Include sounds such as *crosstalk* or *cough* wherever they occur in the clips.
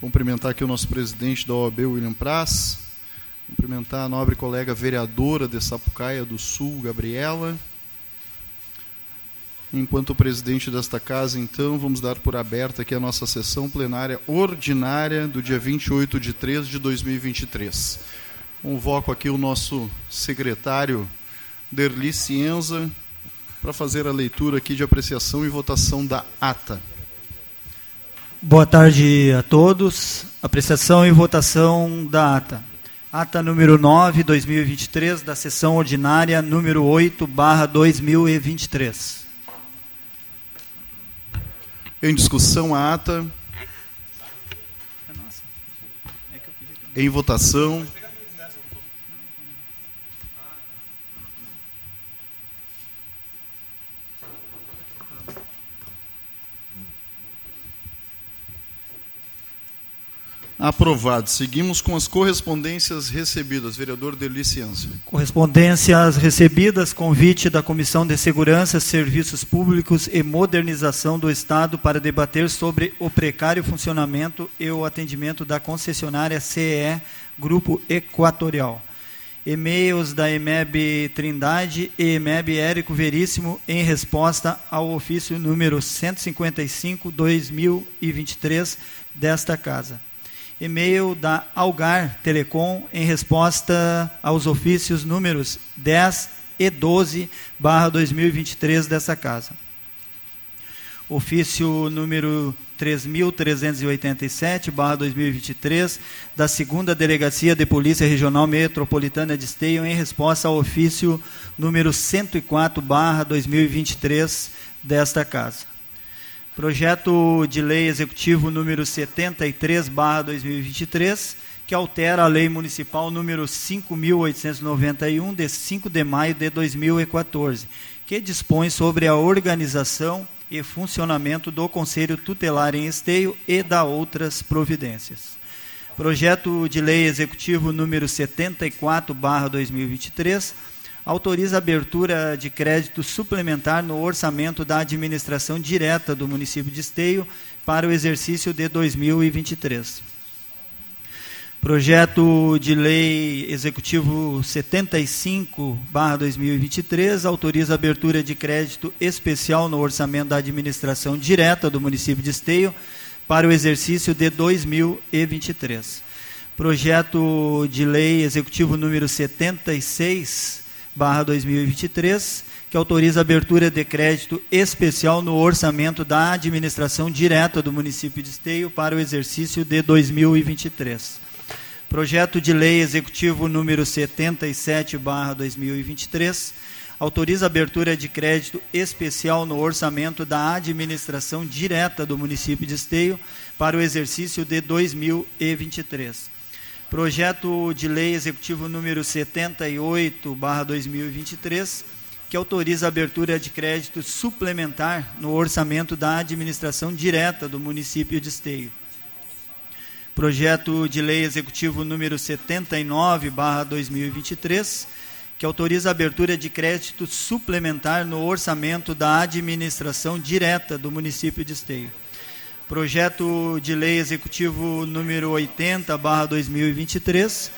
Cumprimentar aqui o nosso presidente da OAB, William Praz. Cumprimentar a nobre colega vereadora de Sapucaia do Sul, Gabriela. Enquanto presidente desta casa, então, vamos dar por aberta aqui a nossa sessão plenária ordinária do dia 28 de 3 de 2023. Convoco aqui o nosso secretário Derli Cienza para fazer a leitura aqui de apreciação e votação da ata. Boa tarde a todos. Apreciação e votação da ata. Ata número 9, 2023, da sessão ordinária número 8, barra 2023. Em discussão a ata. Em votação. Aprovado. Seguimos com as correspondências recebidas. Vereador Deliciência. Correspondências recebidas. Convite da Comissão de Segurança, Serviços Públicos e Modernização do Estado para debater sobre o precário funcionamento e o atendimento da concessionária CE Grupo Equatorial. E-mails da EMEB Trindade e EMEB Érico Veríssimo em resposta ao ofício número 155-2023 desta Casa e-mail da Algar Telecom em resposta aos ofícios números 10 e 12 barra 2023 dessa casa. Ofício número 3.387 barra 2023 da segunda Delegacia de Polícia Regional Metropolitana de Esteio em resposta ao ofício número 104 barra 2023 desta casa. Projeto de Lei Executivo número 73/2023, que altera a Lei Municipal número 5891 de 5 de maio de 2014, que dispõe sobre a organização e funcionamento do Conselho Tutelar em Esteio e da outras providências. Projeto de Lei Executivo número 74/2023 autoriza a abertura de crédito suplementar no orçamento da administração direta do município de Esteio para o exercício de 2023. Projeto de Lei Executivo 75/2023 autoriza a abertura de crédito especial no orçamento da administração direta do município de Esteio para o exercício de 2023. Projeto de Lei Executivo número 76 barra 2023, que autoriza a abertura de crédito especial no orçamento da administração direta do município de Esteio para o exercício de 2023. Projeto de Lei Executivo número 77, barra 2023, autoriza a abertura de crédito especial no orçamento da administração direta do município de Esteio para o exercício de 2023. Projeto de Lei Executivo número 78/2023, que autoriza a abertura de crédito suplementar no orçamento da administração direta do município de Esteio. Projeto de Lei Executivo número 79/2023, que autoriza a abertura de crédito suplementar no orçamento da administração direta do município de Esteio projeto de lei executivo número 80, barra 2023,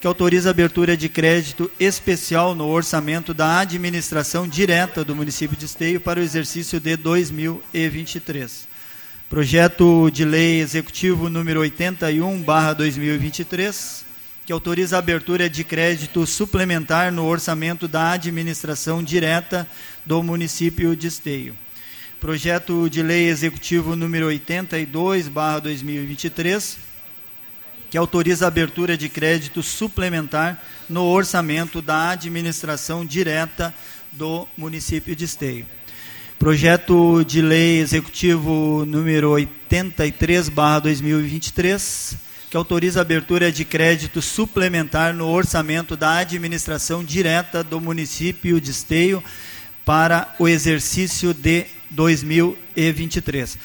que autoriza a abertura de crédito especial no orçamento da administração direta do município de Esteio para o exercício de 2023. Projeto de lei executivo número 81, barra 2023, que autoriza a abertura de crédito suplementar no orçamento da administração direta do município de Esteio projeto de lei executivo número 82, barra 2023, que autoriza a abertura de crédito suplementar no orçamento da administração direta do município de Esteio. Projeto de lei executivo número 83, barra 2023, que autoriza a abertura de crédito suplementar no orçamento da administração direta do município de Esteio para o exercício de 2023.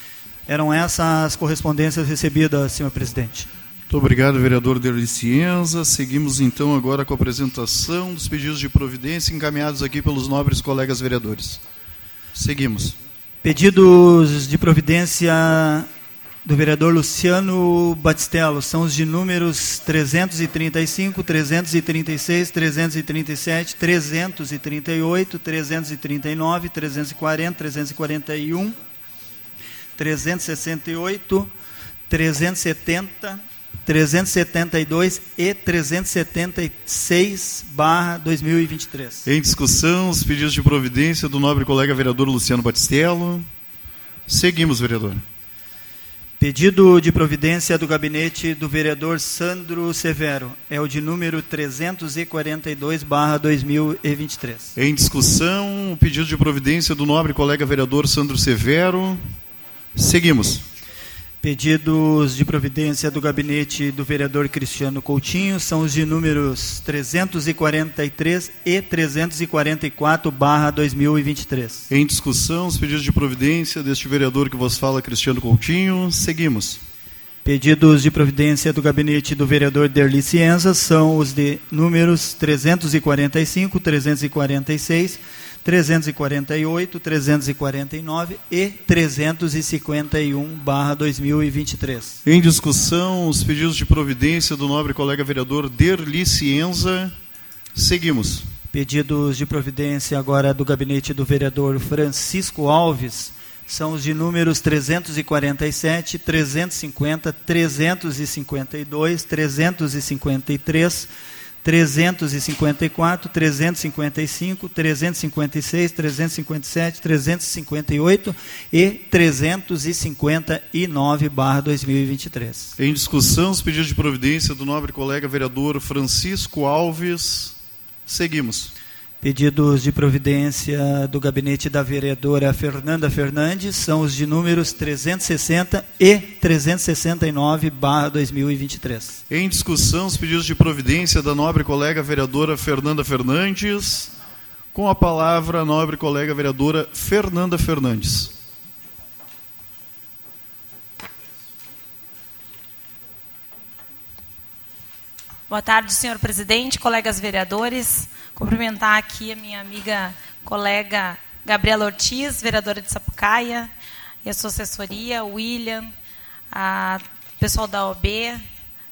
Eram essas as correspondências recebidas, senhor presidente. Muito obrigado, vereador Delicienza. Seguimos então agora com a apresentação dos pedidos de providência encaminhados aqui pelos nobres colegas vereadores. Seguimos. Pedidos de providência do vereador Luciano Batistello são os de números 335, 336, 337, 338, 339, 340, 341, 368, 370, 372 e 376 barra 2023. Em discussão, os pedidos de providência do nobre colega vereador Luciano Batistello. Seguimos, vereador. Pedido de providência do gabinete do vereador Sandro Severo. É o de número 342, barra 2023. Em discussão, o pedido de providência do nobre colega vereador Sandro Severo. Seguimos. Pedidos de providência do gabinete do vereador Cristiano Coutinho são os de números 343 e 344, barra 2023. Em discussão, os pedidos de providência deste vereador que vos fala, Cristiano Coutinho. Seguimos. Pedidos de providência do gabinete do vereador Derli Cienza são os de números 345, 346, 348, 349 e 351, barra 2023. Em discussão, os pedidos de providência do nobre colega vereador Derli Cienza. Seguimos. Pedidos de providência agora do gabinete do vereador Francisco Alves são os de números 347, 350, 352, 353, 354, 355, 356, 357, 358 e 359 barra 2023. Em discussão, os pedidos de providência do nobre colega vereador Francisco Alves. Seguimos. Pedidos de providência do gabinete da vereadora Fernanda Fernandes são os de números 360 e 369, barra 2023. Em discussão, os pedidos de providência da nobre colega vereadora Fernanda Fernandes. Com a palavra, a nobre colega vereadora Fernanda Fernandes. Boa tarde, senhor presidente, colegas vereadores. Cumprimentar aqui a minha amiga, colega Gabriela Ortiz, vereadora de Sapucaia, e a sua assessoria, o William, a pessoal da OB,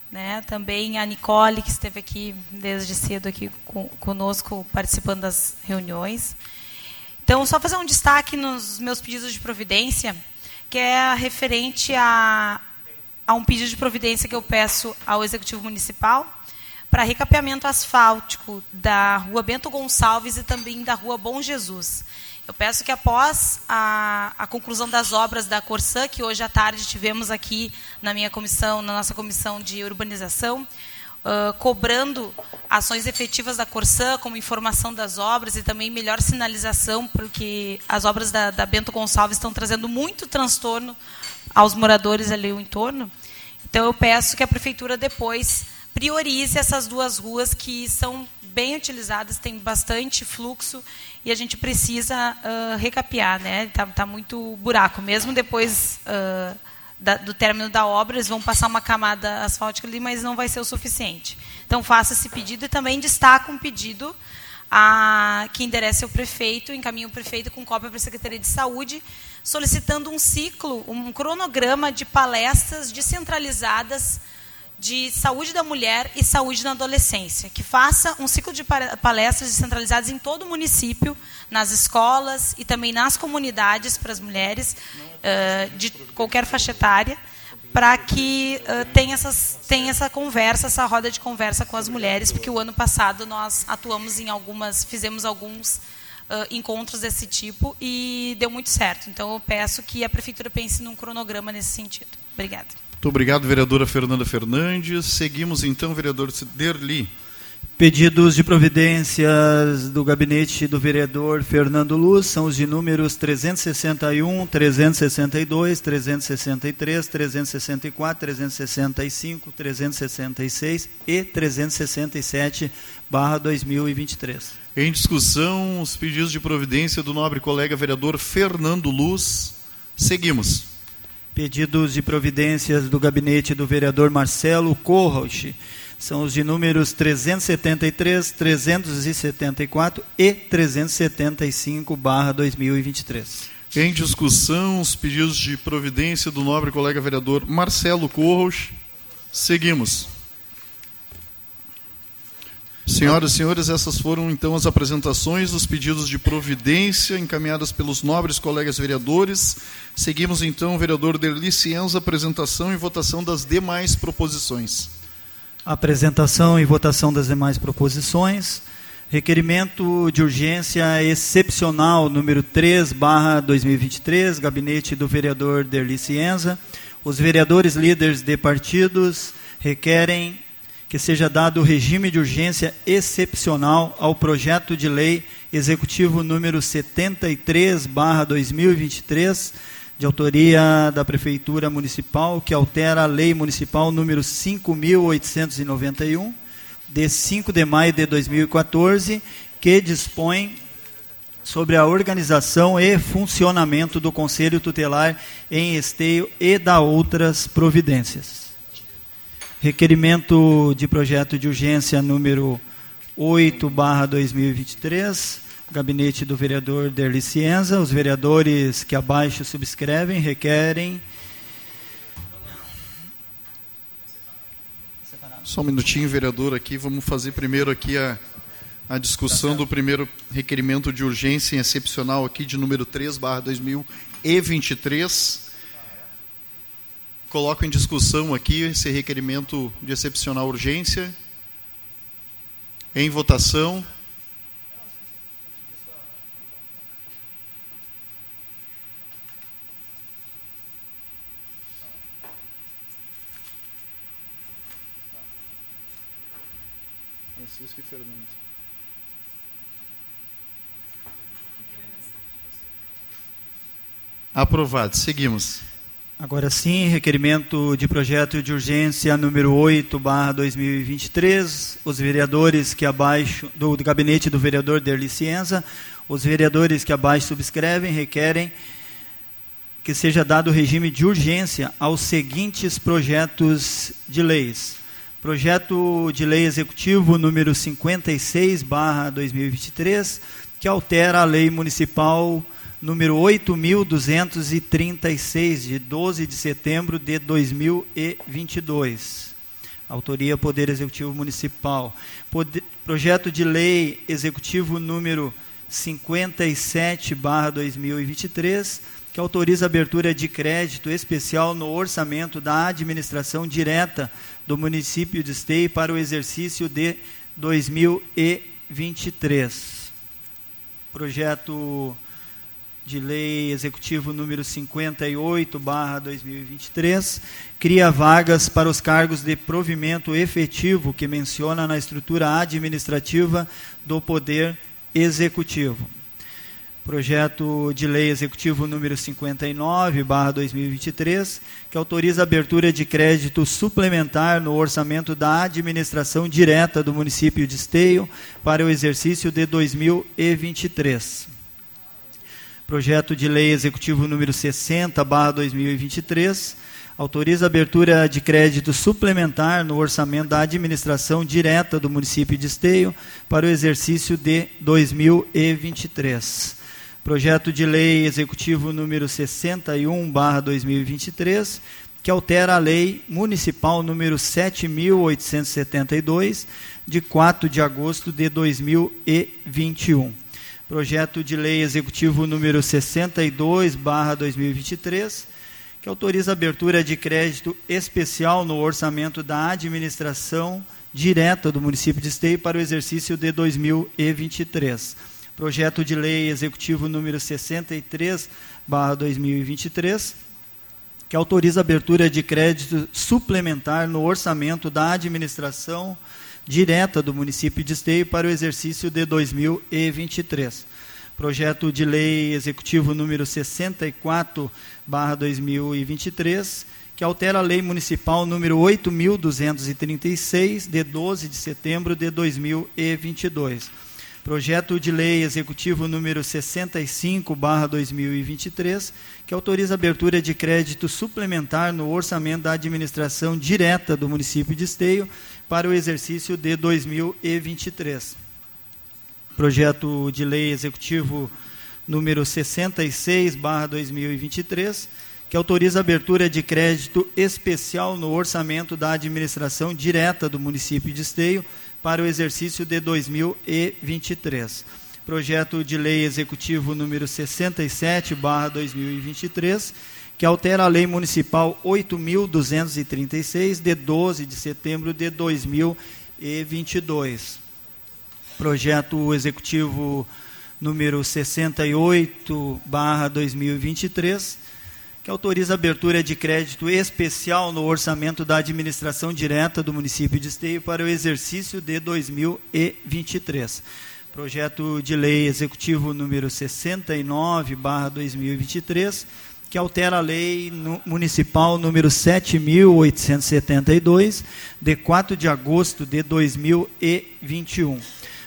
né, também a Nicole, que esteve aqui desde cedo aqui conosco, participando das reuniões. Então, só fazer um destaque nos meus pedidos de providência, que é referente a, a um pedido de providência que eu peço ao Executivo Municipal, para recapeamento asfáltico da Rua Bento Gonçalves e também da Rua Bom Jesus. Eu peço que após a, a, conclusão das obras da Corsã, que hoje à tarde tivemos aqui na minha comissão, na nossa comissão de urbanização, uh, cobrando ações efetivas da Corsã, como informação das obras e também melhor sinalização, porque as obras da, da Bento Gonçalves estão trazendo muito transtorno aos moradores ali no entorno. Então eu peço que a prefeitura depois priorize essas duas ruas que são bem utilizadas, tem bastante fluxo e a gente precisa uh, recapear, né? Tá, tá, muito buraco, mesmo depois uh, da, do término da obra, eles vão passar uma camada asfáltica ali, mas não vai ser o suficiente. Então faça esse pedido e também destaca um pedido a que endereça o prefeito, encaminha o prefeito com cópia para a Secretaria de Saúde, solicitando um ciclo, um cronograma de palestras descentralizadas de saúde da mulher e saúde na adolescência, que faça um ciclo de palestras descentralizadas em todo o município, nas escolas e também nas comunidades para as mulheres uh, de qualquer faixa etária, para que uh, tenha, essas, tenha essa conversa, essa roda de conversa com as mulheres, porque o ano passado nós atuamos em algumas, fizemos alguns uh, encontros desse tipo e deu muito certo. Então eu peço que a prefeitura pense num cronograma nesse sentido. Obrigada. Muito obrigado, vereadora Fernanda Fernandes. Seguimos então, vereador Derli. Pedidos de providências do gabinete do vereador Fernando Luz são os de números 361, 362, 363, 364, 365, 366 e 367, barra 2023. Em discussão, os pedidos de providência do nobre colega vereador Fernando Luz. Seguimos. Pedidos de providências do gabinete do vereador Marcelo Corroche são os de números 373, 374 e 375, barra 2023. Em discussão, os pedidos de providência do nobre colega vereador Marcelo Corros. Seguimos. Senhoras e senhores, essas foram então as apresentações dos pedidos de providência encaminhadas pelos nobres colegas vereadores. Seguimos então, vereador Derli Cienza, apresentação e votação das demais proposições. Apresentação e votação das demais proposições. Requerimento de urgência excepcional número 3, barra 2023, gabinete do vereador Derli Cienza. Os vereadores líderes de partidos requerem que seja dado regime de urgência excepcional ao projeto de lei executivo número 73, barra 2023, de autoria da Prefeitura Municipal, que altera a Lei Municipal número 5.891, de 5 de maio de 2014, que dispõe sobre a organização e funcionamento do Conselho Tutelar em esteio e da outras providências. Requerimento de projeto de urgência número 8, barra 2023, gabinete do vereador Derli Cienza. Os vereadores que abaixo subscrevem requerem Só um minutinho, vereador, aqui. Vamos fazer primeiro aqui a, a discussão do primeiro requerimento de urgência excepcional aqui de número 3, barra 2023. Coloco em discussão aqui esse requerimento de excepcional urgência. Em votação. Francisco e Fernando. Aprovado. Seguimos. Agora sim, requerimento de projeto de urgência número 8, barra 2023. Os vereadores que abaixo, do, do gabinete do vereador Derli Cienza, os vereadores que abaixo subscrevem requerem que seja dado regime de urgência aos seguintes projetos de leis. Projeto de Lei Executivo número 56, barra 2023, que altera a Lei Municipal número 8.236, de 12 de setembro de 2022. Autoria Poder Executivo Municipal. Poder, projeto de Lei Executivo número 57, barra 2023, que autoriza a abertura de crédito especial no orçamento da administração direta do município de Esteio para o exercício de 2023. Projeto de lei executivo número 58/2023 cria vagas para os cargos de provimento efetivo que menciona na estrutura administrativa do poder executivo projeto de lei executivo número 59, barra 2023, que autoriza a abertura de crédito suplementar no orçamento da administração direta do município de Esteio para o exercício de 2023. Projeto de lei executivo número 60, barra 2023, autoriza a abertura de crédito suplementar no orçamento da administração direta do município de Esteio para o exercício de 2023 projeto de lei executivo número 61/2023, que altera a lei municipal número 7872 de 4 de agosto de 2021. Projeto de lei executivo número 62/2023, que autoriza a abertura de crédito especial no orçamento da administração direta do município de Esteio para o exercício de 2023 projeto de lei executivo número 63, barra 2023, que autoriza a abertura de crédito suplementar no orçamento da administração direta do município de Esteio para o exercício de 2023. Projeto de lei executivo número 64, barra 2023, que altera a lei municipal número 8.236, de 12 de setembro de 2022 Projeto de Lei Executivo número 65/2023, que autoriza a abertura de crédito suplementar no orçamento da administração direta do município de Esteio para o exercício de 2023. Projeto de Lei Executivo número 66, barra 2023, que autoriza a abertura de crédito especial no orçamento da administração direta do município de Esteio para o exercício de 2023. Projeto de lei executivo número 67, barra 2023, que altera a lei municipal 8.236, de 12 de setembro de 2022. Projeto executivo número 68, barra 2023, que autoriza a abertura de crédito especial no orçamento da administração direta do município de Esteio para o exercício de 2023. Projeto de lei executivo número 69, barra 2023, que altera a lei municipal número 7.872, de 4 de agosto de 2021.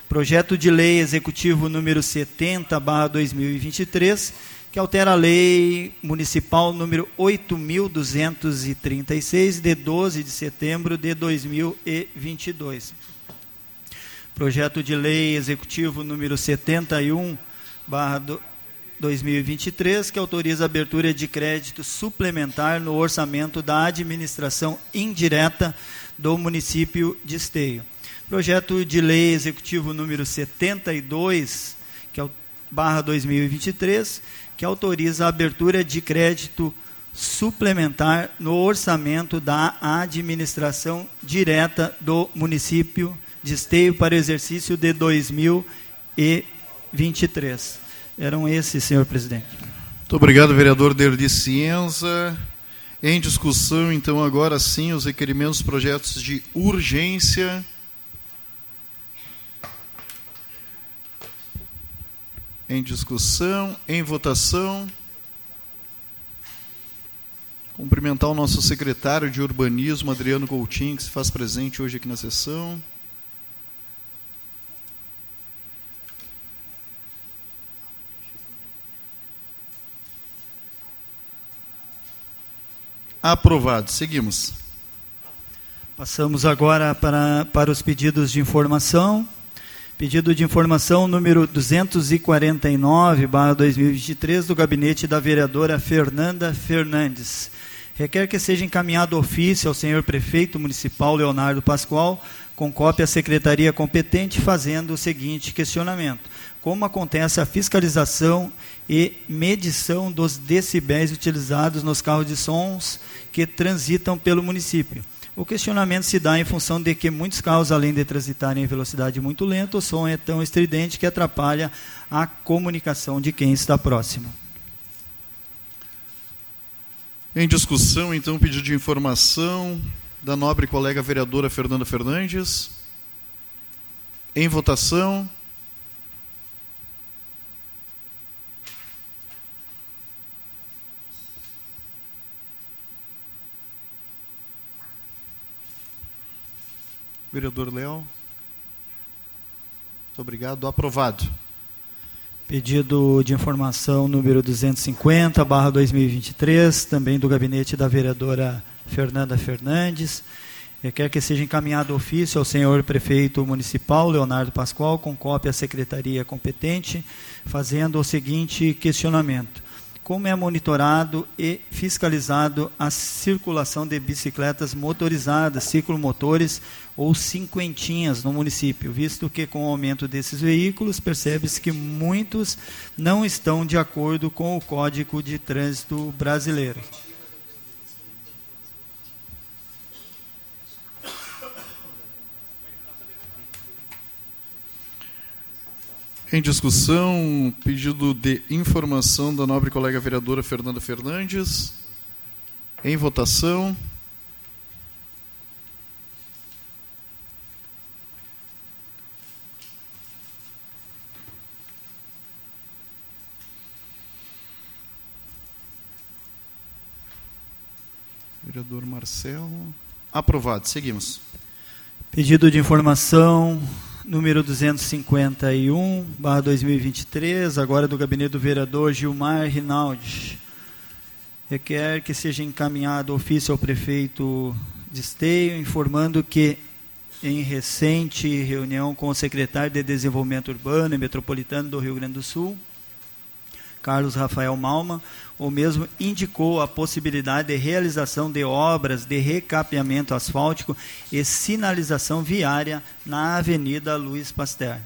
Projeto de lei executivo número 70, barra 2023, que altera a lei municipal número 8.236, de 12 de setembro de 2022. Projeto de lei executivo número 71, barra 2023, que autoriza a abertura de crédito suplementar no orçamento da administração indireta do município de Esteio. Projeto de lei executivo número 72, que é o barra 2023, que autoriza a abertura de crédito suplementar no orçamento da administração direta do município de Esteio para o exercício de 2023. Eram esses, senhor presidente. Muito obrigado, vereador Derdi Cienza. Em discussão, então, agora sim, os requerimentos, projetos de urgência. Em discussão, em votação. Cumprimentar o nosso secretário de Urbanismo, Adriano Coutinho, que se faz presente hoje aqui na sessão. Aprovado. Seguimos. Passamos agora para, para os pedidos de informação. Pedido de informação número 249, barra 2023, do gabinete da vereadora Fernanda Fernandes. Requer que seja encaminhado ofício ao senhor prefeito municipal Leonardo Pascoal, com cópia à secretaria competente, fazendo o seguinte questionamento: Como acontece a fiscalização e medição dos decibéis utilizados nos carros de sons que transitam pelo município. O questionamento se dá em função de que muitos carros, além de transitarem em velocidade muito lenta, o som é tão estridente que atrapalha a comunicação de quem está próximo. Em discussão, então, pedido de informação da nobre colega vereadora Fernanda Fernandes. Em votação. Vereador Léo. Muito obrigado. Aprovado. Pedido de informação número 250, barra 2023, também do gabinete da vereadora Fernanda Fernandes. Requer que seja encaminhado ofício ao senhor prefeito municipal, Leonardo Pascoal, com cópia à secretaria competente, fazendo o seguinte questionamento como é monitorado e fiscalizado a circulação de bicicletas motorizadas, ciclomotores ou cinquentinhas no município, visto que com o aumento desses veículos percebe-se que muitos não estão de acordo com o Código de Trânsito Brasileiro. Em discussão, pedido de informação da nobre colega vereadora Fernanda Fernandes. Em votação. Vereador Marcelo. Aprovado. Seguimos. Pedido de informação número 251, barra 2023, agora do gabinete do vereador Gilmar Rinaldi. Requer que seja encaminhado ofício ao prefeito de Esteio, informando que, em recente reunião com o secretário de Desenvolvimento Urbano e Metropolitano do Rio Grande do Sul, Carlos Rafael Malman, o mesmo indicou a possibilidade de realização de obras de recapeamento asfáltico e sinalização viária na Avenida Luiz Pasteur.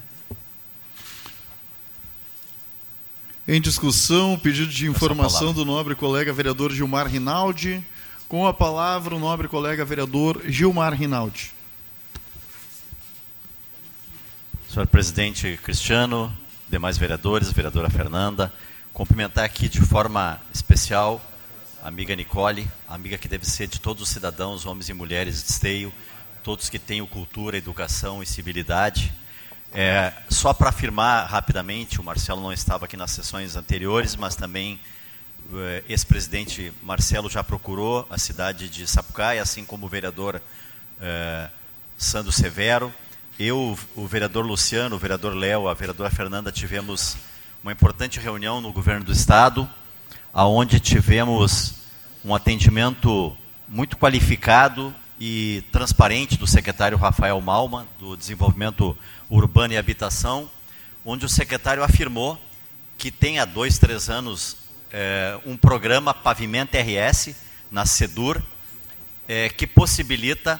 Em discussão, pedido de informação do nobre colega vereador Gilmar Rinaldi. Com a palavra, o nobre colega vereador Gilmar Rinaldi. Senhor presidente Cristiano, demais vereadores, vereadora Fernanda, cumprimentar aqui de forma especial a amiga Nicole, amiga que deve ser de todos os cidadãos, homens e mulheres de esteio, todos que tenham cultura, educação e civilidade. É, só para afirmar rapidamente, o Marcelo não estava aqui nas sessões anteriores, mas também eh, ex-presidente Marcelo já procurou a cidade de Sapucaia, assim como o vereador eh, Sandro Severo. Eu, o vereador Luciano, o vereador Léo, a vereadora Fernanda tivemos uma importante reunião no governo do estado, aonde tivemos um atendimento muito qualificado e transparente do secretário Rafael Malma, do Desenvolvimento Urbano e Habitação, onde o secretário afirmou que tem há dois, três anos é, um programa Pavimento RS na SEDUR, é, que possibilita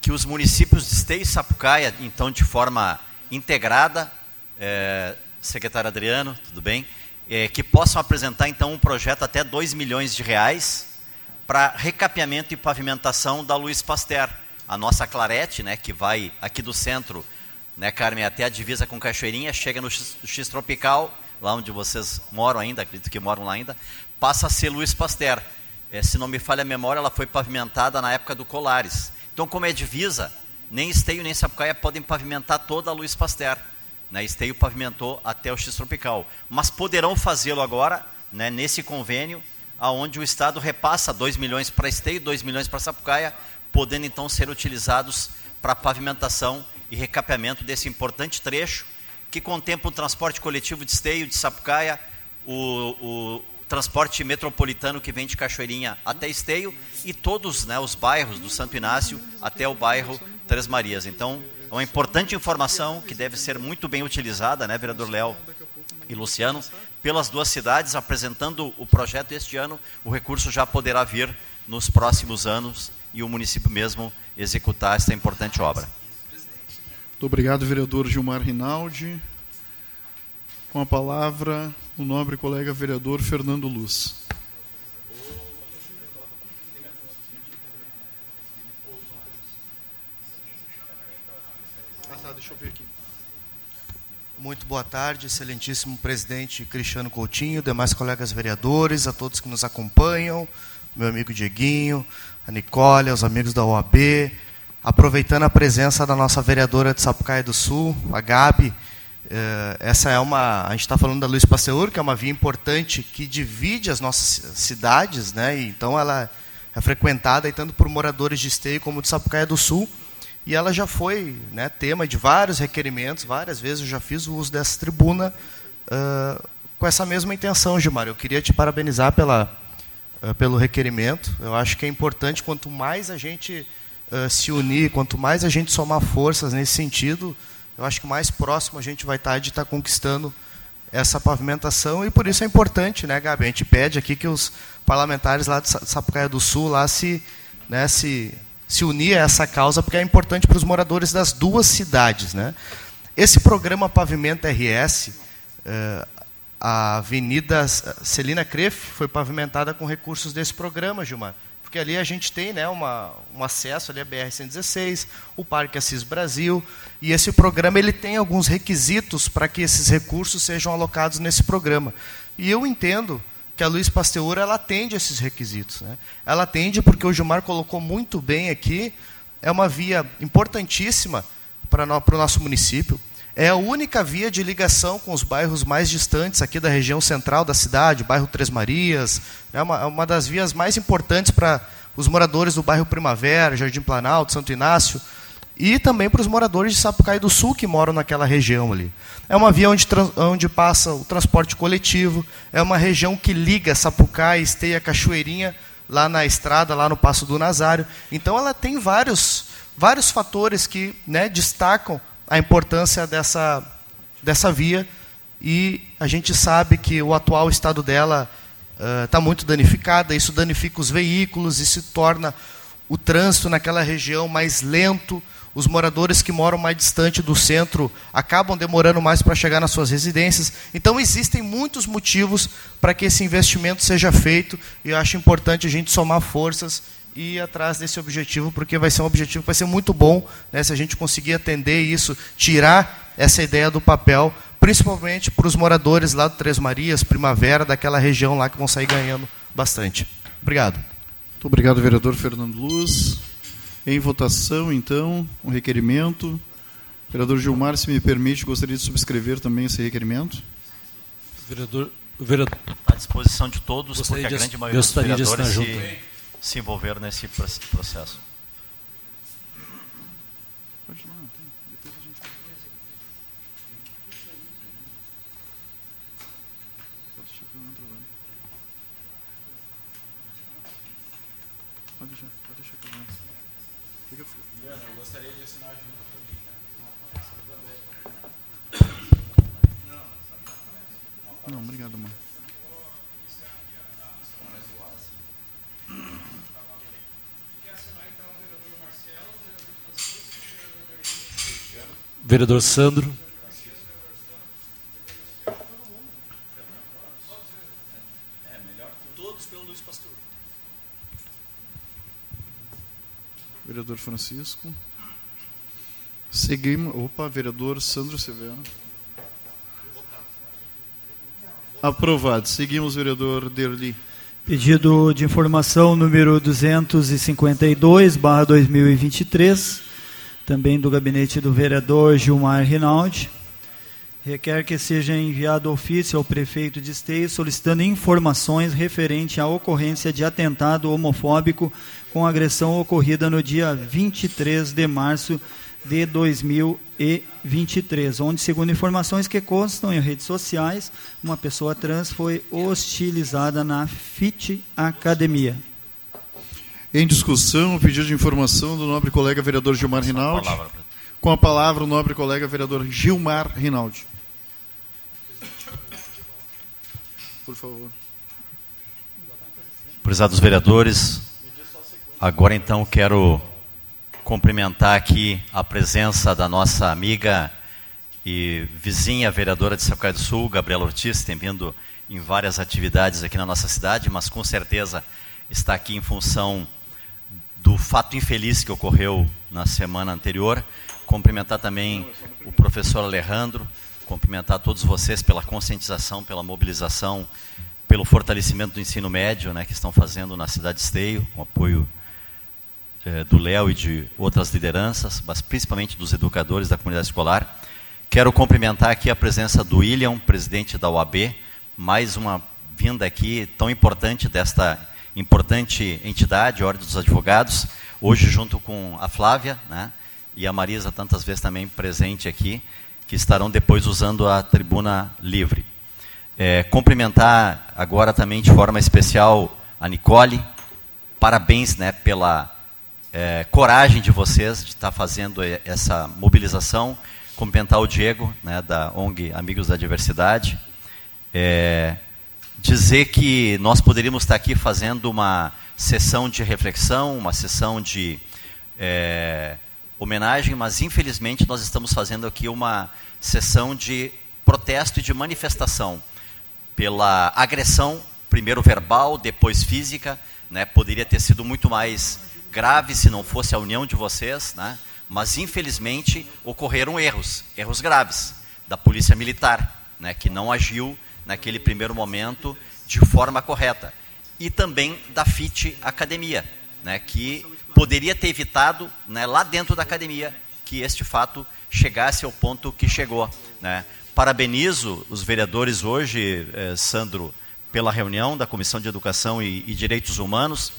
que os municípios de Esteio e Sapucaia, então de forma integrada, é, secretário Adriano, tudo bem, é, que possam apresentar então um projeto até 2 milhões de reais para recapeamento e pavimentação da Luiz Pasteur, a nossa clarete, né, que vai aqui do centro, né, Carmen, até a divisa com Cachoeirinha, chega no X, X Tropical, lá onde vocês moram ainda, acredito que moram lá ainda, passa a ser Luiz Pasteur. É, se não me falha a memória, ela foi pavimentada na época do Colares. Então, como é divisa, nem Esteio nem Sapucaia podem pavimentar toda a Luiz Pasteur. Né? Esteio pavimentou até o X Tropical. Mas poderão fazê-lo agora, né, nesse convênio, aonde o Estado repassa 2 milhões para Esteio, 2 milhões para Sapucaia, podendo então ser utilizados para pavimentação e recapeamento desse importante trecho que contempla o transporte coletivo de Esteio, de Sapucaia, o, o transporte metropolitano que vem de Cachoeirinha até Esteio e todos né, os bairros do Santo Inácio até o bairro Três Marias. Então, uma importante informação que deve ser muito bem utilizada, né, vereador Léo e Luciano, pelas duas cidades, apresentando o projeto este ano, o recurso já poderá vir nos próximos anos e o município mesmo executar esta importante obra. Muito obrigado, vereador Gilmar Rinaldi. Com a palavra, o nobre colega vereador Fernando Luz. Ah, tá, deixa eu ver aqui. Muito boa tarde, excelentíssimo presidente Cristiano Coutinho, demais colegas vereadores, a todos que nos acompanham, meu amigo Dieguinho, a Nicole, aos amigos da OAB, aproveitando a presença da nossa vereadora de Sapucaia do Sul, a Gabi. Eh, essa é uma. A gente está falando da Luiz Pasteur, que é uma via importante que divide as nossas cidades, né? Então ela é frequentada tanto por moradores de Esteio como de Sapucaia do Sul. E ela já foi né, tema de vários requerimentos, várias vezes eu já fiz o uso dessa tribuna uh, com essa mesma intenção, Gilmar. Eu queria te parabenizar pela, uh, pelo requerimento. Eu acho que é importante, quanto mais a gente uh, se unir, quanto mais a gente somar forças nesse sentido, eu acho que mais próximo a gente vai estar de estar conquistando essa pavimentação e por isso é importante, né, Gabi? A gente pede aqui que os parlamentares lá de Sapucaia do Sul lá se, né, se, se unir a essa causa, porque é importante para os moradores das duas cidades, né? Esse programa Pavimento RS, eh, a Avenida Celina Crefe foi pavimentada com recursos desse programa, Gilmar porque ali a gente tem né, uma, um acesso ali à BR-116, o Parque Assis Brasil, e esse programa ele tem alguns requisitos para que esses recursos sejam alocados nesse programa. E eu entendo que a Luiz Pasteur ela atende esses requisitos. Né? Ela atende porque o Gilmar colocou muito bem aqui, é uma via importantíssima para, no, para o nosso município. É a única via de ligação com os bairros mais distantes aqui da região central da cidade, bairro Três Marias. É uma, é uma das vias mais importantes para os moradores do bairro Primavera, Jardim Planalto, Santo Inácio, e também para os moradores de Sapucaí do Sul que moram naquela região ali. É uma via onde, onde passa o transporte coletivo, é uma região que liga Sapucaí, Esteia, Cachoeirinha, lá na estrada, lá no Passo do Nazário. Então ela tem vários, vários fatores que né, destacam a importância dessa, dessa via e a gente sabe que o atual estado dela está uh, muito danificada, isso danifica os veículos, se torna o trânsito naquela região mais lento, os moradores que moram mais distante do centro acabam demorando mais para chegar nas suas residências. Então, existem muitos motivos para que esse investimento seja feito e eu acho importante a gente somar forças e ir atrás desse objetivo, porque vai ser um objetivo que vai ser muito bom né, se a gente conseguir atender isso, tirar essa ideia do papel, principalmente para os moradores lá do Três Marias, Primavera, daquela região lá que vão sair ganhando bastante. Obrigado. Muito obrigado, vereador Fernando Luz. Em votação, então, um requerimento. Vereador Gilmar, se me permite, gostaria de subscrever também esse requerimento. Vereador, vereador à disposição de todos, porque a grande maioria dos vereadores se, se envolveram nesse processo. Não, obrigado, mano. Vereador Sandro. Vereador Francisco. Seguimos. Opa, vereador Sandro Severo. Aprovado. Seguimos, vereador Derli. Pedido de informação número 252, barra 2023, também do gabinete do vereador Gilmar Rinaldi. Requer que seja enviado ofício ao prefeito de Esteio solicitando informações referente à ocorrência de atentado homofóbico com agressão ocorrida no dia 23 de março de 2023, onde, segundo informações que constam em redes sociais, uma pessoa trans foi hostilizada na FIT Academia. Em discussão, o pedido de informação do nobre colega vereador Gilmar Rinaldi. Com a palavra, o nobre colega vereador Gilmar Rinaldi. Por favor. Prezados vereadores, agora então quero cumprimentar aqui a presença da nossa amiga e vizinha vereadora de Sapucaí do Sul, Gabriela Ortiz, tem vindo em várias atividades aqui na nossa cidade, mas com certeza está aqui em função do fato infeliz que ocorreu na semana anterior. Cumprimentar também o professor Alejandro, cumprimentar todos vocês pela conscientização, pela mobilização, pelo fortalecimento do ensino médio, né, que estão fazendo na cidade de Esteio, com apoio eh, do Léo e de outras lideranças, mas principalmente dos educadores da comunidade escolar. Quero cumprimentar aqui a presença do William, presidente da UAB, mais uma vinda aqui tão importante desta importante entidade, Ordem dos Advogados, hoje junto com a Flávia, né, e a Marisa, tantas vezes também presente aqui, que estarão depois usando a tribuna livre. É, cumprimentar agora também de forma especial a Nicole, parabéns né, pela é, coragem de vocês de estar fazendo essa mobilização, cumprimentar o Diego, né, da ONG Amigos da Diversidade, é, dizer que nós poderíamos estar aqui fazendo uma sessão de reflexão, uma sessão de é, homenagem, mas infelizmente nós estamos fazendo aqui uma sessão de protesto e de manifestação pela agressão, primeiro verbal, depois física, né, poderia ter sido muito mais grave se não fosse a união de vocês, né? mas infelizmente ocorreram erros, erros graves da polícia militar, né? que não agiu naquele primeiro momento de forma correta. E também da FIT Academia, né? que poderia ter evitado né, lá dentro da academia que este fato chegasse ao ponto que chegou. Né? Parabenizo os vereadores hoje, eh, Sandro, pela reunião da Comissão de Educação e, e Direitos Humanos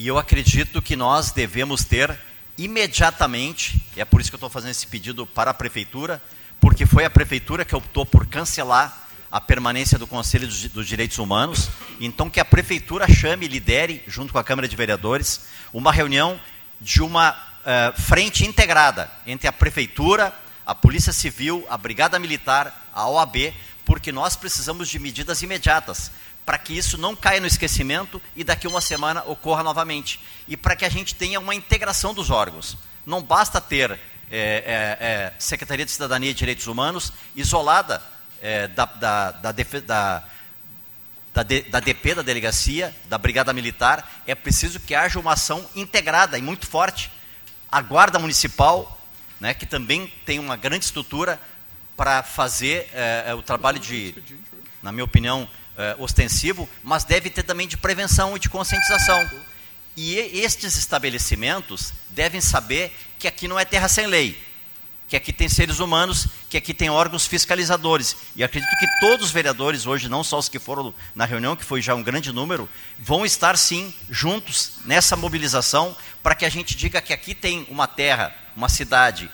e eu acredito que nós devemos ter imediatamente, e é por isso que eu estou fazendo esse pedido para a prefeitura, porque foi a prefeitura que optou por cancelar a permanência do Conselho dos Direitos Humanos, então que a prefeitura chame e lidere, junto com a Câmara de Vereadores, uma reunião de uma uh, frente integrada entre a prefeitura, a Polícia Civil, a Brigada Militar, a OAB, porque nós precisamos de medidas imediatas para que isso não caia no esquecimento e daqui uma semana ocorra novamente. E para que a gente tenha uma integração dos órgãos. Não basta ter é, é, Secretaria de Cidadania e Direitos Humanos isolada da, da, da, da, da, da DP, da delegacia, da Brigada Militar. É preciso que haja uma ação integrada e muito forte. A Guarda Municipal, né, que também tem uma grande estrutura, para fazer é, o trabalho de, na minha opinião, é, ostensivo, mas deve ter também de prevenção e de conscientização. E estes estabelecimentos devem saber que aqui não é terra sem lei, que aqui tem seres humanos, que aqui tem órgãos fiscalizadores. E acredito que todos os vereadores hoje, não só os que foram na reunião, que foi já um grande número, vão estar sim juntos nessa mobilização para que a gente diga que aqui tem uma terra, uma cidade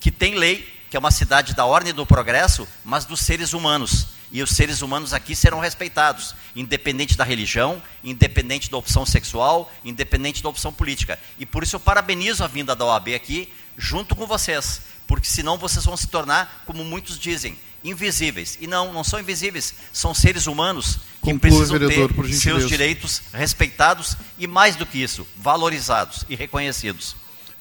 que tem lei que é uma cidade da ordem do progresso, mas dos seres humanos. E os seres humanos aqui serão respeitados, independente da religião, independente da opção sexual, independente da opção política. E por isso eu parabenizo a vinda da OAB aqui, junto com vocês, porque senão vocês vão se tornar, como muitos dizem, invisíveis. E não, não são invisíveis, são seres humanos que Conclua, precisam vereador, ter seus direitos respeitados e, mais do que isso, valorizados e reconhecidos.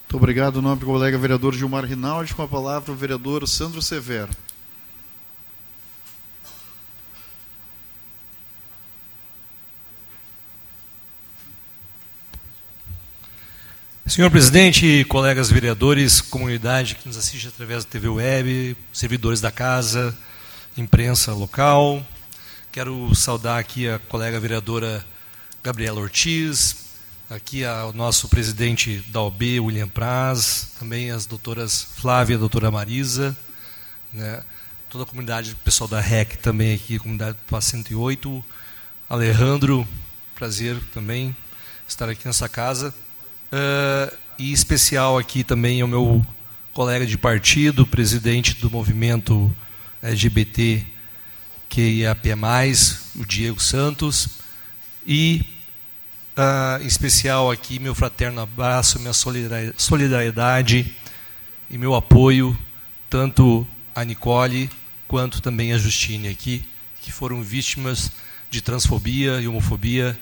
Muito obrigado, nobre colega vereador Gilmar Rinaldi. Com a palavra o vereador Sandro Severo. Senhor presidente, colegas vereadores, comunidade que nos assiste através da TV Web, servidores da casa, imprensa local, quero saudar aqui a colega vereadora Gabriela Ortiz, aqui ao nosso presidente da OB, William Praz, também as doutoras Flávia a doutora Marisa, né, toda a comunidade, o pessoal da REC também aqui, comunidade do 108, Alejandro, prazer também estar aqui nessa casa. Uh, e especial aqui também ao meu colega de partido, presidente do movimento LGBT QIAP+, o Diego Santos, e uh, em especial aqui meu fraterno abraço, minha solidariedade e meu apoio, tanto a Nicole quanto também a Justine aqui, que foram vítimas de transfobia e homofobia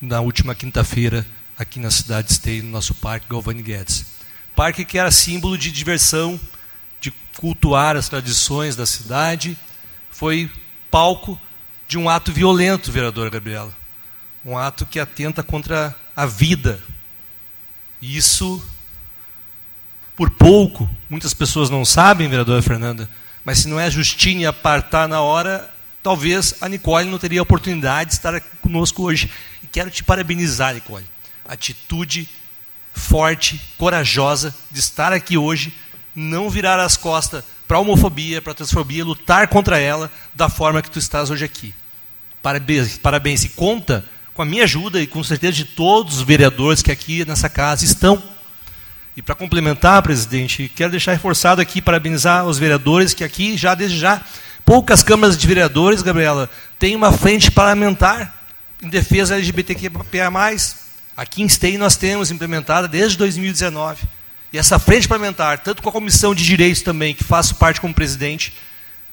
na última quinta-feira aqui na cidade de Esteio, no nosso parque Galvani Guedes. Parque que era símbolo de diversão, de cultuar as tradições da cidade, foi palco de um ato violento, vereadora Gabriela um ato que atenta contra a vida. Isso, por pouco, muitas pessoas não sabem, vereadora Fernanda, mas se não é a Justine apartar na hora, talvez a Nicole não teria a oportunidade de estar conosco hoje. E quero te parabenizar, Nicole. Atitude forte, corajosa de estar aqui hoje, não virar as costas para a homofobia, para a transfobia, lutar contra ela da forma que tu estás hoje aqui. Parabéns, parabéns. E conta com a minha ajuda e com certeza de todos os vereadores que aqui nessa casa estão. E para complementar, presidente, quero deixar reforçado aqui, parabenizar os vereadores que aqui, já desde já, poucas câmaras de vereadores, Gabriela, têm uma frente parlamentar em defesa LGBTQIA+. Aqui em Esteio nós temos implementada desde 2019. E essa frente parlamentar, tanto com a Comissão de Direitos também, que faço parte como presidente,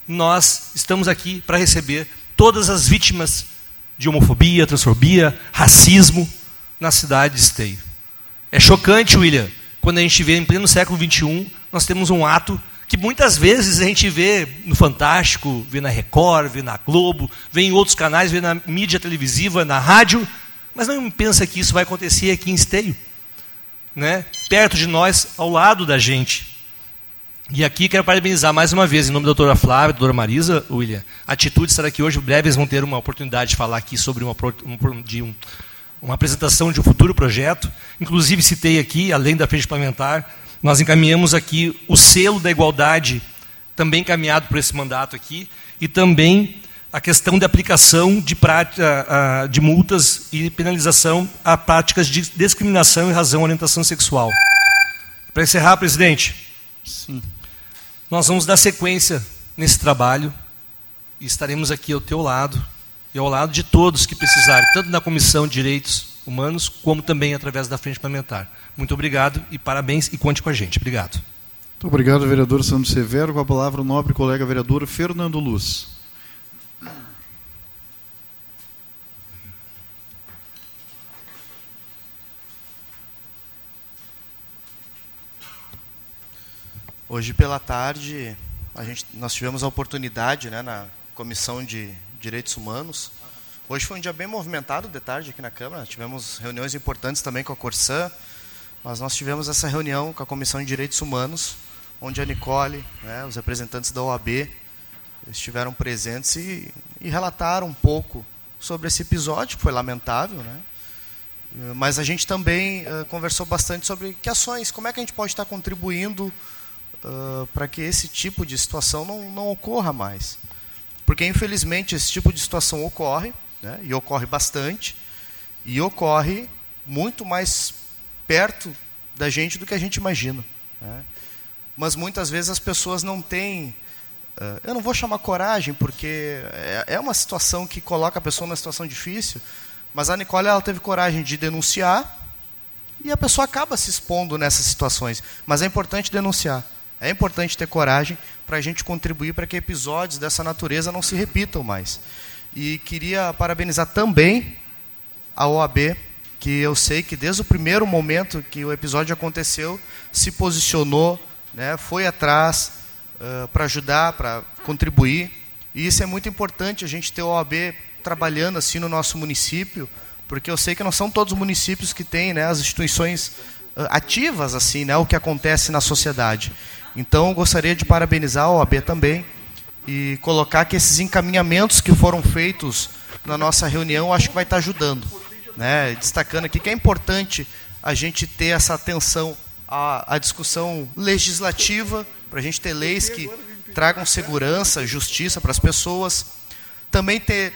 nós estamos aqui para receber todas as vítimas de homofobia, transfobia, racismo na cidade de Esteio. É chocante, William, quando a gente vê em pleno século XXI, nós temos um ato que muitas vezes a gente vê no Fantástico, vê na Record, vê na Globo, vê em outros canais, vê na mídia televisiva, na rádio, mas não pensa que isso vai acontecer aqui em Esteio, né? perto de nós, ao lado da gente. E aqui quero parabenizar mais uma vez, em nome da doutora Flávia, doutora Marisa, William. A atitude estará aqui hoje, breve eles vão ter uma oportunidade de falar aqui sobre uma, de um, uma apresentação de um futuro projeto. Inclusive, citei aqui, além da frente parlamentar, nós encaminhamos aqui o selo da igualdade, também encaminhado por esse mandato aqui, e também a questão de aplicação de, prática, de multas e penalização a práticas de discriminação em razão à orientação sexual. Para encerrar, presidente. Sim. Nós vamos dar sequência nesse trabalho e estaremos aqui ao teu lado e ao lado de todos que precisarem, tanto na Comissão de Direitos Humanos, como também através da Frente Parlamentar. Muito obrigado e parabéns e conte com a gente. Obrigado. Muito obrigado, vereador Sandro Severo. Com a palavra o nobre colega vereador Fernando Luz. Hoje pela tarde, a gente, nós tivemos a oportunidade né, na Comissão de Direitos Humanos. Hoje foi um dia bem movimentado de tarde aqui na Câmara. Tivemos reuniões importantes também com a Corsã, mas nós tivemos essa reunião com a Comissão de Direitos Humanos, onde a Nicole, né, os representantes da OAB, estiveram presentes e, e relataram um pouco sobre esse episódio, que foi lamentável, né? Mas a gente também uh, conversou bastante sobre que ações, como é que a gente pode estar contribuindo uh, para que esse tipo de situação não, não ocorra mais. Porque, infelizmente, esse tipo de situação ocorre, né, e ocorre bastante, e ocorre muito mais perto da gente do que a gente imagina. Né? Mas muitas vezes as pessoas não têm. Uh, eu não vou chamar coragem, porque é, é uma situação que coloca a pessoa numa situação difícil, mas a Nicole ela teve coragem de denunciar e a pessoa acaba se expondo nessas situações. Mas é importante denunciar. É importante ter coragem para a gente contribuir para que episódios dessa natureza não se repitam mais. E queria parabenizar também a OAB, que eu sei que desde o primeiro momento que o episódio aconteceu, se posicionou, né, foi atrás uh, para ajudar, para contribuir. E isso é muito importante, a gente ter a OAB trabalhando assim no nosso município, porque eu sei que não são todos os municípios que têm né, as instituições ativas assim, né, o que acontece na sociedade. Então, gostaria de parabenizar a OAB também e colocar que esses encaminhamentos que foram feitos na nossa reunião, acho que vai estar ajudando, né? Destacando aqui que é importante a gente ter essa atenção à, à discussão legislativa, para a gente ter leis que tragam segurança, justiça para as pessoas, também ter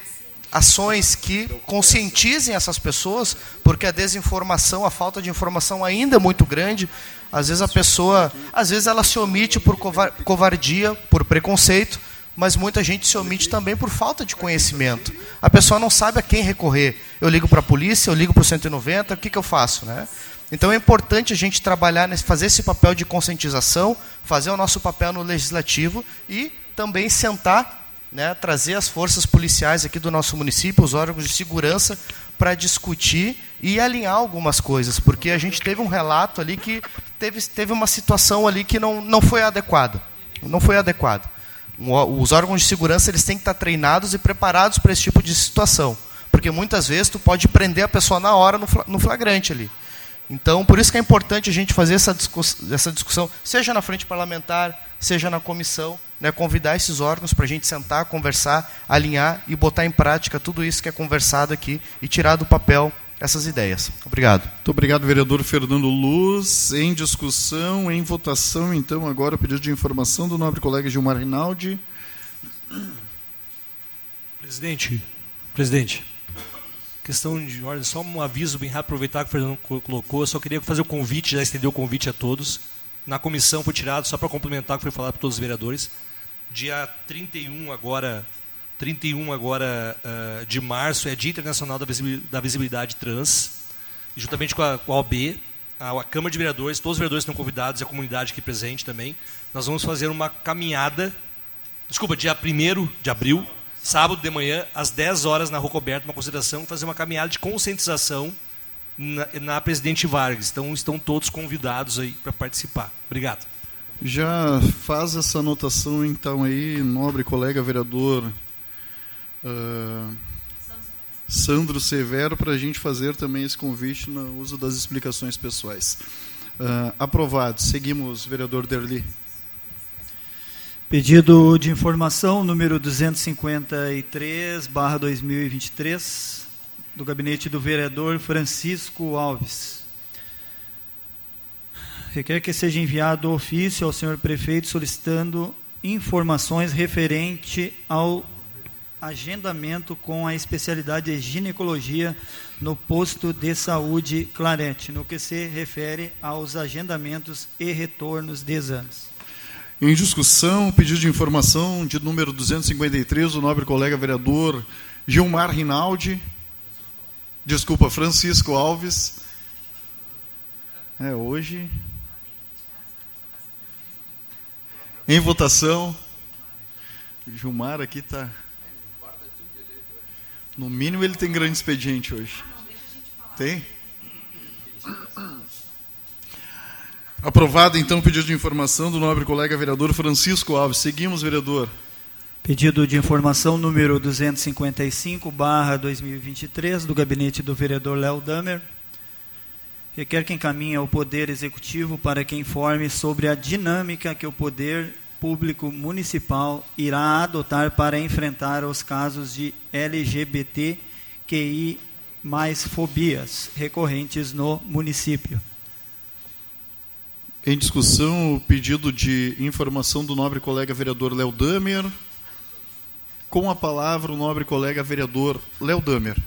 ações que conscientizem essas pessoas, porque a desinformação, a falta de informação ainda é muito grande. Às vezes a pessoa, às vezes ela se omite por covardia, por preconceito, mas muita gente se omite também por falta de conhecimento. A pessoa não sabe a quem recorrer. Eu ligo para a polícia, eu ligo para o 190, o que, que eu faço, né? Então é importante a gente trabalhar, fazer esse papel de conscientização, fazer o nosso papel no legislativo e também sentar né, trazer as forças policiais aqui do nosso município, os órgãos de segurança, para discutir e alinhar algumas coisas, porque a gente teve um relato ali que teve, teve uma situação ali que não, não foi adequada. Não foi adequada. Os órgãos de segurança eles têm que estar treinados e preparados para esse tipo de situação, porque muitas vezes tu pode prender a pessoa na hora no flagrante ali. Então, por isso que é importante a gente fazer essa discussão, essa discussão seja na frente parlamentar, seja na comissão, né, convidar esses órgãos para a gente sentar, conversar, alinhar e botar em prática tudo isso que é conversado aqui e tirar do papel essas ideias. Obrigado. Muito obrigado, vereador Fernando Luz. Em discussão, em votação, então, agora o pedido de informação do nobre colega Gilmar Rinaldi. Presidente, presidente, questão de ordem, só um aviso bem rápido, aproveitar que o Fernando colocou, eu só queria fazer o convite, já estender o convite a todos. Na comissão foi tirado, só para complementar o que foi falado por todos os vereadores, Dia 31 agora, 31 agora uh, de março é Dia Internacional da Visibilidade, da Visibilidade Trans. Juntamente com a, com a OB, a, a, Câmara de Vereadores, todos os vereadores estão convidados a comunidade aqui presente também. Nós vamos fazer uma caminhada, desculpa, dia 1 de abril, sábado de manhã, às 10 horas na Rua Coberta, uma consideração, fazer uma caminhada de conscientização na, na Presidente Vargas. Então estão todos convidados aí para participar. Obrigado. Já faz essa anotação, então, aí, nobre colega vereador uh, Sandro Severo, para a gente fazer também esse convite no uso das explicações pessoais. Uh, aprovado. Seguimos, vereador Derli. Pedido de informação número 253, barra 2023, do gabinete do vereador Francisco Alves requer que seja enviado ofício ao senhor prefeito solicitando informações referente ao agendamento com a especialidade de ginecologia no posto de saúde Clarete, no que se refere aos agendamentos e retornos de exames. Em discussão, pedido de informação de número 253, o nobre colega vereador Gilmar Rinaldi, desculpa, Francisco Alves. É, hoje Em votação. Gilmar aqui está. No mínimo ele tem grande expediente hoje. Tem? Aprovado, então, o pedido de informação do nobre colega vereador Francisco Alves. Seguimos, vereador. Pedido de informação número 255, barra 2023, do gabinete do vereador Léo Damer. Requer que encaminhe ao Poder Executivo para que informe sobre a dinâmica que o Poder Público Municipal irá adotar para enfrentar os casos de LGBTQI mais fobias recorrentes no município. Em discussão, o pedido de informação do nobre colega vereador Léo Damer. Com a palavra, o nobre colega vereador Léo Damer.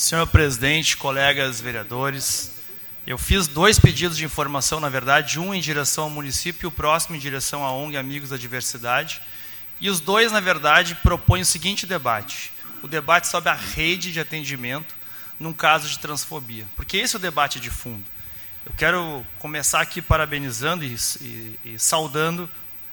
Senhor presidente, colegas vereadores, eu fiz dois pedidos de informação, na verdade, um em direção ao município e o próximo em direção à ONG Amigos da Diversidade. E os dois, na verdade, propõem o seguinte debate: o debate sobre a rede de atendimento num caso de transfobia. Porque esse é o debate de fundo. Eu quero começar aqui parabenizando e, e, e saudando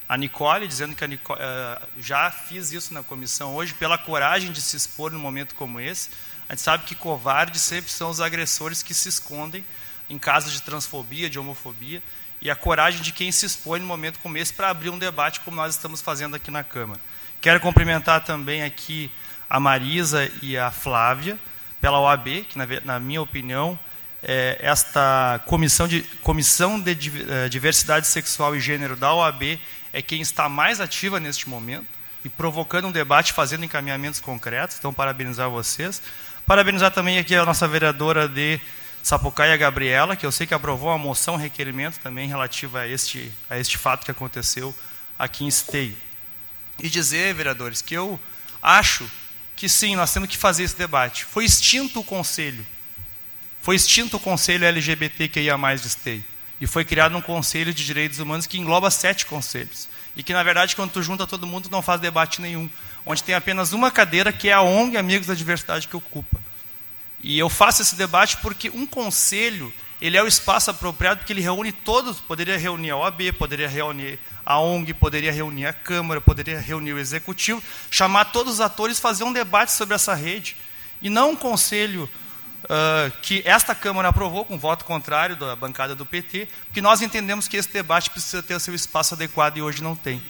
a Nicole, dizendo que a Nicole, uh, já fiz isso na comissão hoje, pela coragem de se expor num momento como esse. A gente sabe que covardes sempre são os agressores que se escondem em casos de transfobia, de homofobia, e a coragem de quem se expõe no momento como esse para abrir um debate como nós estamos fazendo aqui na Câmara. Quero cumprimentar também aqui a Marisa e a Flávia pela OAB, que na, na minha opinião é, esta comissão de, comissão de eh, diversidade sexual e gênero da OAB é quem está mais ativa neste momento e provocando um debate, fazendo encaminhamentos concretos. Então, parabenizar vocês. Parabenizar também aqui a nossa vereadora de Sapucaia, Gabriela, que eu sei que aprovou uma moção requerimento também relativa a este, a este fato que aconteceu aqui em Esteio. E dizer, vereadores, que eu acho que sim, nós temos que fazer esse debate. Foi extinto o conselho. Foi extinto o conselho LGBTQIA+, de Esteio. E foi criado um conselho de direitos humanos que engloba sete conselhos. E que, na verdade, quando tu junta todo mundo, não faz debate nenhum. Onde tem apenas uma cadeira, que é a ONG Amigos da Diversidade, que ocupa. E eu faço esse debate porque um conselho, ele é o espaço apropriado porque ele reúne todos, poderia reunir a OAB, poderia reunir a ONG, poderia reunir a Câmara, poderia reunir o Executivo, chamar todos os atores, fazer um debate sobre essa rede. E não um conselho uh, que esta Câmara aprovou com voto contrário da bancada do PT, porque nós entendemos que esse debate precisa ter o seu espaço adequado e hoje não tem.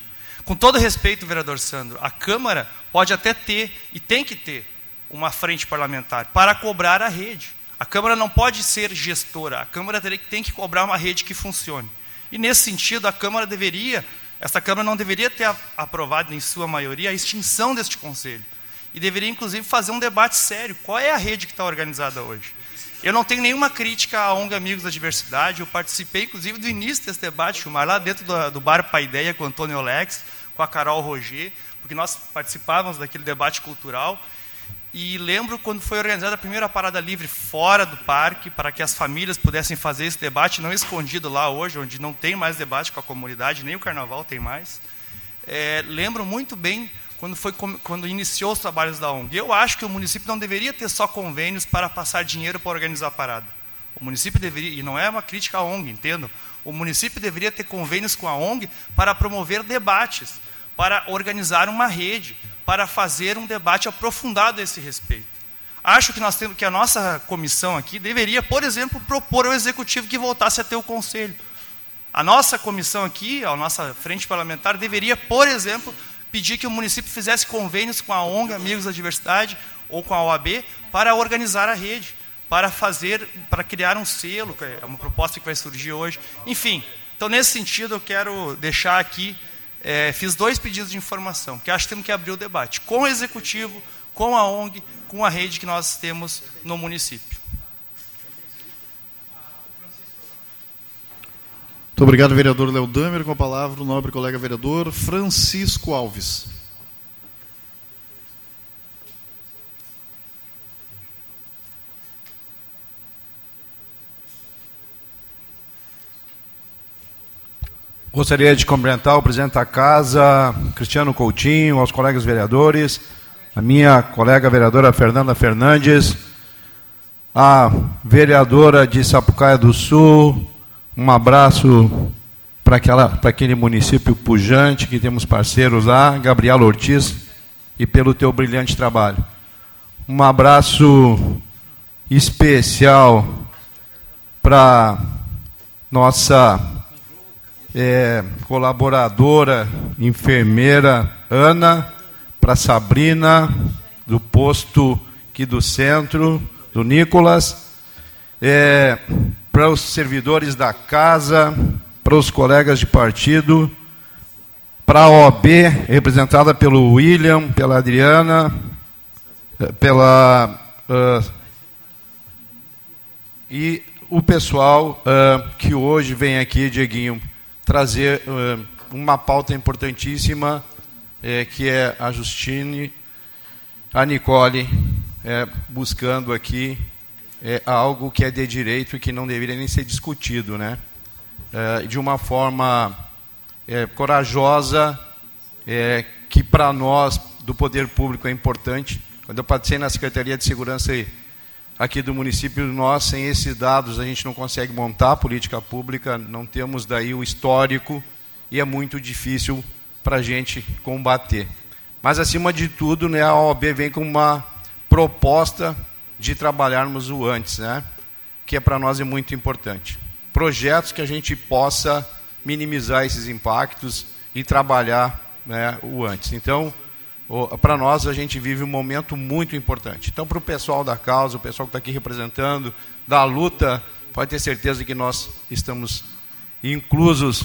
Com todo respeito, vereador Sandro, a Câmara pode até ter, e tem que ter, uma frente parlamentar para cobrar a rede. A Câmara não pode ser gestora, a Câmara tem que cobrar uma rede que funcione. E nesse sentido, a Câmara deveria, essa Câmara não deveria ter aprovado em sua maioria a extinção deste Conselho. E deveria, inclusive, fazer um debate sério. Qual é a rede que está organizada hoje? Eu não tenho nenhuma crítica à ONG Amigos da Diversidade. Eu participei, inclusive, do início desse debate, Chumar, lá dentro do, do Bar Paideia, com o Antônio Olex, com a Carol Roger, porque nós participávamos daquele debate cultural. E lembro quando foi organizada a primeira parada livre fora do parque, para que as famílias pudessem fazer esse debate, não escondido lá hoje, onde não tem mais debate com a comunidade, nem o carnaval tem mais. É, lembro muito bem quando, foi, quando iniciou os trabalhos da ONG. Eu acho que o município não deveria ter só convênios para passar dinheiro para organizar a parada. O município deveria, e não é uma crítica à ONG, entendo, o município deveria ter convênios com a ONG para promover debates, para organizar uma rede, para fazer um debate aprofundado a esse respeito. Acho que nós temos que a nossa comissão aqui deveria, por exemplo, propor ao executivo que voltasse a ter o conselho. A nossa comissão aqui, a nossa frente parlamentar deveria, por exemplo, pedir que o município fizesse convênios com a ONG Amigos da Diversidade ou com a OAB para organizar a rede, para fazer, para criar um selo, que é uma proposta que vai surgir hoje. Enfim, então nesse sentido eu quero deixar aqui é, fiz dois pedidos de informação, que acho que temos que abrir o debate, com o Executivo, com a ONG, com a rede que nós temos no município. Muito obrigado, vereador Léo Damer. Com a palavra, o nobre colega vereador Francisco Alves. Gostaria de cumprimentar o presidente da casa, Cristiano Coutinho, aos colegas vereadores, a minha colega vereadora Fernanda Fernandes, a vereadora de Sapucaia do Sul, um abraço para aquele município pujante que temos parceiros lá, Gabriela Ortiz, e pelo teu brilhante trabalho. um abraço especial para nossa é, colaboradora, enfermeira Ana, para Sabrina, do posto aqui do centro, do Nicolas, é, para os servidores da casa, para os colegas de partido, para a OAB, representada pelo William, pela Adriana, pela. Uh, e o pessoal uh, que hoje vem aqui, Dieguinho, trazer uh, uma pauta importantíssima, eh, que é a Justine, a Nicole, eh, buscando aqui eh, algo que é de direito e que não deveria nem ser discutido, né? de uma forma corajosa, que para nós do poder público é importante. Quando eu passei na Secretaria de Segurança aqui do município, nós, sem esses dados, a gente não consegue montar a política pública, não temos daí o histórico e é muito difícil para a gente combater. Mas, acima de tudo, né, a OAB vem com uma proposta de trabalharmos o antes, né, que é para nós é muito importante. Projetos que a gente possa minimizar esses impactos e trabalhar né, o antes. Então, para nós a gente vive um momento muito importante. Então, para o pessoal da causa, o pessoal que está aqui representando, da luta, pode ter certeza que nós estamos inclusos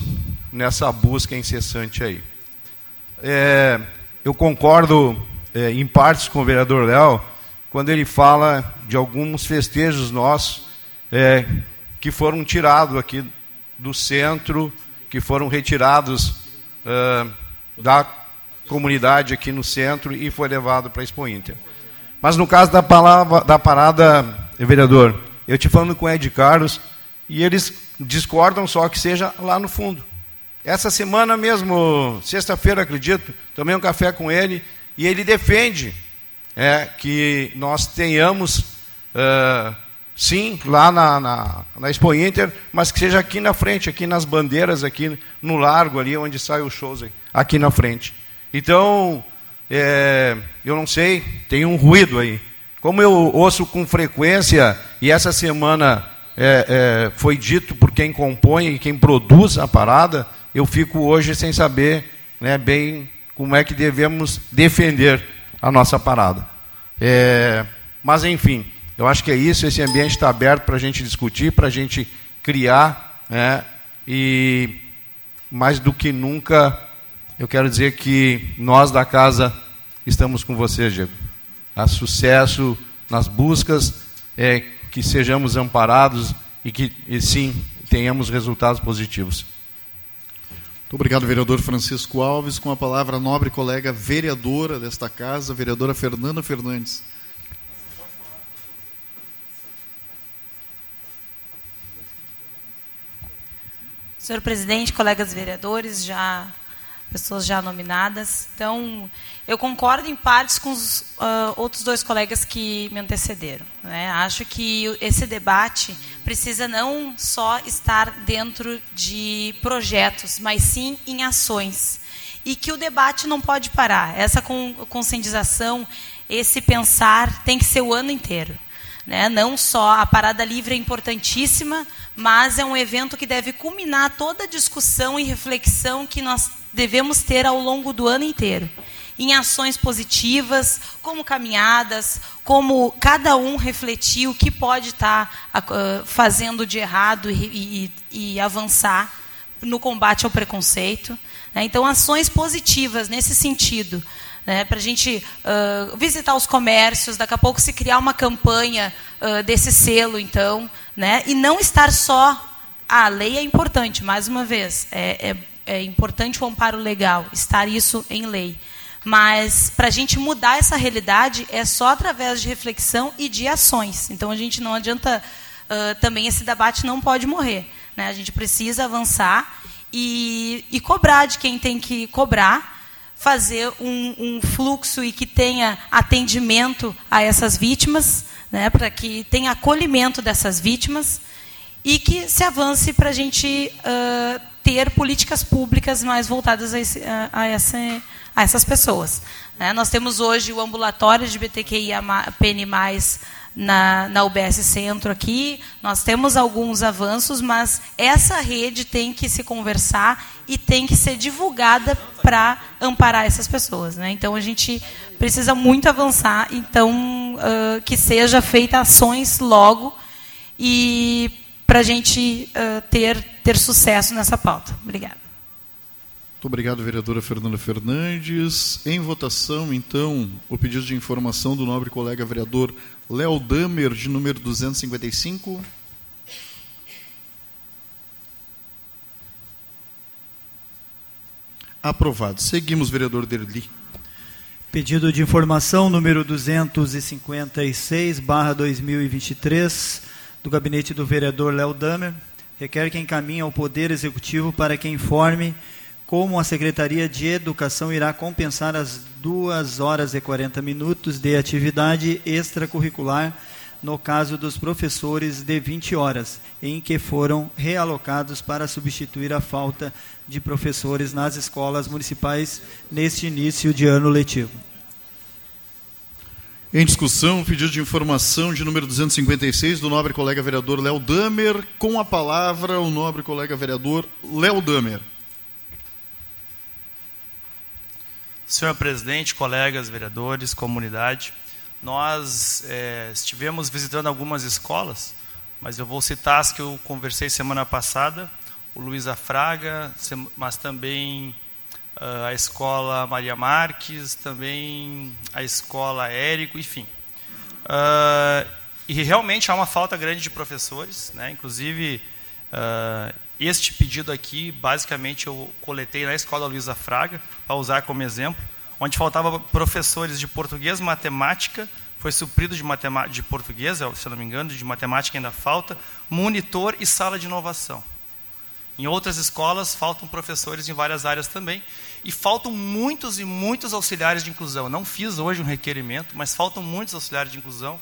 nessa busca incessante aí. É, eu concordo é, em partes com o vereador Léo, quando ele fala de alguns festejos nossos é, que foram tirados aqui do centro, que foram retirados uh, da comunidade aqui no centro e foi levado para a Expo Inter. Mas no caso da, palavra, da parada, vereador, eu te falando com o Ed Carlos e eles discordam só que seja lá no fundo. Essa semana mesmo, sexta-feira, acredito, tomei um café com ele e ele defende é, que nós tenhamos, uh, sim, lá na, na, na Expo Inter, mas que seja aqui na frente, aqui nas bandeiras, aqui no largo ali, onde saem os shows, aqui na frente. Então, é, eu não sei, tem um ruído aí. Como eu ouço com frequência, e essa semana é, é, foi dito por quem compõe e quem produz a parada, eu fico hoje sem saber né, bem como é que devemos defender a nossa parada. É, mas, enfim, eu acho que é isso, esse ambiente está aberto para a gente discutir, para a gente criar, né, e mais do que nunca eu quero dizer que nós da casa estamos com você, Diego. Há sucesso nas buscas, é, que sejamos amparados e que, e sim, tenhamos resultados positivos. Muito obrigado, vereador Francisco Alves. Com a palavra, a nobre colega vereadora desta casa, vereadora Fernanda Fernandes. Senhor presidente, colegas vereadores, já pessoas já nominadas. Então, eu concordo em partes com os uh, outros dois colegas que me antecederam. Né? Acho que esse debate precisa não só estar dentro de projetos, mas sim em ações. E que o debate não pode parar. Essa conscientização, esse pensar, tem que ser o ano inteiro. Né? Não só a parada livre é importantíssima, mas é um evento que deve culminar toda a discussão e reflexão que nós devemos ter ao longo do ano inteiro. Em ações positivas, como caminhadas, como cada um refletir o que pode estar uh, fazendo de errado e, e, e, avançar no combate ao preconceito. Né? Então, ações positivas nesse sentido. Né? Para a gente uh, visitar os comércios, daqui a pouco se criar uma campanha uh, desse selo, então. Né? E não estar só. a lei é importante, mais uma vez. É, é é importante o amparo legal, estar isso em lei. Mas para a gente mudar essa realidade é só através de reflexão e de ações. Então a gente não adianta uh, também esse debate não pode morrer. Né? A gente precisa avançar e, e cobrar de quem tem que cobrar, fazer um, um fluxo e que tenha atendimento a essas vítimas, né? para que tenha acolhimento dessas vítimas e que se avance para a gente uh, ter políticas públicas mais voltadas a, esse, a, a, essa, a essas pessoas. Né? Nós temos hoje o ambulatório de BTQIA PN+, na, na UBS Centro aqui, nós temos alguns avanços, mas essa rede tem que se conversar e tem que ser divulgada para amparar essas pessoas. Né? Então, a gente precisa muito avançar, então, uh, que seja feita ações logo e para a gente uh, ter, ter sucesso nessa pauta. Obrigada. Muito obrigado, vereadora Fernanda Fernandes. Em votação, então, o pedido de informação do nobre colega vereador Léo Damer, de número 255. Aprovado. Seguimos, vereador Derli. Pedido de informação número 256, barra 2023, do gabinete do vereador Léo Damer. Requer que encaminhe ao Poder Executivo para que informe como a Secretaria de Educação irá compensar as 2 horas e 40 minutos de atividade extracurricular no caso dos professores de 20 horas, em que foram realocados para substituir a falta de professores nas escolas municipais neste início de ano letivo. Em discussão, pedido de informação de número 256 do nobre colega vereador Léo Damer. Com a palavra, o nobre colega vereador Léo Damer. Senhor presidente, colegas, vereadores, comunidade, nós é, estivemos visitando algumas escolas, mas eu vou citar as que eu conversei semana passada, o Luísa Fraga, mas também uh, a escola Maria Marques, também a escola Érico, enfim. Uh, e realmente há uma falta grande de professores, né? inclusive uh, este pedido aqui, basicamente, eu coletei na escola Luísa Fraga, para usar como exemplo, onde faltava professores de português, matemática, foi suprido de, matemática, de português, se eu não me engano, de matemática ainda falta, monitor e sala de inovação. Em outras escolas, faltam professores em várias áreas também, e faltam muitos e muitos auxiliares de inclusão. Não fiz hoje um requerimento, mas faltam muitos auxiliares de inclusão,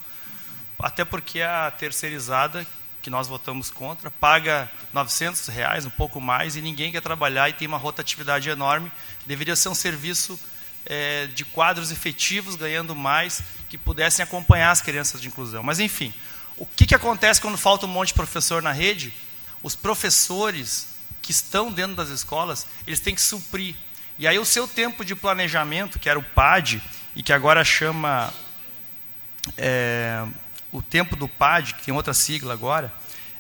até porque a terceirizada, que nós votamos contra, paga 900 reais, um pouco mais, e ninguém quer trabalhar e tem uma rotatividade enorme. Deveria ser um serviço é, de quadros efetivos, ganhando mais, que pudessem acompanhar as crianças de inclusão. Mas, enfim, o que, que acontece quando falta um monte de professor na rede? Os professores que estão dentro das escolas, eles têm que suprir. E aí o seu tempo de planejamento, que era o PAD, e que agora chama... É, o tempo do PAD, que tem outra sigla agora,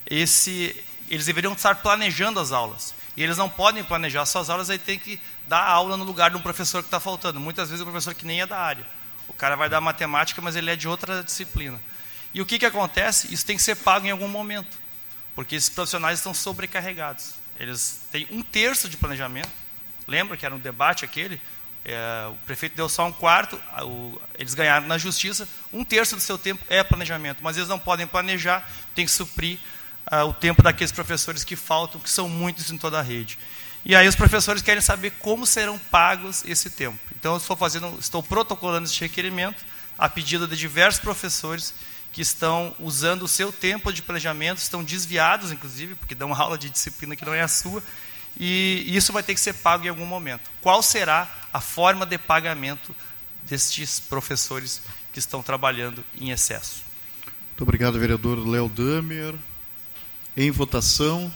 esse, eles deveriam estar planejando as aulas. E eles não podem planejar suas aulas, aí tem que dar aula no lugar de um professor que está faltando. Muitas vezes o professor que nem é da área. O cara vai dar matemática, mas ele é de outra disciplina. E o que, que acontece? Isso tem que ser pago em algum momento. Porque esses profissionais estão sobrecarregados. Eles têm um terço de planejamento. Lembra que era um debate aquele? É, o prefeito deu só um quarto, o, eles ganharam na justiça, um terço do seu tempo é planejamento, mas eles não podem planejar, tem que suprir uh, o tempo daqueles professores que faltam, que são muitos em toda a rede. E aí os professores querem saber como serão pagos esse tempo. Então eu estou fazendo, estou protocolando esse requerimento a pedido de diversos professores que estão usando o seu tempo de planejamento, estão desviados, inclusive, porque dão aula de disciplina que não é a sua, e isso vai ter que ser pago em algum momento. Qual será a forma de pagamento destes professores que estão trabalhando em excesso? Muito obrigado, vereador Léo Damer. Em votação.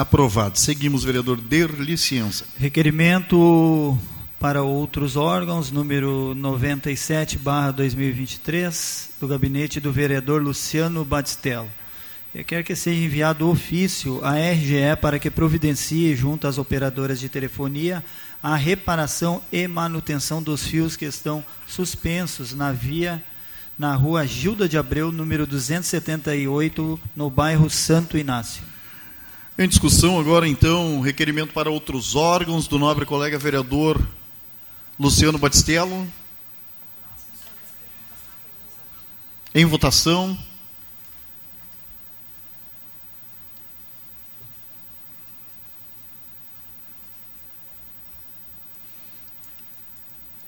Aprovado. Seguimos, vereador Derli Ciência. Requerimento para outros órgãos, número 97, barra 2023, do gabinete do vereador Luciano Batistello. Requer que seja enviado ofício à RGE para que providencie, junto às operadoras de telefonia, a reparação e manutenção dos fios que estão suspensos na via na rua Gilda de Abreu, número 278, no bairro Santo Inácio. Em discussão agora, então, requerimento para outros órgãos do nobre colega vereador Luciano Batistello. Em votação.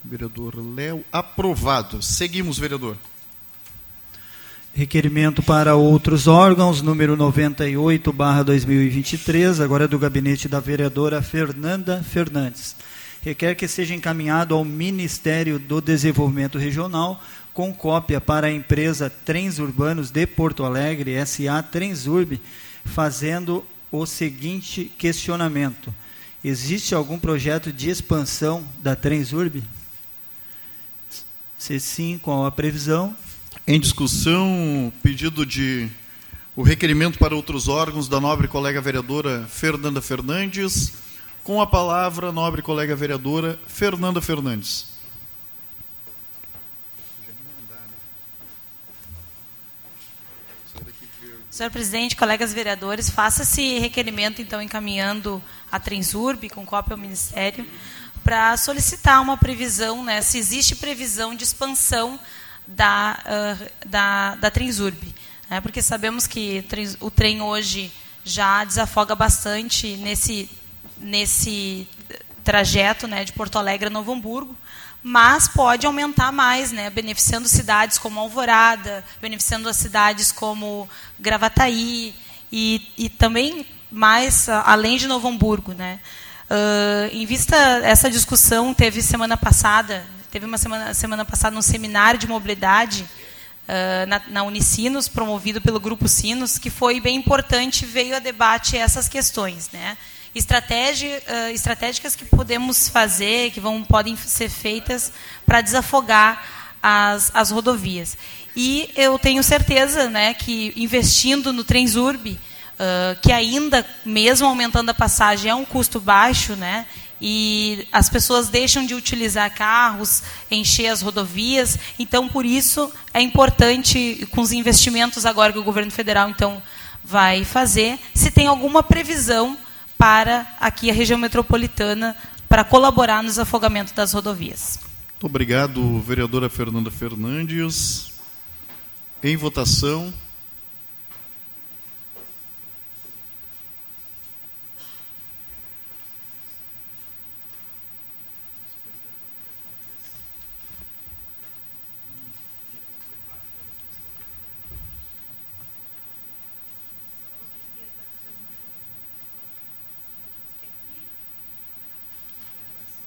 Vereador Léo, aprovado. Seguimos, vereador. Requerimento para outros órgãos, número 98, barra 2023, agora é do gabinete da vereadora Fernanda Fernandes. Requer que seja encaminhado ao Ministério do Desenvolvimento Regional com cópia para a empresa Trens Urbanos de Porto Alegre, SA Transurb, fazendo o seguinte questionamento: Existe algum projeto de expansão da Transurb? Se sim, qual a previsão? Em discussão, pedido de o requerimento para outros órgãos da nobre colega vereadora Fernanda Fernandes. Com a palavra, nobre colega vereadora Fernanda Fernandes. Senhor presidente, colegas vereadores, faça esse requerimento, então, encaminhando a Transurb, com cópia ao Ministério, para solicitar uma previsão, né, se existe previsão de expansão da, uh, da, da Transurb. Né, porque sabemos que o trem hoje já desafoga bastante nesse, nesse trajeto né, de Porto Alegre a Novo Hamburgo, mas pode aumentar mais, né, beneficiando cidades como Alvorada, beneficiando as cidades como Gravataí e, e também mais além de Novo Hamburgo, né. Uh, em vista essa discussão teve semana passada, teve uma semana semana passada um seminário de mobilidade uh, na, na Unicinos promovido pelo grupo Sinos, que foi bem importante, veio a debate essas questões, né estratégia, uh, estratégicas que podemos fazer, que vão, podem ser feitas para desafogar as, as rodovias. E eu tenho certeza né, que investindo no Transurb, uh, que ainda, mesmo aumentando a passagem, é um custo baixo, né, e as pessoas deixam de utilizar carros, encher as rodovias, então, por isso, é importante, com os investimentos agora que o governo federal, então, vai fazer, se tem alguma previsão para aqui a região metropolitana para colaborar no desafogamento das rodovias. Muito obrigado, vereadora Fernanda Fernandes. Em votação.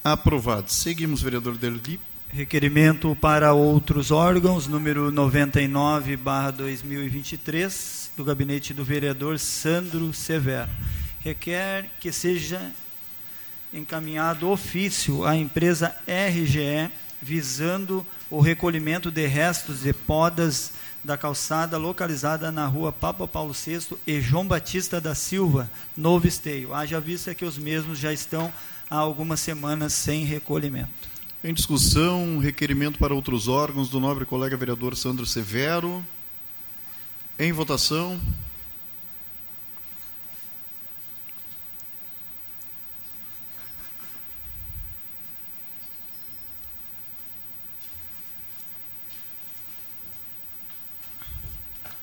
Aprovado. Seguimos, vereador Derli. Requerimento para outros órgãos, número 99, barra 2023, do gabinete do vereador Sandro Severo. Requer que seja encaminhado ofício à empresa RGE, visando o recolhimento de restos de podas da calçada localizada na rua Papa Paulo VI e João Batista da Silva, Novo Esteio. Haja vista que os mesmos já estão há algumas semanas sem recolhimento. Em discussão, requerimento para outros órgãos do nobre colega vereador Sandro Severo. Em votação.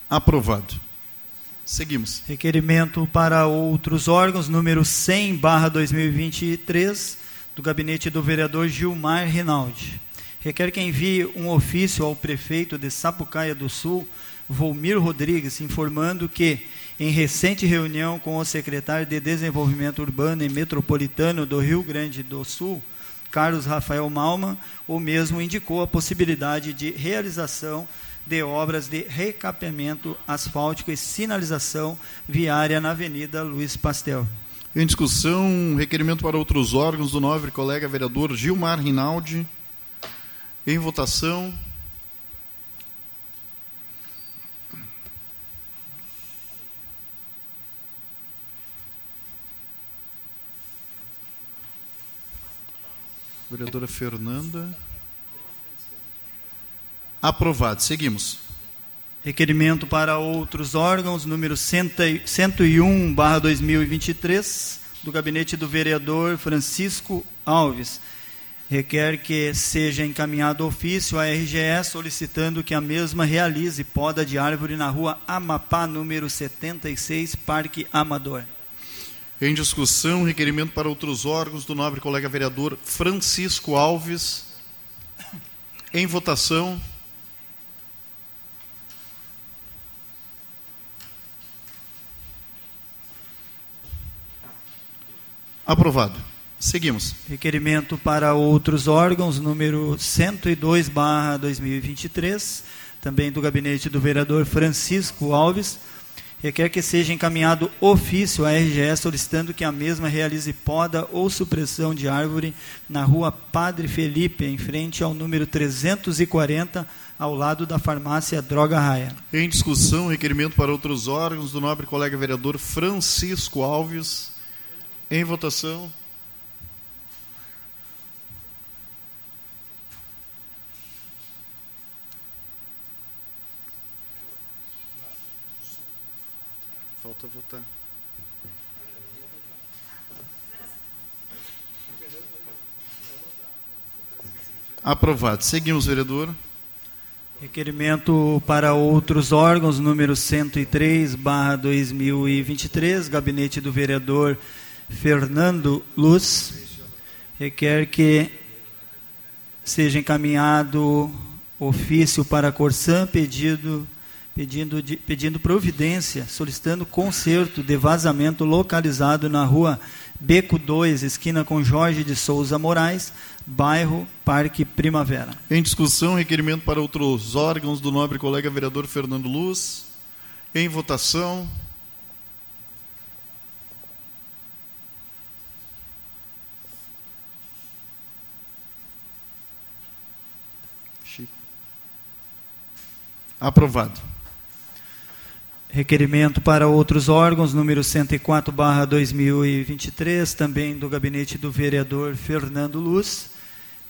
Aprovado. Seguimos. Requerimento para outros órgãos, número 100, barra 2023, do gabinete do vereador Gilmar Rinaldi. Requer que envie um ofício ao prefeito de Sapucaia do Sul, Volmir Rodrigues, informando que, em recente reunião com o secretário de Desenvolvimento Urbano e Metropolitano do Rio Grande do Sul, Carlos Rafael Malman, o mesmo indicou a possibilidade de realização de obras de recapeamento asfáltico e sinalização viária na Avenida Luiz Pastel. Em discussão, requerimento para outros órgãos do nobre colega vereador Gilmar Rinaldi. Em votação. Vereadora Fernanda. Aprovado. Seguimos. Requerimento para outros órgãos, número 101, barra 2023, do gabinete do vereador Francisco Alves. Requer que seja encaminhado ofício à RGE solicitando que a mesma realize poda de árvore na rua Amapá, número 76, Parque Amador. Em discussão, requerimento para outros órgãos do nobre colega vereador Francisco Alves. Em votação. Aprovado. Seguimos. Requerimento para outros órgãos, número 102, barra 2023, também do gabinete do vereador Francisco Alves. Requer que seja encaminhado ofício à RGE solicitando que a mesma realize poda ou supressão de árvore na rua Padre Felipe, em frente ao número 340, ao lado da farmácia Droga Raia. Em discussão, requerimento para outros órgãos do nobre colega vereador Francisco Alves. Em votação. Falta votar. Aprovado. Seguimos, vereador. Requerimento para outros órgãos, número 103, barra 2023, gabinete do vereador Fernando Luz. Requer que seja encaminhado ofício para a Corsã, pedido, pedindo, de, pedindo providência, solicitando conserto de vazamento localizado na rua Beco 2, esquina com Jorge de Souza Moraes, bairro Parque Primavera. Em discussão, requerimento para outros órgãos do nobre colega vereador Fernando Luz. Em votação. Aprovado. Requerimento para outros órgãos, número 104, barra 2023, também do gabinete do vereador Fernando Luz.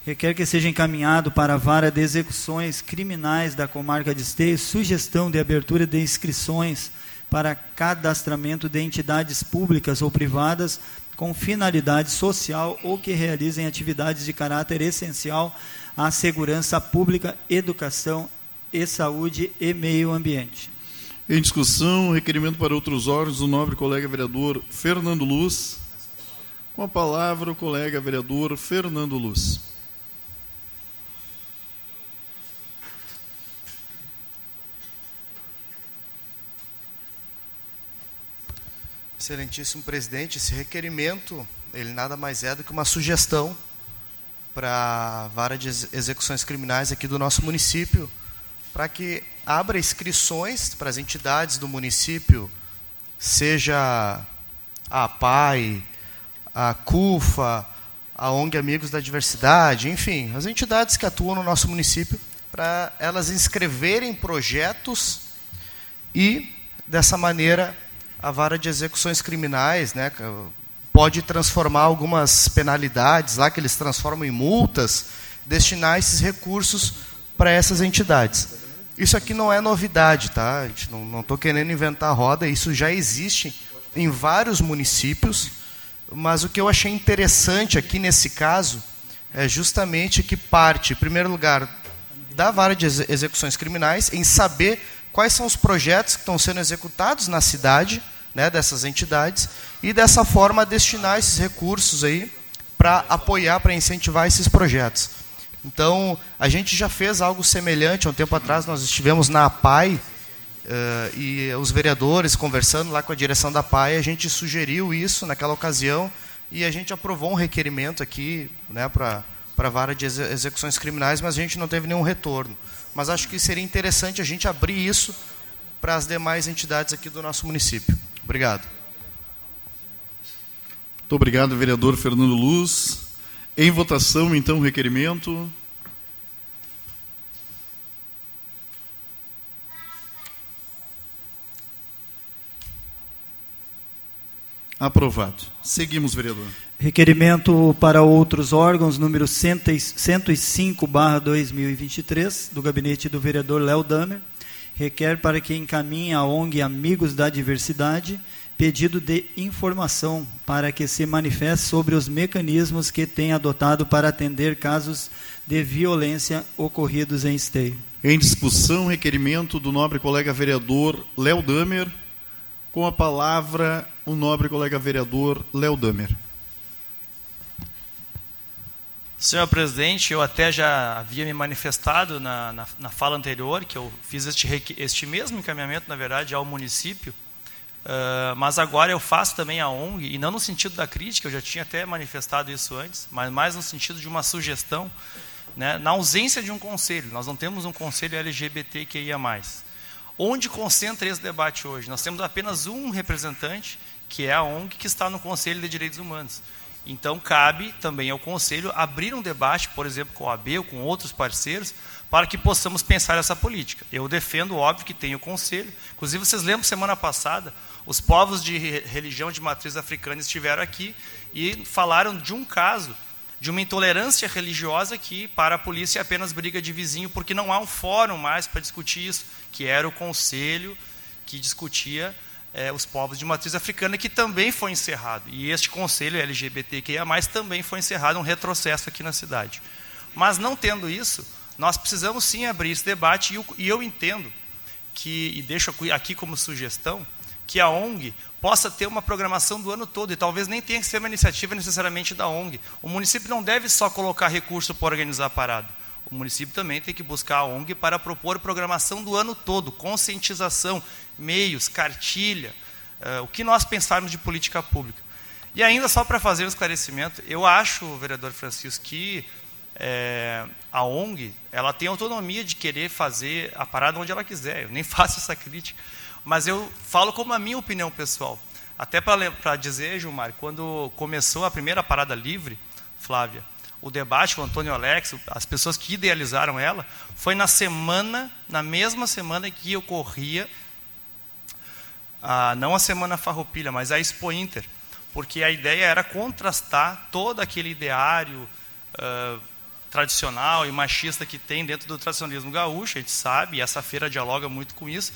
Requer que seja encaminhado para a vara de execuções criminais da comarca de Esteio sugestão de abertura de inscrições para cadastramento de entidades públicas ou privadas com finalidade social ou que realizem atividades de caráter essencial à segurança pública, educação e saúde e meio ambiente. Em discussão, requerimento para outros órgãos do nobre colega vereador Fernando Luz. Com a palavra, o colega vereador Fernando Luz. Excelentíssimo presidente, esse requerimento, ele nada mais é do que uma sugestão para a vara de execuções criminais aqui do nosso município, para que abra inscrições para as entidades do município, seja a PAI, a CUFA, a ONG Amigos da Diversidade, enfim, as entidades que atuam no nosso município, para elas inscreverem projetos e, dessa maneira, a vara de execuções criminais né, pode transformar algumas penalidades lá, que eles transformam em multas, destinar esses recursos para essas entidades. Isso aqui não é novidade, tá? não estou querendo inventar roda, isso já existe em vários municípios, mas o que eu achei interessante aqui nesse caso é justamente que parte, em primeiro lugar, da vara de execuções criminais, em saber quais são os projetos que estão sendo executados na cidade, né, dessas entidades, e dessa forma destinar esses recursos aí para apoiar, para incentivar esses projetos. Então, a gente já fez algo semelhante. Há um tempo atrás, nós estivemos na APAI, uh, e os vereadores conversando lá com a direção da APAI, a gente sugeriu isso naquela ocasião, e a gente aprovou um requerimento aqui né, para a vara de execuções criminais, mas a gente não teve nenhum retorno. Mas acho que seria interessante a gente abrir isso para as demais entidades aqui do nosso município. Obrigado. Muito obrigado, vereador Fernando Luz. Em votação, então, o requerimento. Aprovado. Seguimos, vereador. Requerimento para outros órgãos, número 105, barra 2023, do gabinete do vereador Léo Damer requer para que encaminhe a ONG Amigos da Diversidade pedido de informação para que se manifeste sobre os mecanismos que tem adotado para atender casos de violência ocorridos em esteio. Em discussão, requerimento do nobre colega vereador Léo Damer. Com a palavra, o nobre colega vereador Léo Damer. Senhor presidente, eu até já havia me manifestado na, na, na fala anterior, que eu fiz este, este mesmo encaminhamento, na verdade, ao município, uh, mas agora eu faço também a ONG, e não no sentido da crítica, eu já tinha até manifestado isso antes, mas mais no sentido de uma sugestão, né, na ausência de um conselho, nós não temos um conselho LGBTQIA+. Onde concentra esse debate hoje? Nós temos apenas um representante, que é a ONG, que está no Conselho de Direitos Humanos. Então, cabe também ao Conselho abrir um debate, por exemplo, com a AB ou com outros parceiros, para que possamos pensar essa política. Eu defendo, óbvio, que tem o Conselho. Inclusive, vocês lembram, semana passada, os povos de religião de matriz africana estiveram aqui e falaram de um caso de uma intolerância religiosa que, para a polícia, é apenas briga de vizinho, porque não há um fórum mais para discutir isso, que era o Conselho que discutia é, os povos de matriz africana, que também foi encerrado. E este conselho LGBTQIA, também foi encerrado, um retrocesso aqui na cidade. Mas não tendo isso, nós precisamos sim abrir esse debate, e eu, e eu entendo que, e deixo aqui como sugestão, que a ONG possa ter uma programação do ano todo, e talvez nem tenha que ser uma iniciativa necessariamente da ONG. O município não deve só colocar recurso para organizar a parada. O município também tem que buscar a ONG para propor programação do ano todo, conscientização, meios, cartilha, uh, o que nós pensarmos de política pública. E ainda só para fazer um esclarecimento, eu acho, vereador Francisco, que é, a ONG ela tem autonomia de querer fazer a parada onde ela quiser. Eu nem *laughs* faço essa crítica, mas eu falo como a minha opinião pessoal. Até para dizer, Gilmar, quando começou a primeira parada livre, Flávia, o debate com o Antônio Alex, as pessoas que idealizaram ela, foi na semana, na mesma semana que ocorria a, não a Semana Farroupilha, mas a Expo Inter, porque a ideia era contrastar todo aquele ideário uh, tradicional e machista que tem dentro do tradicionalismo gaúcho, a gente sabe, e essa feira dialoga muito com isso,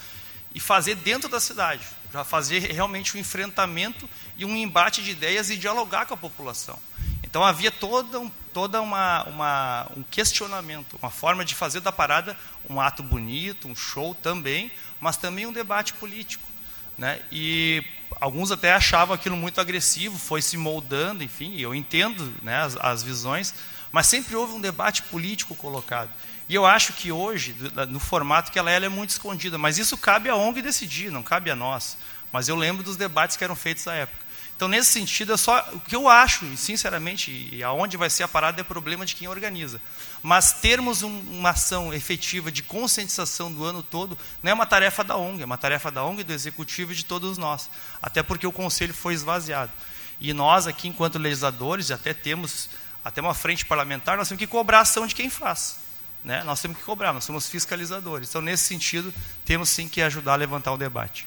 e fazer dentro da cidade, para fazer realmente um enfrentamento e um embate de ideias e dialogar com a população. Então havia toda, um, toda uma, uma, um questionamento, uma forma de fazer da parada um ato bonito, um show também, mas também um debate político. Né? E alguns até achavam aquilo muito agressivo, foi se moldando, enfim, eu entendo né, as, as visões, mas sempre houve um debate político colocado. E eu acho que hoje, no formato que ela é, ela é muito escondida, mas isso cabe à ONG decidir, não cabe a nós. Mas eu lembro dos debates que eram feitos à época. Então, nesse sentido, é só o que eu acho, sinceramente, e aonde vai ser a parada é problema de quem organiza. Mas termos um, uma ação efetiva de conscientização do ano todo não é uma tarefa da ONG, é uma tarefa da ONG, do executivo e de todos nós. Até porque o conselho foi esvaziado. E nós aqui, enquanto legisladores, até temos até uma frente parlamentar, nós temos que cobrar a ação de quem faz. Né? Nós temos que cobrar, nós somos fiscalizadores. Então, nesse sentido, temos sim que ajudar a levantar o debate.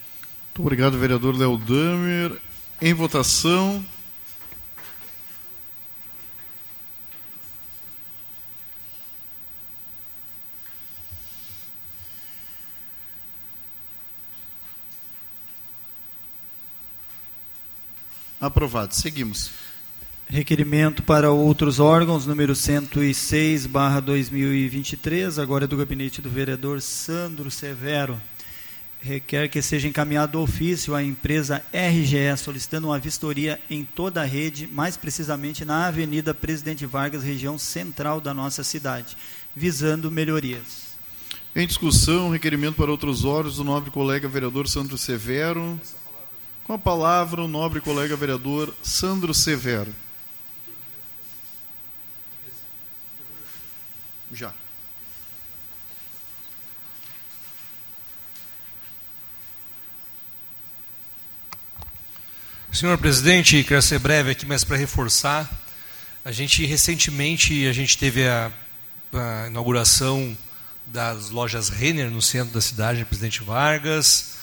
Muito obrigado, vereador Léo Damer. Em votação. Aprovado. Seguimos. Requerimento para outros órgãos, número 106, barra 2023, agora é do gabinete do vereador Sandro Severo requer que seja encaminhado ofício à empresa RGE solicitando uma vistoria em toda a rede, mais precisamente na Avenida Presidente Vargas, região central da nossa cidade, visando melhorias. Em discussão, requerimento para outros órgãos do nobre colega vereador Sandro Severo. Com a palavra, o nobre colega vereador Sandro Severo. Já. Senhor presidente, quero ser breve aqui, mas para reforçar, a gente recentemente a gente teve a, a inauguração das lojas Renner no centro da cidade, Presidente Vargas,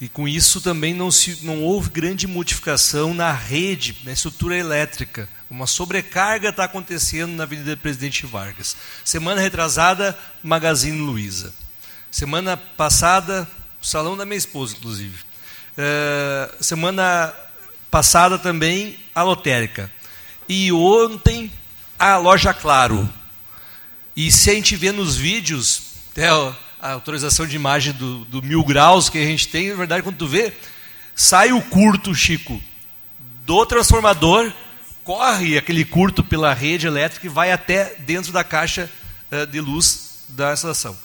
e com isso também não, se, não houve grande modificação na rede, na estrutura elétrica. Uma sobrecarga está acontecendo na Avenida Presidente Vargas. Semana retrasada, Magazine Luiza. Semana passada, salão da minha esposa, inclusive. Uh, semana passada também a lotérica. E ontem a loja Claro. E se a gente vê nos vídeos, até a autorização de imagem do, do mil graus que a gente tem, na verdade, quando tu vê, sai o curto, Chico, do transformador corre aquele curto pela rede elétrica e vai até dentro da caixa uh, de luz da instalação.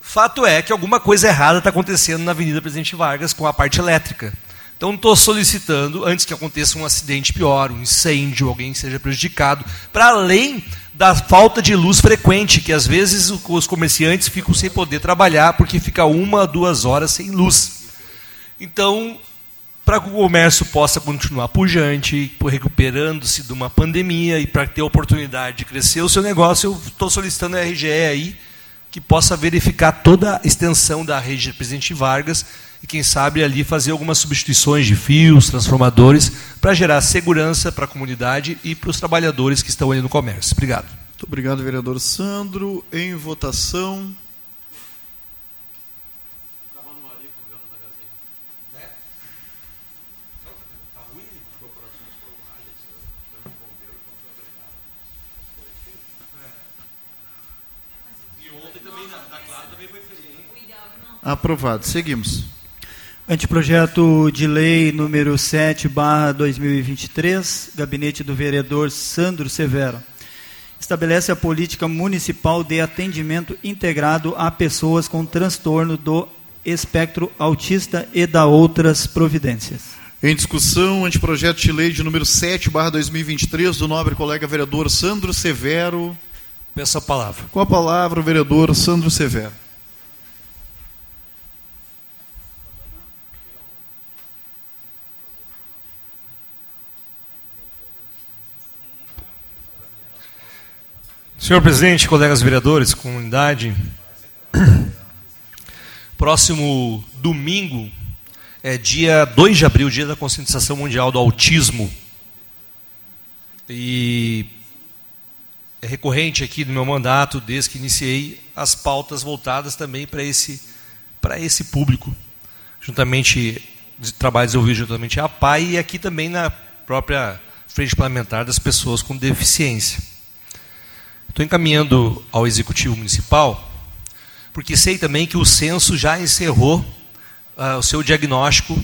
Fato é que alguma coisa errada está acontecendo na Avenida Presidente Vargas com a parte elétrica. Então, estou solicitando, antes que aconteça um acidente pior, um incêndio, alguém seja prejudicado, para além da falta de luz frequente, que às vezes os comerciantes ficam sem poder trabalhar porque fica uma, duas horas sem luz. Então, para que o comércio possa continuar pujante, recuperando-se de uma pandemia e para ter a oportunidade de crescer o seu negócio, eu estou solicitando a RGE aí que possa verificar toda a extensão da rede de Presidente Vargas e, quem sabe, ali fazer algumas substituições de fios, transformadores, para gerar segurança para a comunidade e para os trabalhadores que estão ali no comércio. Obrigado. Muito obrigado, vereador Sandro. Em votação. Aprovado. Seguimos. Anteprojeto de lei número 7, barra 2023, gabinete do vereador Sandro Severo. Estabelece a política municipal de atendimento integrado a pessoas com transtorno do espectro autista e da outras providências. Em discussão, anteprojeto de lei de número 7, barra 2023, do nobre colega vereador Sandro Severo. Peço a palavra. Com a palavra, o vereador Sandro Severo. Senhor presidente, colegas vereadores, comunidade, próximo domingo é dia 2 de abril, dia da conscientização mundial do autismo. E é recorrente aqui no meu mandato, desde que iniciei, as pautas voltadas também para esse, para esse público, juntamente de trabalho desenvolvido juntamente à PAI e aqui também na própria frente parlamentar das pessoas com deficiência. Estou encaminhando ao Executivo Municipal, porque sei também que o censo já encerrou uh, o seu diagnóstico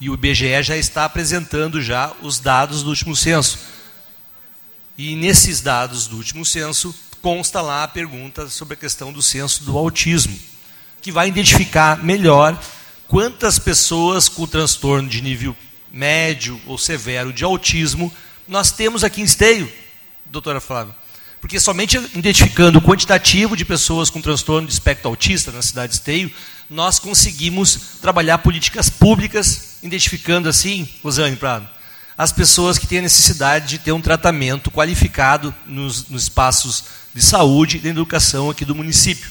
e o IBGE já está apresentando já os dados do último censo. E nesses dados do último censo consta lá a pergunta sobre a questão do censo do autismo, que vai identificar melhor quantas pessoas com transtorno de nível médio ou severo de autismo nós temos aqui em Esteio, doutora Flávia. Porque somente identificando o quantitativo de pessoas com transtorno de espectro autista na cidade de Esteio, nós conseguimos trabalhar políticas públicas, identificando assim, Rosane Prado, as pessoas que têm a necessidade de ter um tratamento qualificado nos, nos espaços de saúde e de educação aqui do município.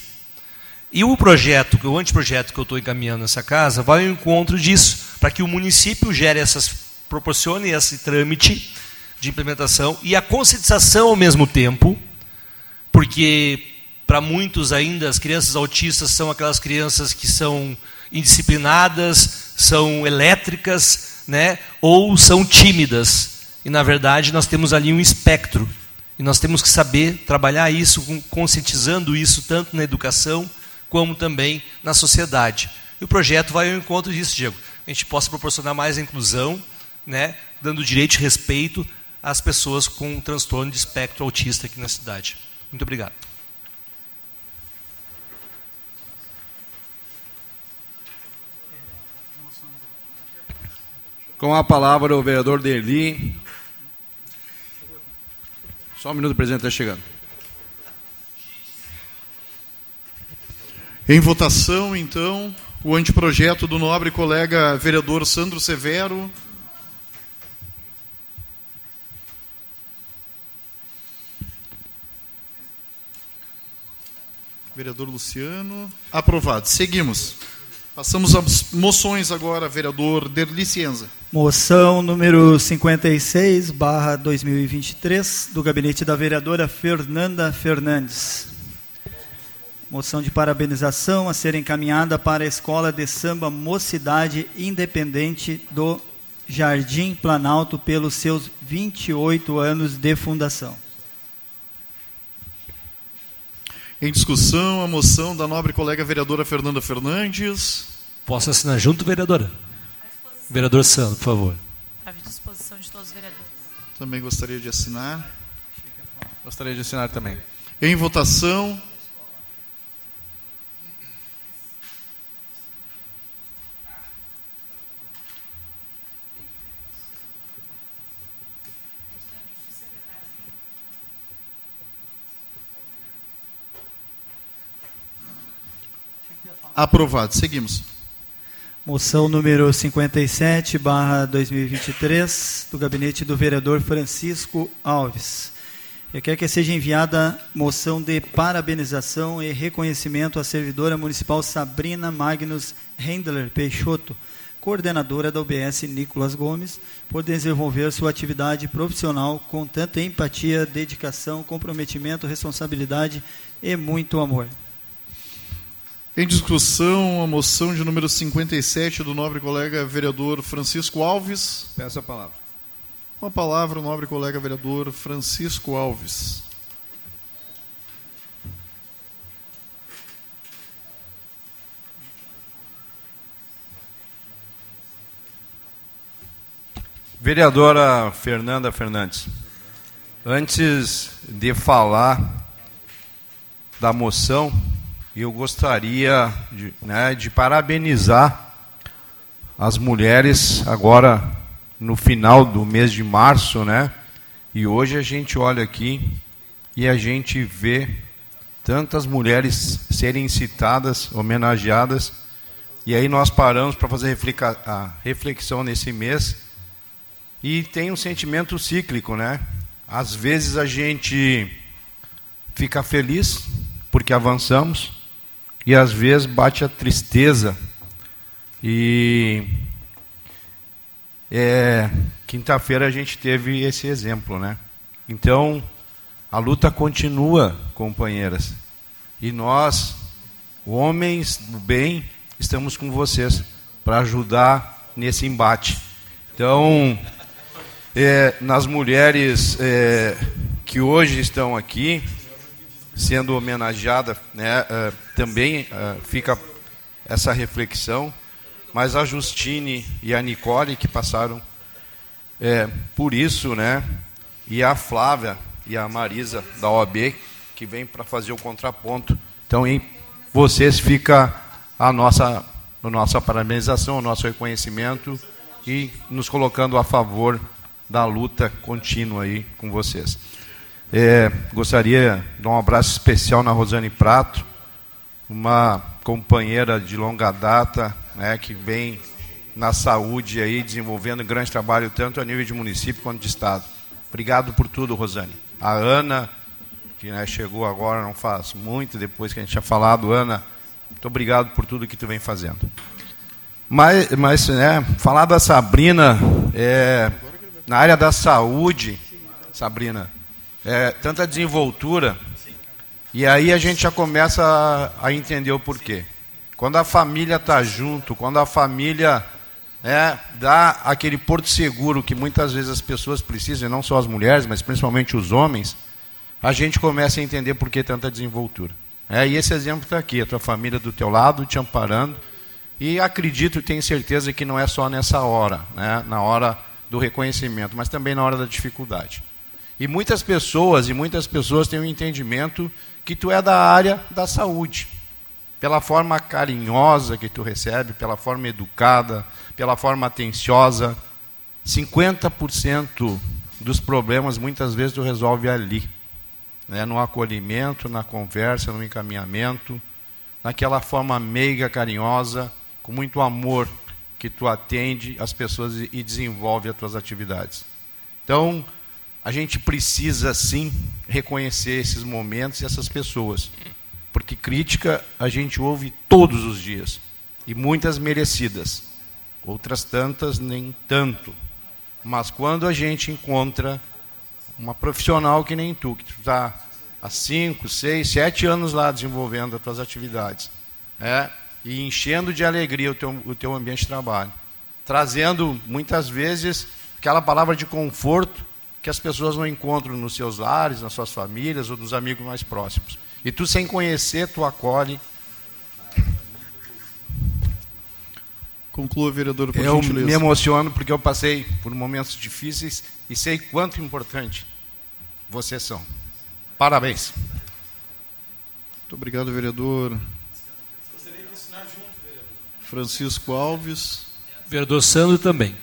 E o projeto, o anteprojeto que eu estou encaminhando nessa casa, vai ao encontro disso, para que o município gere essas, proporcione esse trâmite de implementação e a conscientização ao mesmo tempo, porque para muitos ainda as crianças autistas são aquelas crianças que são indisciplinadas, são elétricas, né, ou são tímidas. E na verdade nós temos ali um espectro. E nós temos que saber trabalhar isso, conscientizando isso tanto na educação como também na sociedade. E o projeto vai ao encontro disso, Diego. A gente possa proporcionar mais inclusão, né, dando direito e respeito às pessoas com um transtorno de espectro autista aqui na cidade. Muito obrigado. Com a palavra o vereador Derli. Só um minuto, presidente está chegando. Em votação, então, o anteprojeto do nobre colega vereador Sandro Severo. Vereador Luciano. Aprovado. Seguimos. Passamos às moções agora, vereador Derli Cienza. Moção número 56, barra 2023, do gabinete da vereadora Fernanda Fernandes. Moção de parabenização a ser encaminhada para a Escola de Samba Mocidade Independente do Jardim Planalto pelos seus 28 anos de fundação. Em discussão, a moção da nobre colega vereadora Fernanda Fernandes. Posso assinar junto, vereadora? Vereador Sandro, por favor. À disposição de todos os vereadores. Também gostaria de assinar. Gostaria de assinar também. Em votação. Aprovado. Seguimos. Moção número 57, barra 2023, do gabinete do vereador Francisco Alves. Eu quero que seja enviada moção de parabenização e reconhecimento à servidora municipal Sabrina Magnus Rendler Peixoto, coordenadora da UBS Nicolas Gomes, por desenvolver sua atividade profissional com tanta empatia, dedicação, comprometimento, responsabilidade e muito amor. Em discussão, a moção de número 57 do nobre colega vereador Francisco Alves. Peço a palavra. Com a palavra, o nobre colega vereador Francisco Alves. Vereadora Fernanda Fernandes, antes de falar da moção, eu gostaria de, né, de parabenizar as mulheres agora no final do mês de março, né? E hoje a gente olha aqui e a gente vê tantas mulheres serem citadas, homenageadas, e aí nós paramos para fazer a reflexão nesse mês e tem um sentimento cíclico, né? Às vezes a gente fica feliz porque avançamos, e às vezes bate a tristeza. E é, quinta-feira a gente teve esse exemplo, né? Então, a luta continua, companheiras. E nós, homens do bem, estamos com vocês para ajudar nesse embate. Então, é, nas mulheres é, que hoje estão aqui, sendo homenageada, né, uh, também uh, fica essa reflexão, mas a Justine e a Nicole que passaram é, por isso, né, e a Flávia e a Marisa da OAB que vem para fazer o contraponto. Então, em vocês fica a nossa, a nossa parabenização, o nosso reconhecimento e nos colocando a favor da luta contínua aí com vocês. É, gostaria de dar um abraço especial na Rosane Prato, uma companheira de longa data, né, que vem na saúde aí desenvolvendo um grande trabalho tanto a nível de município quanto de estado. Obrigado por tudo, Rosane. A Ana, que né, chegou agora, não faz muito depois que a gente tinha falado, Ana, muito obrigado por tudo que tu vem fazendo. Mas, mas né, falar da Sabrina, é, na área da saúde, Sabrina, é, tanta desenvoltura, e aí a gente já começa a, a entender o porquê. Quando a família está junto, quando a família né, dá aquele porto seguro que muitas vezes as pessoas precisam, e não só as mulheres, mas principalmente os homens, a gente começa a entender por que tanta desenvoltura. É, e esse exemplo está aqui, a tua família do teu lado, te amparando, e acredito e tenho certeza que não é só nessa hora, né, na hora do reconhecimento, mas também na hora da dificuldade. E muitas pessoas, e muitas pessoas têm um entendimento que tu é da área da saúde. Pela forma carinhosa que tu recebe, pela forma educada, pela forma atenciosa. 50% dos problemas muitas vezes tu resolve ali. Né? No acolhimento, na conversa, no encaminhamento, naquela forma meiga, carinhosa, com muito amor que tu atende as pessoas e desenvolve as tuas atividades. Então, a gente precisa sim reconhecer esses momentos e essas pessoas. Porque crítica a gente ouve todos os dias, e muitas merecidas, outras tantas nem tanto. Mas quando a gente encontra uma profissional que nem tu, que tu está há cinco, seis, sete anos lá desenvolvendo as tuas atividades, é, e enchendo de alegria o teu, o teu ambiente de trabalho, trazendo muitas vezes aquela palavra de conforto que as pessoas não encontram nos seus lares, nas suas famílias ou nos amigos mais próximos. E tu, sem conhecer, tu acolhe. Conclua, vereador, por eu gentileza. me emociono porque eu passei por momentos difíceis e sei quanto importante vocês são. Parabéns. Muito obrigado, vereador. Francisco Alves. Vereador Sandro também.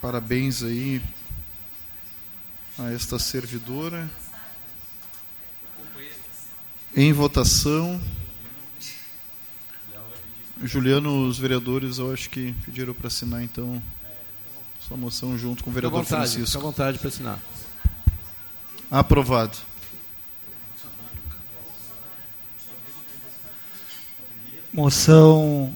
Parabéns aí a esta servidora. Em votação. Juliano, os vereadores, eu acho que pediram para assinar, então, sua moção junto com o vereador Fica à vontade, Francisco. Fica à vontade para assinar. Aprovado. Moção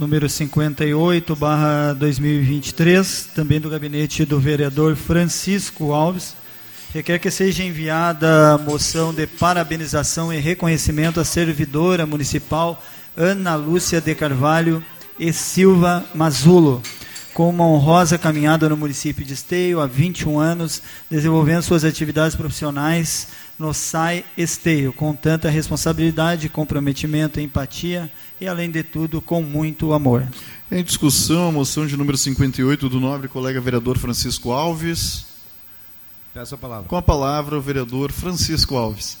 número 58, barra 2023, também do gabinete do vereador Francisco Alves. Requer que seja enviada a moção de parabenização e reconhecimento à servidora municipal Ana Lúcia de Carvalho e Silva Mazulo, com uma honrosa caminhada no município de Esteio há 21 anos, desenvolvendo suas atividades profissionais no SAI Esteio, com tanta responsabilidade, comprometimento, empatia e, além de tudo, com muito amor. Em discussão, a moção de número 58 do nobre colega vereador Francisco Alves. Peço a palavra. Com a palavra, o vereador Francisco Alves.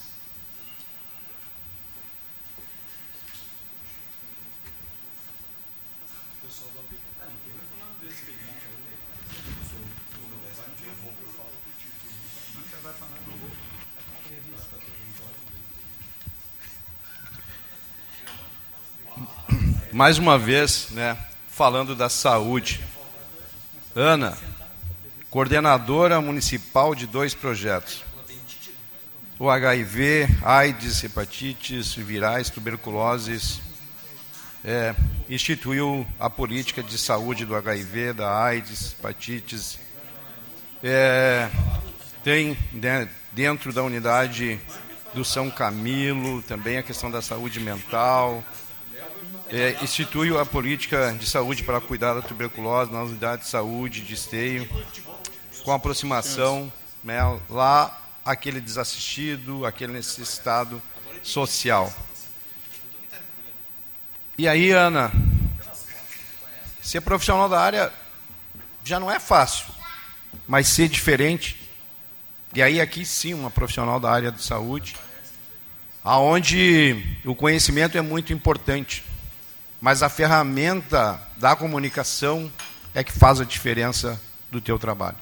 Mais uma vez, né, falando da saúde. Ana, coordenadora municipal de dois projetos. O HIV, AIDS, hepatites virais, tuberculoses, é, instituiu a política de saúde do HIV, da AIDS, hepatites. É, tem né, dentro da unidade do São Camilo também a questão da saúde mental, é, institui a política de saúde para cuidar da tuberculose na unidade de saúde de esteio, com aproximação né, lá aquele desassistido, aquele necessitado social. E aí, Ana, ser profissional da área já não é fácil, mas ser diferente. E aí aqui sim, uma profissional da área de saúde, aonde o conhecimento é muito importante mas a ferramenta da comunicação é que faz a diferença do teu trabalho.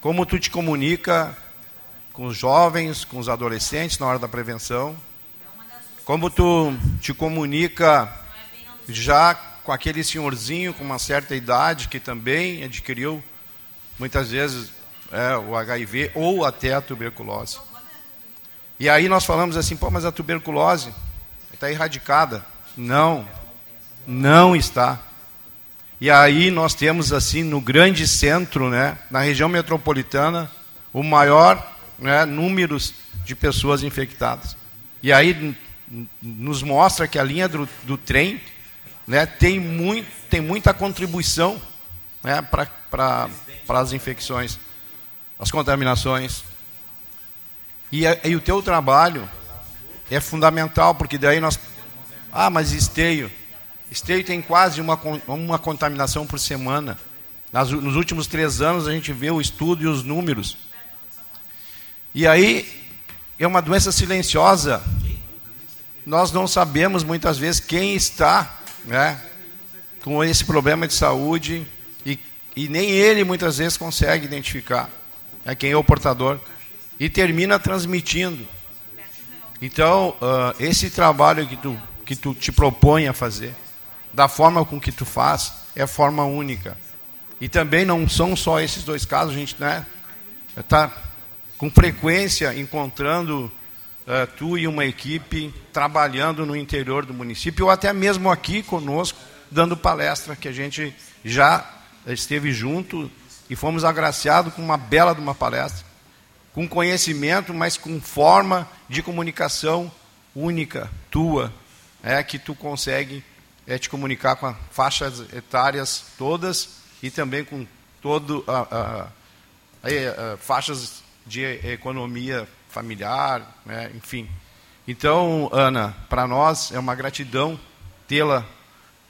Como tu te comunica com os jovens, com os adolescentes na hora da prevenção, como tu te comunica já com aquele senhorzinho com uma certa idade que também adquiriu muitas vezes é, o HIV ou até a tuberculose. E aí nós falamos assim, pô, mas a tuberculose está erradicada. Não, não está. E aí nós temos assim no grande centro, né, na região metropolitana, o maior né, número de pessoas infectadas. E aí nos mostra que a linha do, do trem né, tem, muito, tem muita contribuição né, para as infecções, as contaminações. E, e o teu trabalho é fundamental, porque daí nós. Ah, mas esteio. Esteio tem quase uma, uma contaminação por semana. Nas, nos últimos três anos a gente vê o estudo e os números. E aí é uma doença silenciosa. Nós não sabemos muitas vezes quem está né, com esse problema de saúde e, e nem ele muitas vezes consegue identificar né, quem é o portador e termina transmitindo. Então, uh, esse trabalho que tu, que tu te propõe a fazer, da forma com que tu faz, é forma única. E também não são só esses dois casos, a gente né, está com frequência encontrando uh, tu e uma equipe trabalhando no interior do município, ou até mesmo aqui conosco, dando palestra, que a gente já esteve junto e fomos agraciados com uma bela de uma palestra, com conhecimento, mas com forma de comunicação única, tua, é que tu consegue é, te comunicar com as faixas etárias todas e também com todo a, a, a, a faixas de economia familiar, né, enfim. Então, Ana, para nós é uma gratidão tê-la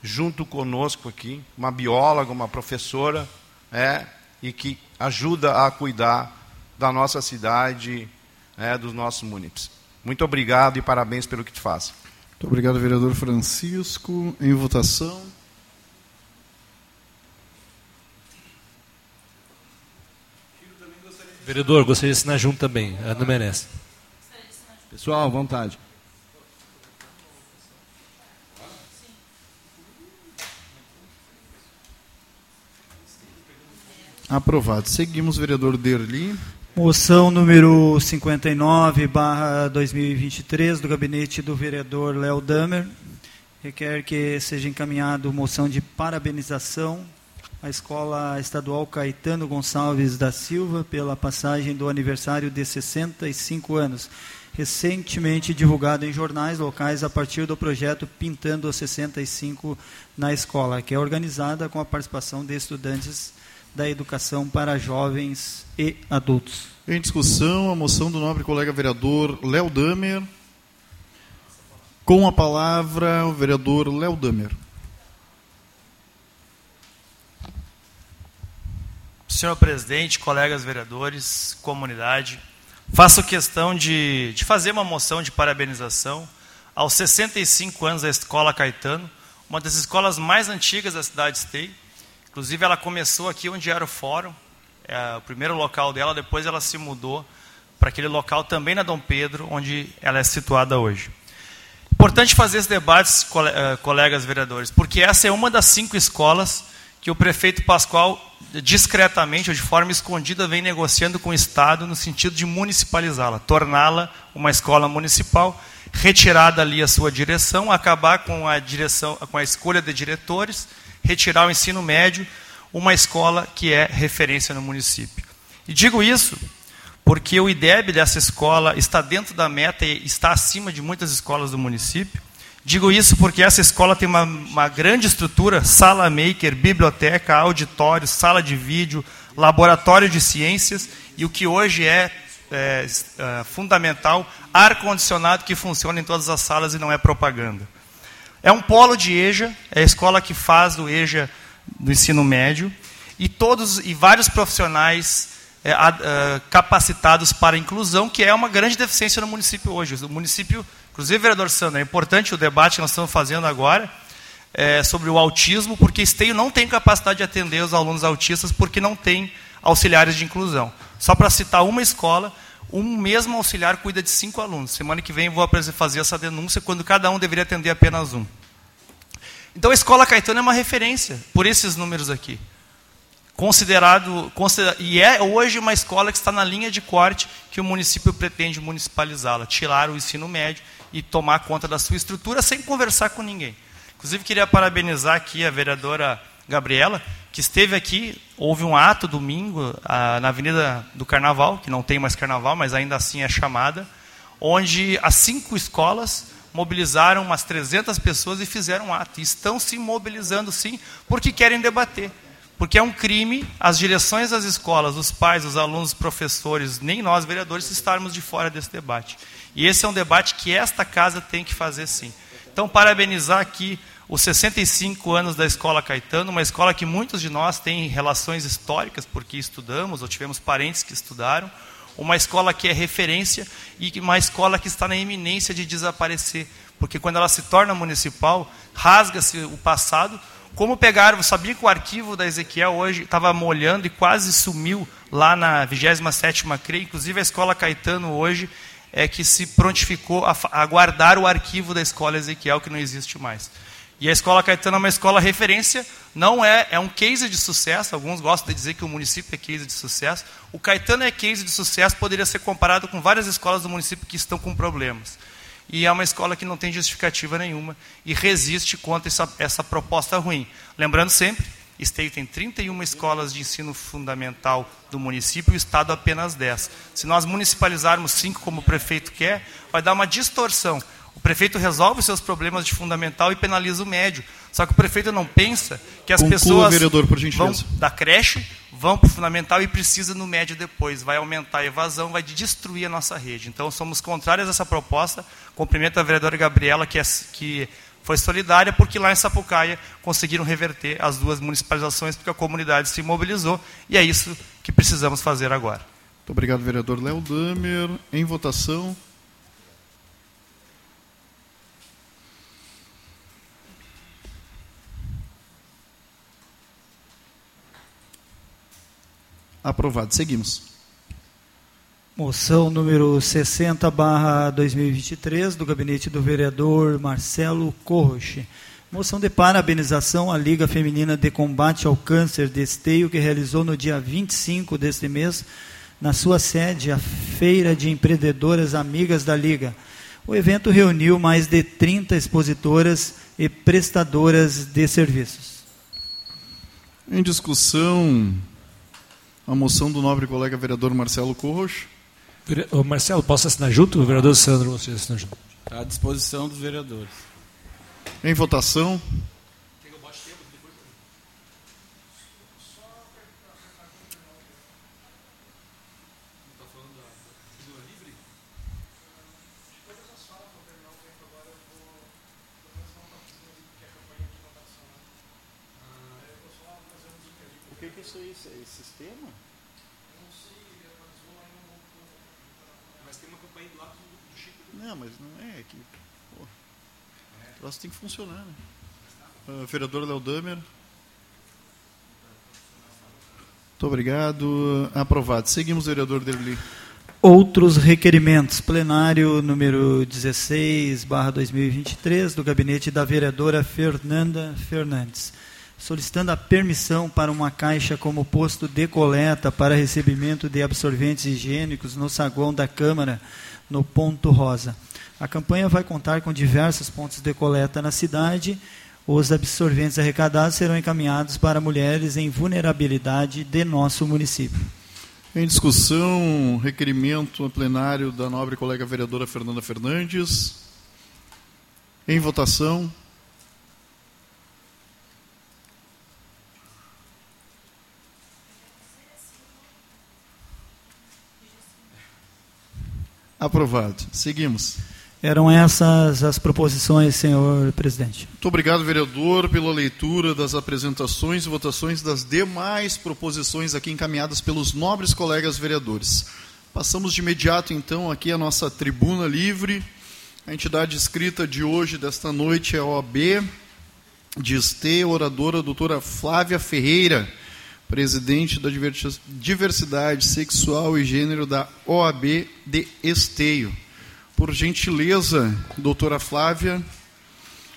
junto conosco aqui, uma bióloga, uma professora, é, e que ajuda a cuidar da nossa cidade, é, dos nossos munícipes. Muito obrigado e parabéns pelo que te faz. Muito obrigado, vereador Francisco. Em votação. Vereador, gostaria de assinar junto também. Não merece. Pessoal, à vontade. Aprovado. Seguimos, vereador Derli. Moção número 59, barra 2023, do gabinete do vereador Léo Damer. Requer que seja encaminhado moção de parabenização à Escola Estadual Caetano Gonçalves da Silva pela passagem do aniversário de 65 anos, recentemente divulgado em jornais locais a partir do projeto Pintando os 65 na Escola, que é organizada com a participação de estudantes da educação para jovens e adultos. Em discussão, a moção do nobre colega vereador Léo Damer. Com a palavra, o vereador Léo Damer. Senhor presidente, colegas vereadores, comunidade, faço questão de, de fazer uma moção de parabenização aos 65 anos da Escola Caetano, uma das escolas mais antigas da cidade de Esteio, Inclusive, ela começou aqui onde era o fórum, é o primeiro local dela, depois ela se mudou para aquele local também na Dom Pedro, onde ela é situada hoje. Importante fazer esses debates, eh, colegas vereadores, porque essa é uma das cinco escolas que o prefeito Pascoal, discretamente ou de forma escondida, vem negociando com o Estado no sentido de municipalizá-la, torná-la uma escola municipal, retirada ali a sua direção, acabar com a direção, com a escolha de diretores retirar o ensino médio, uma escola que é referência no município. E digo isso porque o IDEB dessa escola está dentro da meta e está acima de muitas escolas do município. Digo isso porque essa escola tem uma, uma grande estrutura, sala maker, biblioteca, auditório, sala de vídeo, laboratório de ciências e o que hoje é, é, é fundamental, ar-condicionado que funciona em todas as salas e não é propaganda. É um polo de EJA, é a escola que faz o EJA do ensino médio, e todos e vários profissionais é, a, capacitados para a inclusão, que é uma grande deficiência no município hoje. O município, inclusive, vereador Sandro, é importante o debate que nós estamos fazendo agora é, sobre o autismo, porque Esteio não tem capacidade de atender os alunos autistas, porque não tem auxiliares de inclusão. Só para citar uma escola, um mesmo auxiliar cuida de cinco alunos. Semana que vem vou fazer essa denúncia, quando cada um deveria atender apenas um. Então a Escola Caetano é uma referência por esses números aqui. Considerado, e é hoje uma escola que está na linha de corte que o município pretende municipalizá-la, tirar o ensino médio e tomar conta da sua estrutura sem conversar com ninguém. Inclusive queria parabenizar aqui a vereadora Gabriela, que esteve aqui, houve um ato domingo ah, na Avenida do Carnaval, que não tem mais carnaval, mas ainda assim é chamada, onde as cinco escolas mobilizaram umas 300 pessoas e fizeram um ato. E estão se mobilizando sim, porque querem debater. Porque é um crime as direções das escolas, os pais, os alunos, os professores, nem nós, vereadores, estarmos de fora desse debate. E esse é um debate que esta casa tem que fazer sim. Então, parabenizar aqui os 65 anos da Escola Caetano, uma escola que muitos de nós têm relações históricas, porque estudamos ou tivemos parentes que estudaram, uma escola que é referência e uma escola que está na iminência de desaparecer, porque quando ela se torna municipal, rasga-se o passado. Como pegaram, sabia que o arquivo da Ezequiel hoje estava molhando e quase sumiu lá na 27ª CRE, inclusive a Escola Caetano hoje é que se prontificou a, a guardar o arquivo da Escola Ezequiel, que não existe mais. E a Escola Caetano é uma escola referência, não é, é um case de sucesso, alguns gostam de dizer que o município é case de sucesso. O Caetano é case de sucesso, poderia ser comparado com várias escolas do município que estão com problemas. E é uma escola que não tem justificativa nenhuma e resiste contra essa, essa proposta ruim. Lembrando sempre, Esteio tem 31 escolas de ensino fundamental do município e o Estado apenas 10. Se nós municipalizarmos cinco como o prefeito quer, vai dar uma distorção o prefeito resolve os seus problemas de fundamental e penaliza o médio. Só que o prefeito não pensa que as Conclua, pessoas vereador, vão da creche, vão para o fundamental e precisa no médio depois. Vai aumentar a evasão, vai destruir a nossa rede. Então, somos contrários a essa proposta. Cumprimento a vereadora Gabriela, que, é, que foi solidária, porque lá em Sapucaia conseguiram reverter as duas municipalizações, porque a comunidade se mobilizou, e é isso que precisamos fazer agora. Muito obrigado, vereador Léo Damer. Em votação. Aprovado. Seguimos. Moção número 60, barra 2023, do gabinete do vereador Marcelo Corroche. Moção de parabenização à Liga Feminina de Combate ao Câncer de Esteio, que realizou no dia 25 deste mês, na sua sede, a Feira de Empreendedoras Amigas da Liga. O evento reuniu mais de 30 expositoras e prestadoras de serviços. Em discussão, a moção do nobre colega vereador Marcelo Corroche. Ô Marcelo, posso assinar junto? O vereador Sandro, você assina junto. À disposição dos vereadores. Em votação. O que é isso aí? Esse sistema? Não, mas não é que. Pô, o tem que funcionar, né? Ah, vereador Léo Damer. Muito obrigado. Aprovado. Seguimos, vereador Derli. Outros requerimentos. Plenário número 16, barra 2023, do gabinete da vereadora Fernanda Fernandes. Solicitando a permissão para uma caixa como posto de coleta para recebimento de absorventes higiênicos no saguão da Câmara, no Ponto Rosa. A campanha vai contar com diversos pontos de coleta na cidade. Os absorventes arrecadados serão encaminhados para mulheres em vulnerabilidade de nosso município. Em discussão, requerimento a plenário da nobre colega vereadora Fernanda Fernandes. Em votação. Aprovado. Seguimos. Eram essas as proposições, senhor presidente. Muito obrigado, vereador, pela leitura das apresentações e votações das demais proposições aqui encaminhadas pelos nobres colegas vereadores. Passamos de imediato, então, aqui a nossa tribuna livre. A entidade escrita de hoje, desta noite, é a OAB de Esteio, oradora doutora Flávia Ferreira, presidente da Diversidade Sexual e Gênero da OAB de Esteio. Por gentileza, doutora Flávia,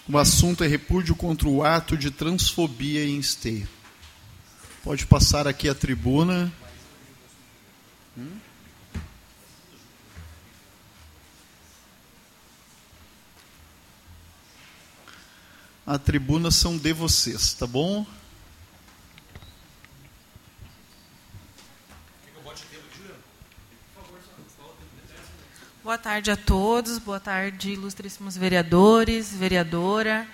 o assunto é repúdio contra o ato de transfobia em Esteio. Pode passar aqui a tribuna. Hum? A tribuna são de vocês, tá bom? Boa tarde a todos, boa tarde, ilustríssimos vereadores, vereadora,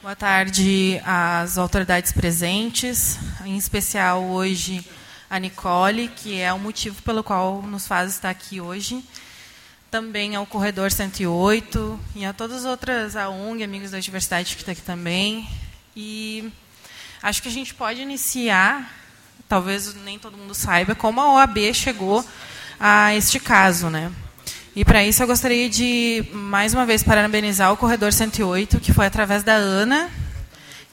boa tarde às autoridades presentes, em especial hoje a Nicole, que é o motivo pelo qual nos faz estar aqui hoje, também ao Corredor 108 e a todas as outras, a ONG, Amigos da Diversidade, que está aqui também. E acho que a gente pode iniciar, talvez nem todo mundo saiba, como a OAB chegou a este caso, né? E para isso eu gostaria de, mais uma vez, parabenizar o Corredor 108, que foi através da Ana,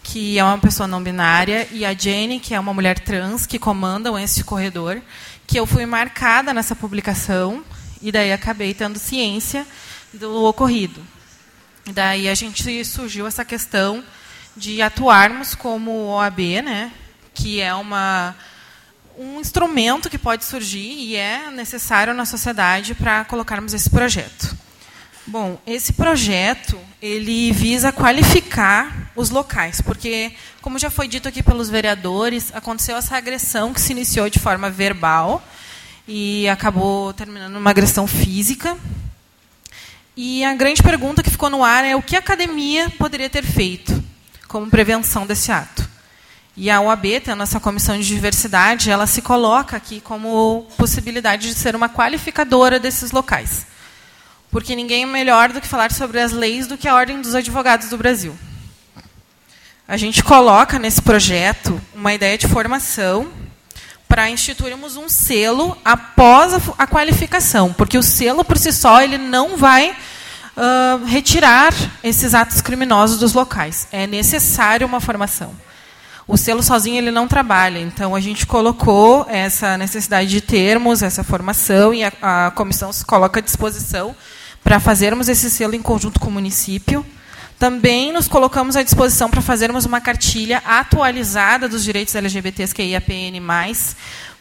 que é uma pessoa não binária, e a Jenny, que é uma mulher trans, que comandam esse corredor, que eu fui marcada nessa publicação, e daí acabei tendo ciência do ocorrido. E daí a gente surgiu essa questão de atuarmos como OAB, né, que é uma um instrumento que pode surgir e é necessário na sociedade para colocarmos esse projeto. Bom, esse projeto ele visa qualificar os locais, porque, como já foi dito aqui pelos vereadores, aconteceu essa agressão que se iniciou de forma verbal e acabou terminando numa agressão física. E a grande pergunta que ficou no ar é o que a academia poderia ter feito como prevenção desse ato. E a OAB, tendo essa comissão de diversidade, ela se coloca aqui como possibilidade de ser uma qualificadora desses locais. Porque ninguém é melhor do que falar sobre as leis do que a Ordem dos Advogados do Brasil. a gente coloca nesse projeto uma ideia de formação para instituirmos um selo após a, a, qualificação, porque o selo por si só ele não vai uh, retirar esses atos criminosos dos locais. É necessário uma formação. O selo sozinho ele não trabalha, então a gente colocou essa necessidade de termos essa formação e a, a comissão se coloca à disposição para fazermos esse selo em conjunto com o município. Também nos colocamos à disposição para fazermos uma cartilha atualizada dos direitos LGBTs que é IAPN+,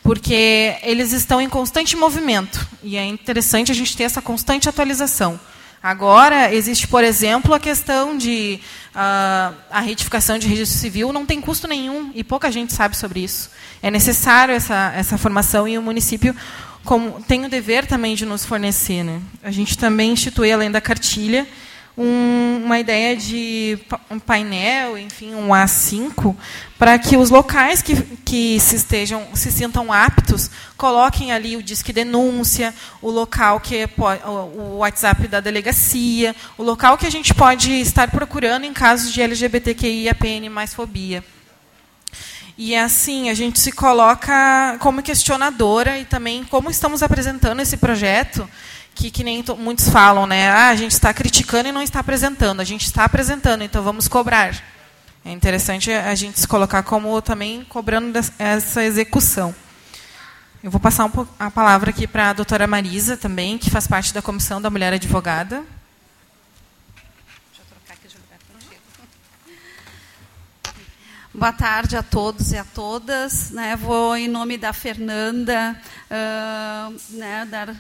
porque eles estão em constante movimento e é interessante a gente ter essa constante atualização. Agora, existe, por exemplo, a questão de uh, a retificação de registro civil não tem custo nenhum e pouca gente sabe sobre isso. É necessário essa, essa formação e o município como, tem o dever também de nos fornecer. Né? A gente também institui, além da cartilha, um, uma ideia de um painel, enfim, um A5, para que os locais que, que se estejam, se sintam aptos, coloquem ali o disque denúncia, o local que é, o WhatsApp da delegacia, o local que a gente pode estar procurando em casos de LGBTQI APN mais fobia. E assim, a gente se coloca como questionadora e também como estamos apresentando esse projeto, que, que nem muitos falam, né? Ah, a gente está criticando e não está apresentando. A gente está apresentando, então vamos cobrar. É interessante a gente se colocar como também cobrando essa execução. Eu vou passar um a palavra aqui para a doutora Marisa também, que faz parte da Comissão da Mulher Advogada. Boa tarde a todos e a todas. Né, vou, em nome da Fernanda, uh, né, dar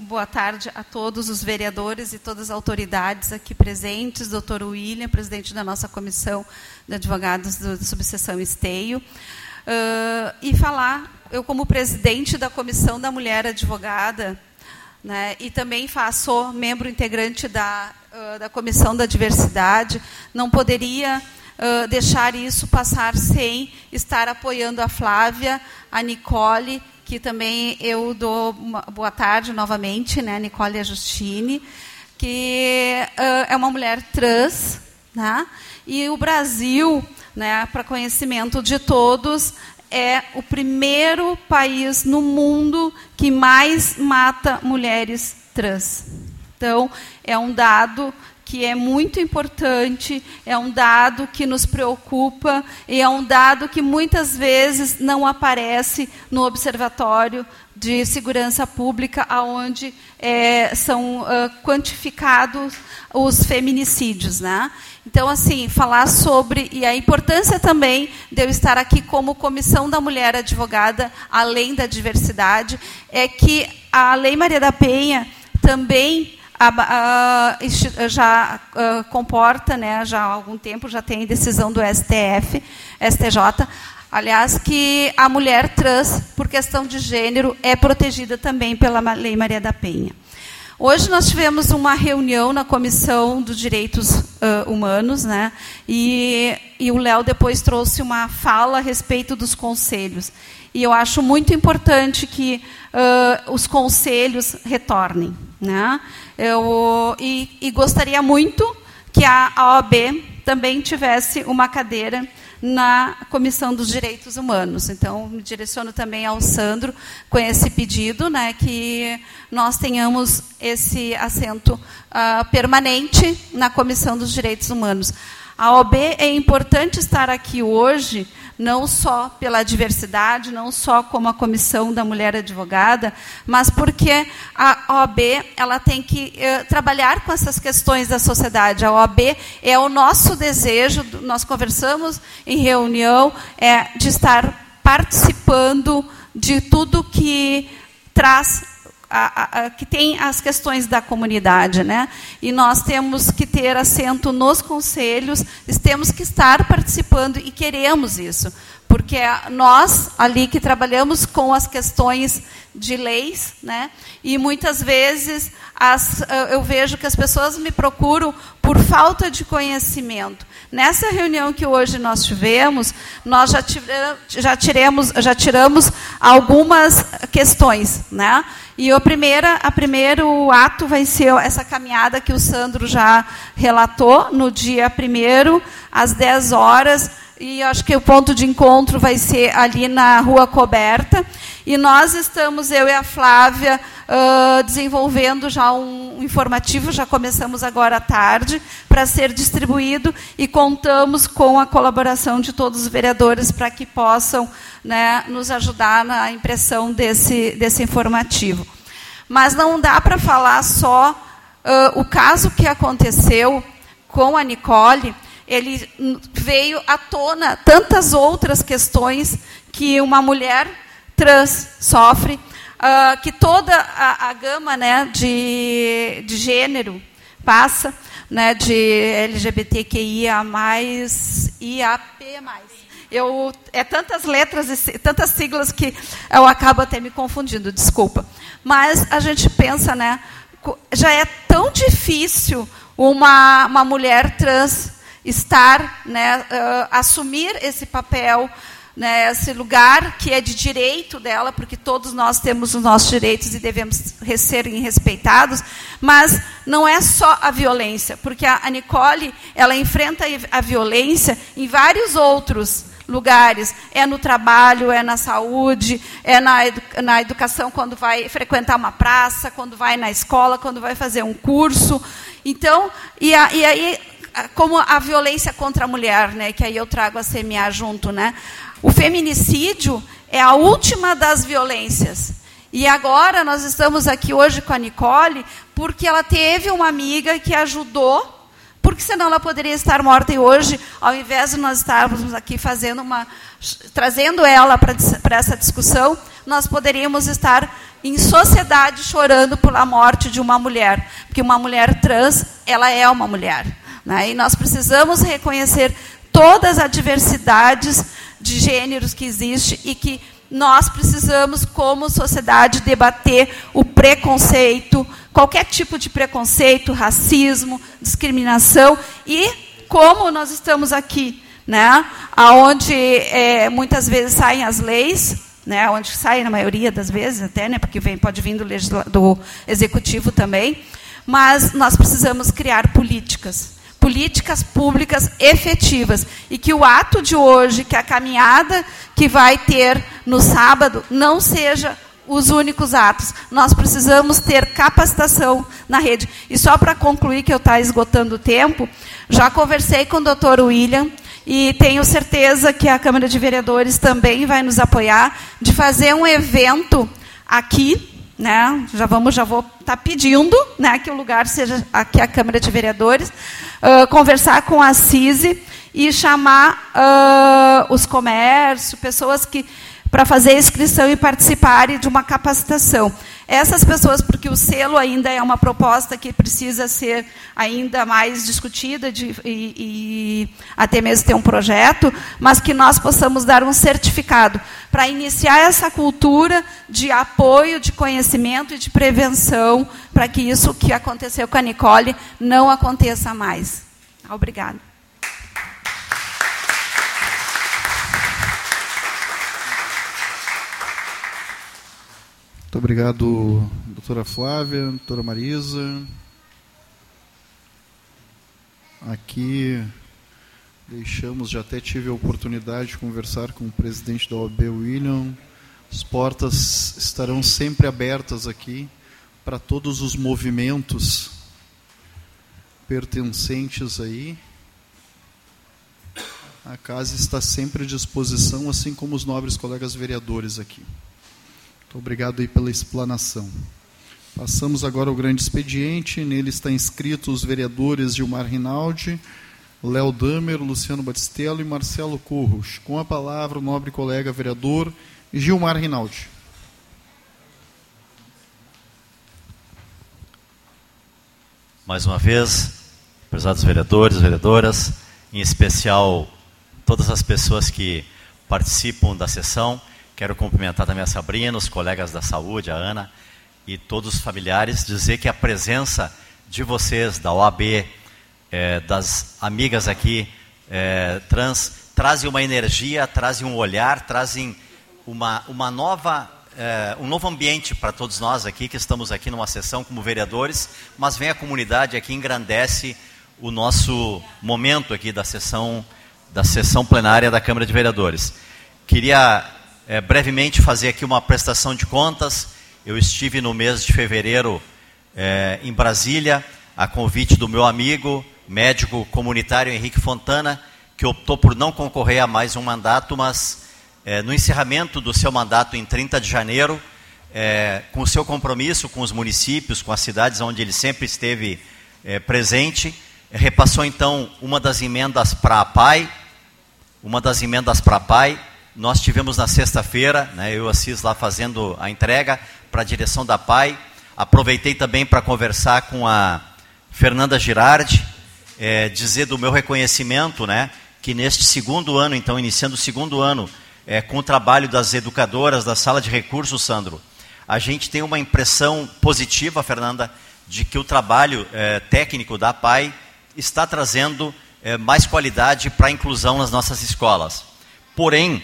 boa tarde a todos os vereadores e todas as autoridades aqui presentes, doutor William, presidente da nossa comissão de advogados da subseção Esteio, uh, e falar, eu como presidente da comissão da mulher advogada, né, e também faço membro integrante da, uh, da comissão da diversidade, não poderia deixar isso passar sem estar apoiando a Flávia, a Nicole, que também eu dou uma boa tarde novamente, né, Nicole Agostini, que uh, é uma mulher trans, né, e o Brasil, né, para conhecimento de todos, é o primeiro país no mundo que mais mata mulheres trans. Então, é um dado que é muito importante, é um dado que nos preocupa e é um dado que muitas vezes não aparece no Observatório de Segurança Pública, onde é, são uh, quantificados os feminicídios. Né? Então, assim, falar sobre. E a importância também de eu estar aqui como Comissão da Mulher Advogada, além da diversidade, é que a Lei Maria da Penha também já comporta, né, já há algum tempo, já tem decisão do STF, STJ, aliás, que a mulher trans, por questão de gênero, é protegida também pela Lei Maria da Penha. Hoje nós tivemos uma reunião na Comissão dos Direitos uh, Humanos, né? E, e o Léo depois trouxe uma fala a respeito dos conselhos. E eu acho muito importante que uh, os conselhos retornem, né? Eu, e, e gostaria muito que a OAB também tivesse uma cadeira na Comissão dos Direitos Humanos. Então, me direciono também ao Sandro com esse pedido, né, que nós tenhamos esse assento uh, permanente na Comissão dos Direitos Humanos. A OAB é importante estar aqui hoje não só pela diversidade, não só como a comissão da mulher advogada, mas porque a OAB ela tem que eh, trabalhar com essas questões da sociedade. A OAB é o nosso desejo, nós conversamos em reunião, é, de estar participando de tudo que traz a, a, que tem as questões da comunidade, né? E nós temos que ter assento nos conselhos, temos que estar participando e queremos isso, porque nós ali que trabalhamos com as questões de leis, né? E muitas vezes as, eu vejo que as pessoas me procuram por falta de conhecimento. Nessa reunião que hoje nós tivemos, nós já, tivemos, já, tiremos, já tiramos algumas questões, né? E o primeira, a primeiro ato vai ser essa caminhada que o Sandro já relatou no dia primeiro às 10 horas e acho que o ponto de encontro vai ser ali na Rua Coberta. E nós estamos, eu e a Flávia, uh, desenvolvendo já um informativo, já começamos agora à tarde, para ser distribuído e contamos com a colaboração de todos os vereadores para que possam né, nos ajudar na impressão desse, desse informativo. Mas não dá para falar só uh, o caso que aconteceu com a Nicole, ele veio à tona tantas outras questões que uma mulher trans sofre, uh, que toda a, a gama né, de, de gênero passa, né, de LGBTQIA+, IAP+. Eu, é tantas letras e tantas siglas que eu acabo até me confundindo, desculpa. Mas a gente pensa, né, já é tão difícil uma, uma mulher trans estar, né, uh, assumir esse papel, né, esse lugar que é de direito dela, porque todos nós temos os nossos direitos e devemos serem respeitados, mas não é só a violência, porque a Nicole ela enfrenta a violência em vários outros lugares. É no trabalho, é na saúde, é na, edu na educação, quando vai frequentar uma praça, quando vai na escola, quando vai fazer um curso. Então, e, a, e aí como a violência contra a mulher, né, que aí eu trago a CMA junto, né? O feminicídio é a última das violências. E agora nós estamos aqui hoje com a Nicole porque ela teve uma amiga que ajudou, porque senão ela poderia estar morta e hoje, ao invés de nós estarmos aqui fazendo uma trazendo ela para essa discussão, nós poderíamos estar em sociedade chorando pela morte de uma mulher, porque uma mulher trans, ela é uma mulher. Né? E nós precisamos reconhecer todas as diversidades de gêneros que existe e que nós precisamos, como sociedade, debater o preconceito, qualquer tipo de preconceito, racismo, discriminação e como nós estamos aqui, né, aonde é, muitas vezes saem as leis, né, onde saem na maioria das vezes até, né, porque vem, pode vir do, do executivo também, mas nós precisamos criar políticas políticas públicas efetivas e que o ato de hoje, que a caminhada que vai ter no sábado, não seja os únicos atos. Nós precisamos ter capacitação na rede. E só para concluir, que eu estou esgotando o tempo, já conversei com o doutor William e tenho certeza que a Câmara de Vereadores também vai nos apoiar de fazer um evento aqui né? Já vamos, já vou estar tá pedindo, né, que o lugar seja aqui a Câmara de Vereadores, uh, conversar com a CISI e chamar uh, os comércios, pessoas que para fazer inscrição e participarem de uma capacitação. Essas pessoas, porque o selo ainda é uma proposta que precisa ser ainda mais discutida de, e, e até mesmo ter um projeto, mas que nós possamos dar um certificado para iniciar essa cultura de apoio, de conhecimento e de prevenção, para que isso que aconteceu com a Nicole não aconteça mais. Obrigada. Muito obrigado, doutora Flávia, doutora Marisa. Aqui deixamos, já até tive a oportunidade de conversar com o presidente da OAB, William. As portas estarão sempre abertas aqui para todos os movimentos pertencentes aí. A casa está sempre à disposição, assim como os nobres colegas vereadores aqui. Muito obrigado aí pela explanação. Passamos agora ao grande expediente. Nele está inscrito os vereadores Gilmar Rinaldi, Léo Damer, Luciano Batistello e Marcelo Curros. Com a palavra, o nobre colega vereador Gilmar Rinaldi. Mais uma vez, prezados vereadores, vereadoras, em especial todas as pessoas que participam da sessão Quero cumprimentar também a Sabrina, os colegas da saúde, a Ana e todos os familiares, dizer que a presença de vocês, da OAB, é, das amigas aqui é, trans, trazem uma energia, trazem um olhar, trazem uma, uma nova, é, um novo ambiente para todos nós aqui, que estamos aqui numa sessão como vereadores, mas vem a comunidade aqui, engrandece o nosso momento aqui da sessão, da sessão plenária da Câmara de Vereadores. Queria é, brevemente fazer aqui uma prestação de contas. Eu estive no mês de fevereiro é, em Brasília, a convite do meu amigo, médico comunitário Henrique Fontana, que optou por não concorrer a mais um mandato, mas é, no encerramento do seu mandato em 30 de janeiro, é, com o seu compromisso com os municípios, com as cidades onde ele sempre esteve é, presente, repassou então uma das emendas para a PAI, uma das emendas para a PAI, nós tivemos na sexta-feira, né, eu e o Assis lá fazendo a entrega para a direção da PAI. Aproveitei também para conversar com a Fernanda Girardi, é, dizer do meu reconhecimento, né, que neste segundo ano, então iniciando o segundo ano, é, com o trabalho das educadoras da sala de recursos, Sandro, a gente tem uma impressão positiva, Fernanda, de que o trabalho é, técnico da PAI está trazendo é, mais qualidade para a inclusão nas nossas escolas. Porém,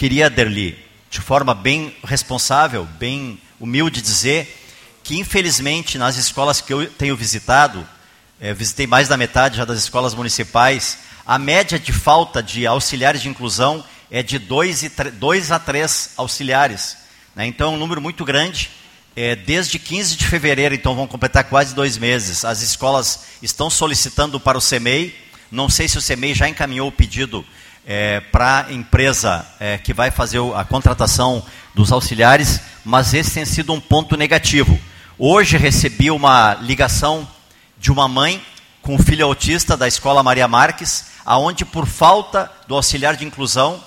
queria, Derli, de forma bem responsável, bem humilde, dizer que, infelizmente, nas escolas que eu tenho visitado, é, visitei mais da metade já das escolas municipais, a média de falta de auxiliares de inclusão é de 2 a 3 auxiliares. Né? Então, é um número muito grande. É, desde 15 de fevereiro, então vão completar quase dois meses, as escolas estão solicitando para o CEMEI. Não sei se o CEMEI já encaminhou o pedido é, para a empresa é, que vai fazer a contratação dos auxiliares, mas esse tem sido um ponto negativo. Hoje recebi uma ligação de uma mãe com um filho autista da escola Maria Marques, aonde por falta do auxiliar de inclusão,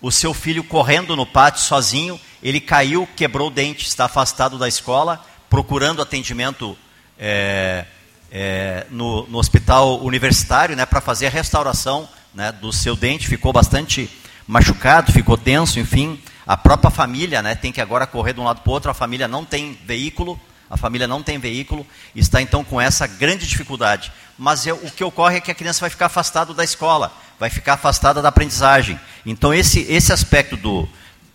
o seu filho correndo no pátio sozinho, ele caiu, quebrou o dente, está afastado da escola, procurando atendimento é, é, no, no, hospital universitário, né, para fazer a restauração né, do seu dente, ficou bastante machucado, ficou tenso, enfim. A própria família né, tem que agora correr de um lado para o outro, a família não tem veículo, a família não tem veículo, está então com essa grande dificuldade. Mas o que ocorre é que a criança vai ficar afastada da escola, vai ficar afastada da aprendizagem. Então esse, esse aspecto do,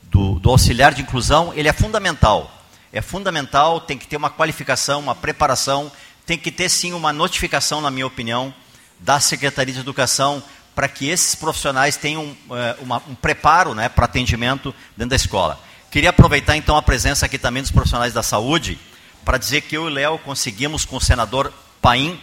do, do auxiliar de inclusão, ele é fundamental. É fundamental, tem que ter uma qualificação, uma preparação, tem que ter sim uma notificação, na minha opinião, da Secretaria de Educação para que esses profissionais tenham é, uma, um preparo né, para atendimento dentro da escola. Queria aproveitar então a presença aqui também dos profissionais da saúde para dizer que eu e Léo conseguimos com o senador Paim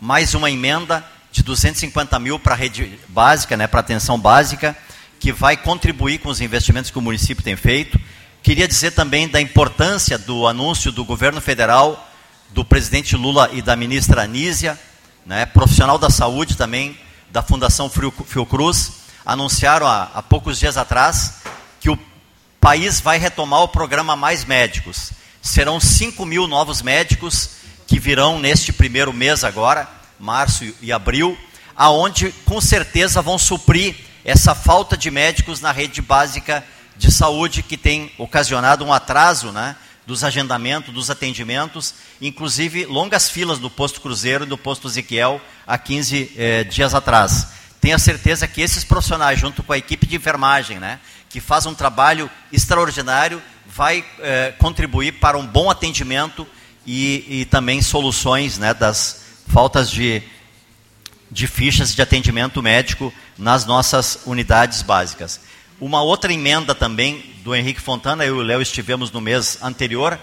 mais uma emenda de 250 mil para a rede básica, né, para atenção básica, que vai contribuir com os investimentos que o município tem feito. Queria dizer também da importância do anúncio do governo federal, do presidente Lula e da ministra Anísia, né, profissional da saúde também, da Fundação Fiocruz anunciaram há, há poucos dias atrás que o país vai retomar o programa Mais Médicos. Serão 5 mil novos médicos que virão neste primeiro mês agora, março e abril, aonde com certeza vão suprir essa falta de médicos na rede básica de saúde que tem ocasionado um atraso né, dos agendamentos, dos atendimentos, inclusive longas filas do posto Cruzeiro e do posto Ezequiel há 15 eh, dias atrás. Tenha certeza que esses profissionais, junto com a equipe de enfermagem, né, que faz um trabalho extraordinário, vai eh, contribuir para um bom atendimento e, e também soluções né, das faltas de, de fichas de atendimento médico nas nossas unidades básicas. Uma outra emenda também do Henrique Fontana, eu e o Léo estivemos no mês anterior,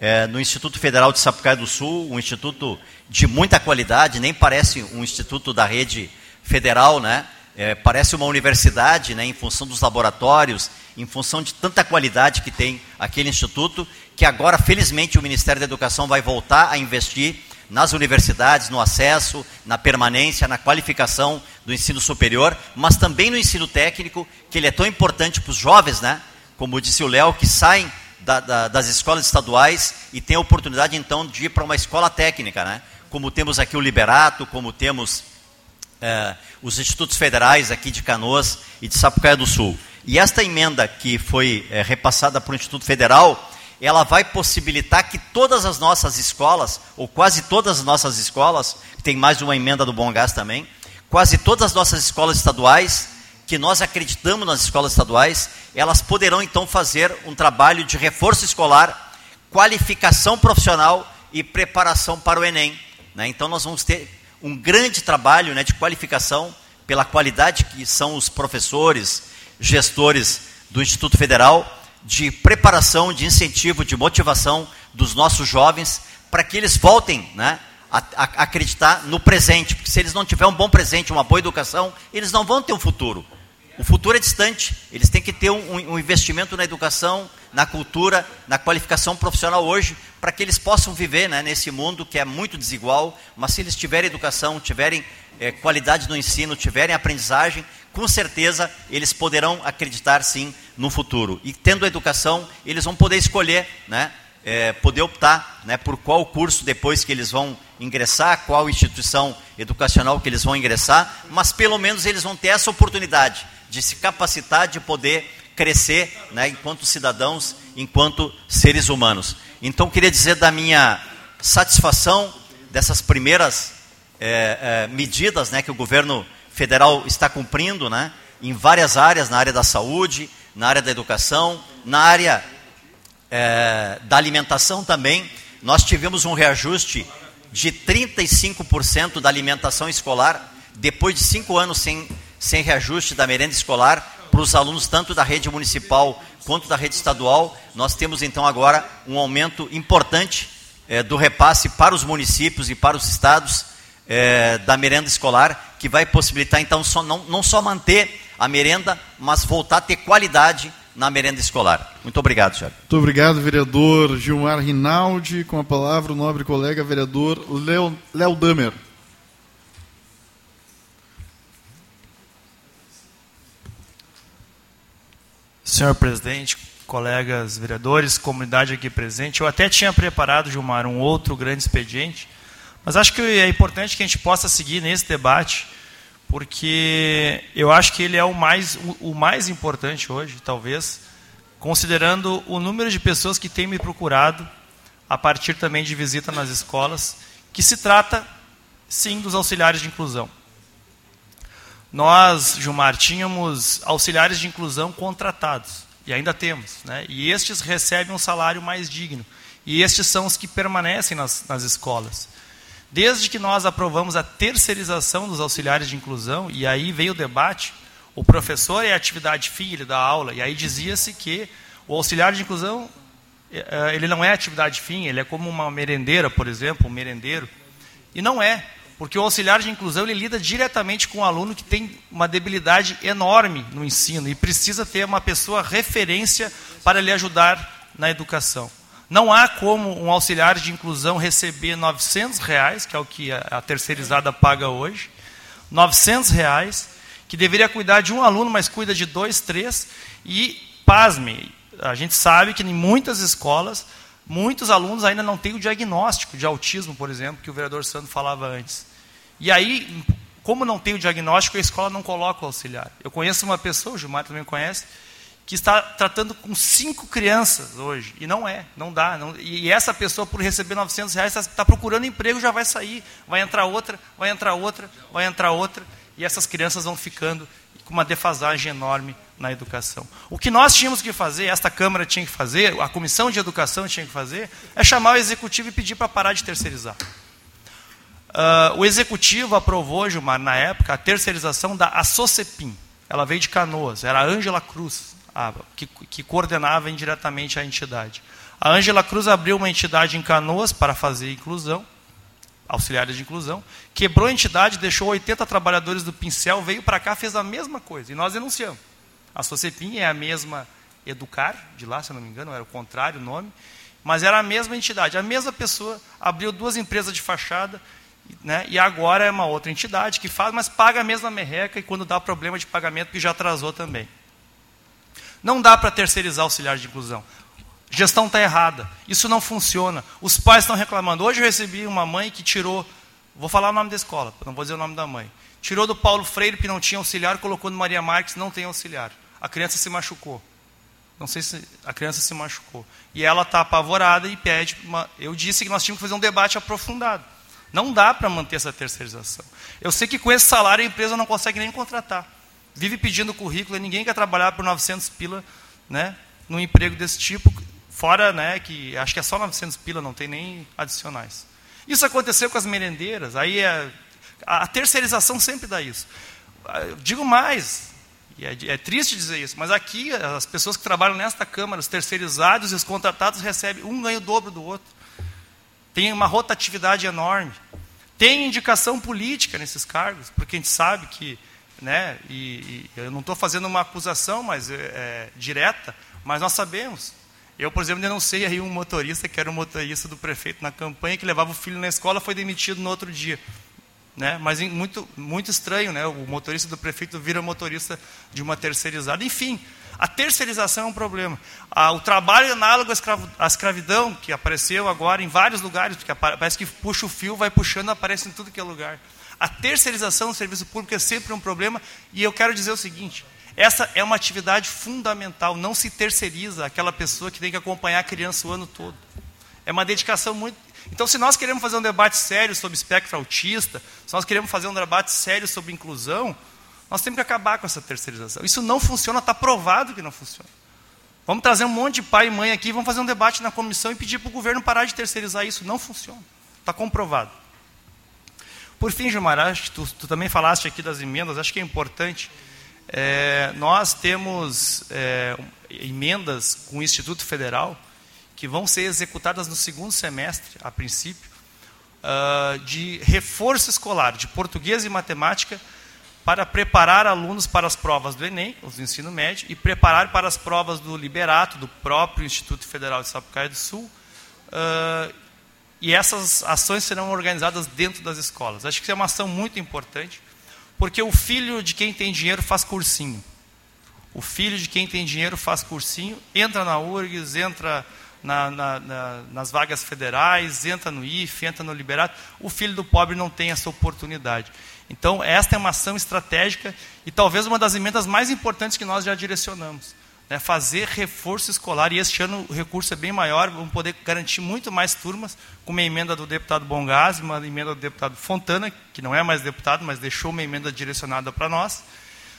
é, no Instituto Federal de Sapucaia do Sul, um instituto de muita qualidade, nem parece um instituto da rede federal, né? É, parece uma universidade, né, em função dos laboratórios, em função de tanta qualidade que tem aquele instituto, que agora, felizmente, o Ministério da Educação vai voltar a investir nas universidades, no acesso, na permanência, na qualificação do ensino superior, mas também no ensino técnico, que ele é tão importante para os jovens, né? Como disse o Léo, que saem da, da, das escolas estaduais e têm a oportunidade então de ir para uma escola técnica, né? Como temos aqui o Liberato, como temos é, os institutos federais aqui de Canoas e de Sapucaia do Sul. E esta emenda que foi é, repassada para o Instituto Federal, ela vai possibilitar que todas as nossas escolas, ou quase todas as nossas escolas, tem mais uma emenda do Bom Gás também, quase todas as nossas escolas estaduais, que nós acreditamos nas escolas estaduais, elas poderão então fazer um trabalho de reforço escolar, qualificação profissional e preparação para o Enem. Né? Então nós vamos ter um grande trabalho né, de qualificação pela qualidade que são os professores, gestores do Instituto Federal, de preparação, de incentivo, de motivação dos nossos jovens para que eles voltem né, a, a, acreditar no presente, porque se eles não tiverem um bom presente, uma boa educação, eles não vão ter um futuro. O futuro é distante, eles têm que ter um, um investimento na educação, na cultura, na qualificação profissional hoje, para que eles possam viver né, nesse mundo que é muito desigual, mas se eles tiverem educação, tiverem é, qualidade no ensino, tiverem aprendizagem, com certeza eles poderão acreditar sim no futuro. E tendo educação, eles vão poder escolher, né, é, poder optar né, por qual curso depois que eles vão ingressar, qual instituição educacional que eles vão ingressar, mas pelo menos eles vão ter essa oportunidade de se capacitar, de poder crescer né, enquanto cidadãos, enquanto seres humanos. Então, queria dizer da minha satisfação dessas primeiras é, é, medidas né, que o governo federal está cumprindo né, em várias áreas, na área da saúde, na área da educação, na área é, da alimentação também. Nós tivemos um reajuste de 35% da alimentação escolar, depois de cinco anos sem, sem reajuste da merenda escolar, para os alunos tanto da rede municipal quanto da rede estadual. Nós temos então agora um aumento importante é, do repasse para os municípios e para os estados é, da merenda escolar, que vai possibilitar então só, não, não só manter a merenda, mas voltar a ter qualidade na merenda escolar. Muito obrigado, senhor. Muito obrigado, vereador Gilmar Rinaldi. Com a palavra, o nobre colega vereador Léo, Léo Damer. Senhor presidente, colegas vereadores, comunidade aqui presente, eu até tinha preparado, Gilmar, um outro grande expediente, mas acho que é importante que a gente possa seguir nesse debate, porque eu acho que ele é o mais, o, mais importante hoje, talvez, considerando o número de pessoas que têm me procurado a partir também de visita nas escolas, que se trata, sim, dos auxiliares de inclusão. Nós, Gilmar, tínhamos auxiliares de inclusão contratados, e ainda temos, né? e estes recebem um salário mais digno, e estes são os que permanecem nas, nas escolas. Desde que nós aprovamos a terceirização dos auxiliares de inclusão, e aí veio o debate, o professor é atividade fim, ele dá aula, e aí dizia-se que o auxiliar de inclusão, é, é, ele não é atividade fim, ele é como uma merendeira, por exemplo, um merendeiro, e não é. Porque o auxiliar de inclusão ele lida diretamente com o um aluno que tem uma debilidade enorme no ensino e precisa ter uma pessoa referência para lhe ajudar na educação. Não há como um auxiliar de inclusão receber 900 reais, que é o que a terceirizada paga hoje, 900 reais, que deveria cuidar de um aluno, mas cuida de dois, três, e pasme, a gente sabe que em muitas escolas muitos alunos ainda não têm o diagnóstico de autismo, por exemplo, que o vereador Santo falava antes. E aí, como não tem o diagnóstico, a escola não coloca o auxiliar. Eu conheço uma pessoa, o Gilmar também conhece, que está tratando com cinco crianças hoje. E não é, não dá. Não, e essa pessoa, por receber 900 reais, está, está procurando emprego, já vai sair. Vai entrar outra, vai entrar outra, vai entrar outra. E essas crianças vão ficando com uma defasagem enorme na educação. O que nós tínhamos que fazer, esta Câmara tinha que fazer, a Comissão de Educação tinha que fazer, é chamar o Executivo e pedir para parar de terceirizar. Uh, o executivo aprovou, Gilmar, na época, a terceirização da Assocepim. Ela veio de Canoas, era a Ângela Cruz, a, que, que coordenava indiretamente a entidade. A Ângela Cruz abriu uma entidade em Canoas para fazer inclusão, auxiliares de inclusão, quebrou a entidade, deixou 80 trabalhadores do pincel, veio para cá, fez a mesma coisa, e nós denunciamos. A Socepim é a mesma Educar, de lá, se eu não me engano, era o contrário o nome, mas era a mesma entidade, a mesma pessoa abriu duas empresas de fachada, né? e agora é uma outra entidade que faz, mas paga a mesma merreca e quando dá problema de pagamento, que já atrasou também. Não dá para terceirizar auxiliar de inclusão. Gestão está errada. Isso não funciona. Os pais estão reclamando. Hoje eu recebi uma mãe que tirou, vou falar o nome da escola, não vou dizer o nome da mãe. Tirou do Paulo Freire, que não tinha auxiliar, colocou no Maria Marques, não tem auxiliar. A criança se machucou. Não sei se a criança se machucou. E ela está apavorada e pede. Uma... Eu disse que nós tínhamos que fazer um debate aprofundado. Não dá para manter essa terceirização. Eu sei que com esse salário a empresa não consegue nem contratar. Vive pedindo currículo e ninguém quer trabalhar por 900 pila né, num emprego desse tipo. Fora né, que acho que é só 900 pila, não tem nem adicionais. Isso aconteceu com as merendeiras. Aí é, a terceirização sempre dá isso. Eu digo mais, é, é, triste dizer isso, mas aqui as pessoas que trabalham nesta Câmara, os terceirizados e os contratados recebem um ganho dobro do outro. Tem uma rotatividade enorme. Tem indicação política nesses cargos, porque a gente sabe que, né, e, e eu não estou fazendo uma acusação mas é, é, direta, mas nós sabemos. Eu, por exemplo, denunciei aí um motorista que era um motorista do prefeito na campanha, que levava o filho na escola, foi demitido no outro dia. Né? Mas muito, muito estranho, né? o motorista do prefeito vira motorista de uma terceirizada. Enfim, a terceirização é um problema. Ah, o trabalho análogo à escravidão, que apareceu agora em vários lugares, porque parece que puxa o fio, vai puxando, aparece em tudo que é lugar. A terceirização do serviço público é sempre um problema, e eu quero dizer o seguinte: essa é uma atividade fundamental, não se terceiriza aquela pessoa que tem que acompanhar a criança o ano todo. É uma dedicação muito então, se nós queremos fazer um debate sério sobre espectro autista, se nós queremos fazer um debate sério sobre inclusão, nós temos que acabar com essa terceirização. Isso não funciona, está provado que não funciona. Vamos trazer um monte de pai e mãe aqui, vamos fazer um debate na comissão e pedir para o governo parar de terceirizar isso. Não funciona. Está comprovado. Por fim, Gilmar, acho que tu, tu, também falaste aqui das emendas, acho que é importante. É, nós temos é, emendas com o Instituto Federal que vão ser executadas no segundo semestre, a princípio, uh, de reforço escolar de português e matemática para preparar alunos para as provas do Enem, os do ensino médio, e preparar para as provas do Liberato, do próprio Instituto Federal de Sapucaia do Sul. Uh, e essas ações serão organizadas dentro das escolas. Acho que é uma ação muito importante, porque o filho de quem tem dinheiro faz cursinho. O filho de quem tem dinheiro faz cursinho, entra na URGS, entra na, na, na, nas vagas federais, entra no IFE, entra no Liberato, o filho do pobre não tem essa oportunidade. Então, esta é uma ação estratégica e talvez uma das emendas mais importantes que nós já direcionamos. Né, fazer reforço escolar, e este ano o recurso é bem maior, vamos poder garantir muito mais turmas, com uma emenda do deputado Bongás, uma emenda do deputado Fontana, que não é mais deputado, mas deixou uma emenda direcionada para nós,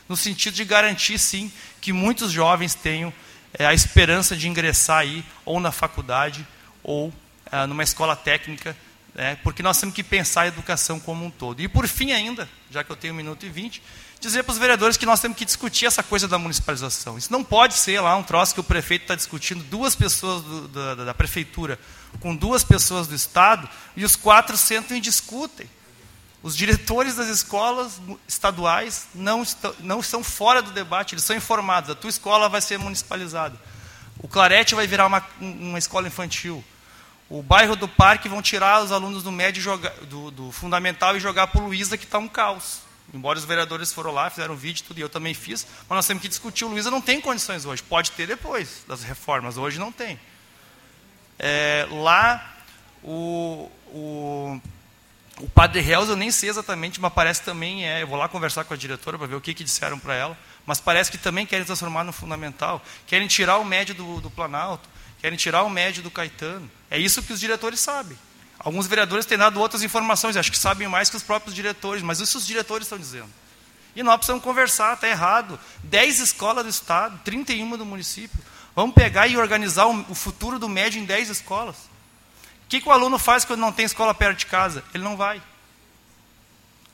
no sentido de garantir, sim, que muitos jovens tenham é, a esperança de ingressar aí, ou na faculdade, ou ah, numa escola técnica, né, porque nós temos que pensar a educação como um todo. E por fim ainda, já que eu tenho um minuto e vinte, dizer para os vereadores que nós temos que discutir essa coisa da municipalização. Isso não pode ser lá um troço que o prefeito está discutindo, duas pessoas do, da, da prefeitura com duas pessoas do Estado, e os quatro sentam e discutem. Os diretores das escolas estaduais não estão, não estão fora do debate, eles são informados. A tua escola vai ser municipalizada. O Clarete vai virar uma, uma escola infantil. O bairro do Parque vão tirar os alunos do médio do, do, fundamental e jogar para o Luísa, que está um caos. Embora os vereadores foram lá, fizeram um vídeo tudo, e eu também fiz, mas nós temos que discutir. O Luísa não tem condições hoje. Pode ter depois das reformas, hoje não tem. É, lá, o, o o Padre Reus eu nem sei exatamente, mas parece também é. Eu vou lá conversar com a diretora para ver o que, que disseram para ela. Mas parece que também querem transformar no fundamental. Querem tirar o médio do, do Planalto, querem tirar o médio do Caetano. É isso que os diretores sabem. Alguns vereadores têm dado outras informações, acho que sabem mais que os próprios diretores, mas isso os diretores estão dizendo. E nós precisamos conversar, está errado. 10 escolas do Estado, 31 do município. Vamos pegar e organizar o, o futuro do médio em 10 escolas que, que o aluno faz quando não tem escola perto de casa? Ele não vai.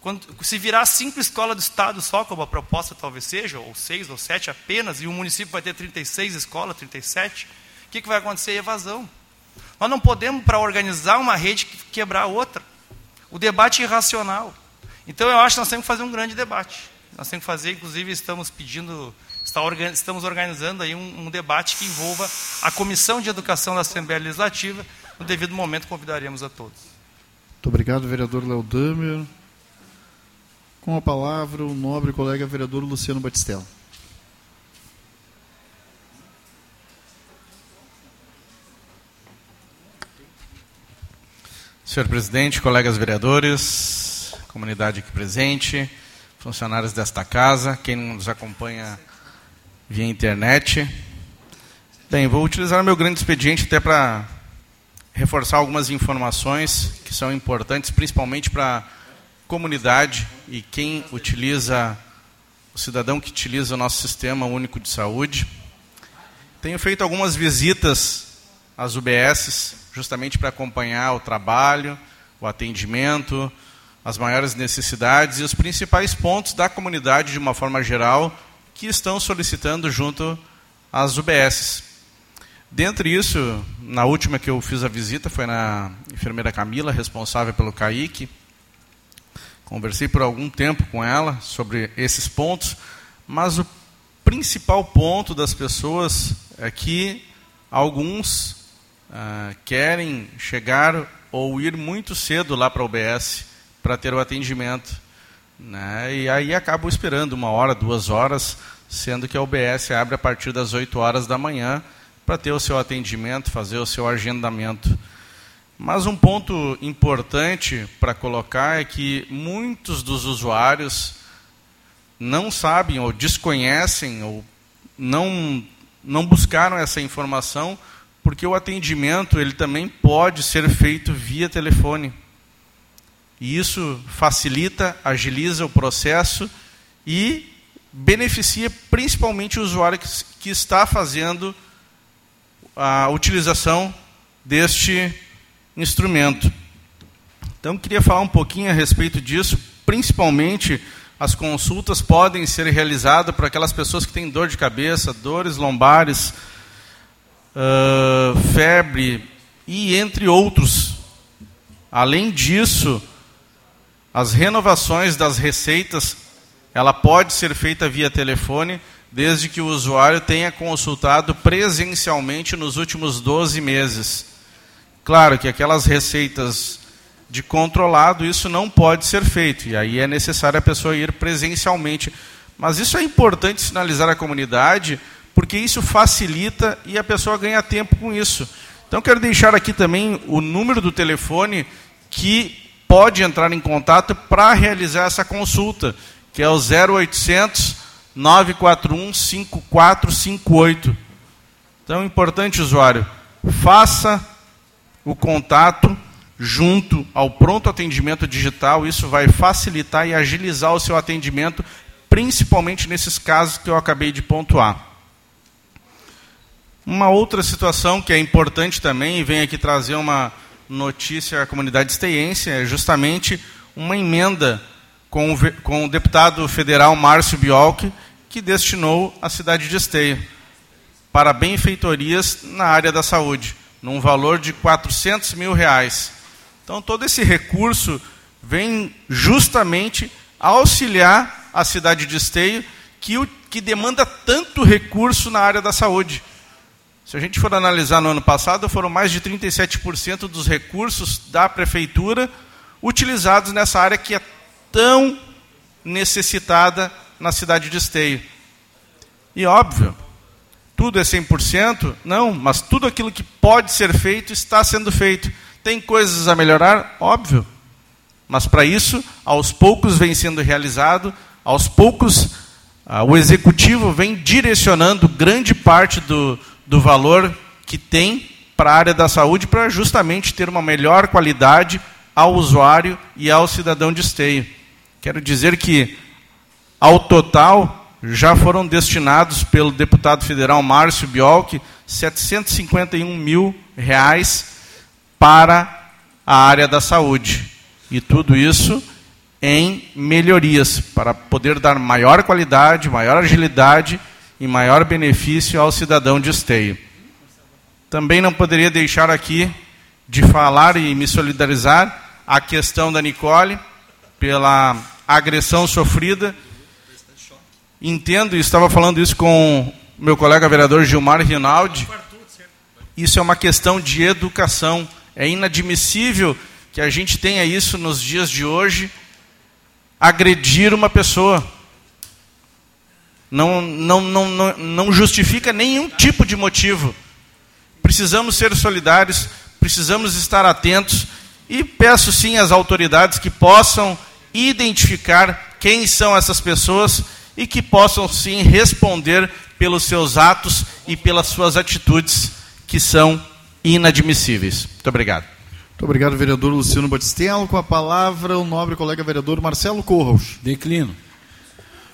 Quando, se virar cinco escolas do Estado só, como a proposta talvez seja, ou seis ou sete apenas, e o município vai ter 36 escolas, 37, o que, que vai acontecer? Evasão. Nós não podemos, para organizar uma rede, quebrar outra. O debate é irracional. Então, eu acho que nós temos que fazer um grande debate. Nós temos que fazer, inclusive, estamos pedindo, estamos organizando aí um, um debate que envolva a Comissão de Educação da Assembleia Legislativa, no devido momento, convidaríamos a todos. Muito obrigado, vereador Léo Damer. Com a palavra, o nobre colega vereador Luciano Batistella. Senhor presidente, colegas vereadores, comunidade aqui presente, funcionários desta casa, quem nos acompanha via internet. Bem, vou utilizar meu grande expediente até para reforçar algumas informações que são importantes, principalmente para a comunidade e quem utiliza, o cidadão que utiliza o nosso sistema único de saúde. Tenho feito algumas visitas às UBSs, justamente para acompanhar o trabalho, o atendimento, as maiores necessidades e os principais pontos da comunidade, de uma forma geral, que estão solicitando junto às UBSs. Dentre isso, na última que eu fiz a visita foi na enfermeira Camila, responsável pelo CAIC. Conversei por algum tempo com ela sobre esses pontos, mas o principal ponto das pessoas é que alguns ah, querem chegar ou ir muito cedo lá para a UBS para ter o atendimento. Né? E aí acabam esperando uma hora, duas horas, sendo que a UBS abre a partir das 8 horas da manhã para ter o seu atendimento, fazer o seu agendamento. Mas um ponto importante para colocar é que muitos dos usuários não sabem ou desconhecem ou não, não buscaram essa informação porque o atendimento ele também pode ser feito via telefone. E isso facilita, agiliza o processo e beneficia principalmente o usuário que, que está fazendo a utilização deste instrumento. Então, queria falar um pouquinho a respeito disso, principalmente as consultas podem ser realizadas para aquelas pessoas que têm dor de cabeça, dores lombares, uh, febre e entre outros. Além disso, as renovações das receitas, ela pode ser feita via telefone, desde que o usuário tenha consultado presencialmente nos últimos 12 meses. Claro que aquelas receitas de controlado, isso não pode ser feito, e aí é necessário a pessoa ir presencialmente. Mas isso é importante sinalizar à comunidade, porque isso facilita e a pessoa ganha tempo com isso. Então, quero deixar aqui também o número do telefone que pode entrar em contato para realizar essa consulta, que é o 0800 941 5458. Então, importante, usuário, faça o contato junto ao pronto atendimento digital. Isso vai facilitar e agilizar o seu atendimento, principalmente nesses casos que eu acabei de pontuar. Uma outra situação que é importante também, e vem aqui trazer uma notícia à comunidade esteiense, é justamente uma emenda com o, com o deputado federal Márcio Biolchi, que destinou à cidade de Esteio para benfeitorias na área da saúde, num valor de 400 mil reais. Então, todo esse recurso vem justamente auxiliar a cidade de Esteio, que, que demanda tanto recurso na área da saúde. Se a gente for analisar no ano passado, foram mais de 37% dos recursos da prefeitura utilizados nessa área que é tão necessitada na cidade de Esteio. E óbvio, tudo é 100%? Não, mas tudo aquilo que pode ser feito está sendo feito. Tem coisas a melhorar? Óbvio. Mas para isso, aos poucos vem sendo realizado, aos poucos ah, o executivo vem direcionando grande parte do, do valor que tem para a área da saúde para justamente ter uma melhor qualidade ao usuário e ao cidadão de esteio. Quero dizer que, ao total, já foram destinados pelo deputado federal Márcio Biolchi 751 mil reais para a área da saúde. E tudo isso em melhorias, para poder dar maior qualidade, maior agilidade e maior benefício ao cidadão de esteio. Também não poderia deixar aqui de falar e me solidarizar a questão da Nicole pela agressão sofrida. Entendo e estava falando isso com meu colega vereador Gilmar Rinaldi. Isso é uma questão de educação. É inadmissível que a gente tenha isso nos dias de hoje, agredir uma pessoa não, não, não, não, não justifica nenhum tipo de motivo. Precisamos ser solidários, precisamos estar atentos e peço sim às autoridades que possam identificar quem são essas pessoas e que possam sim responder pelos seus atos e pelas suas atitudes que são inadmissíveis. Muito obrigado. Muito obrigado, vereador Luciano Batistello. Com a palavra, o nobre colega vereador Marcelo Corros. Declino.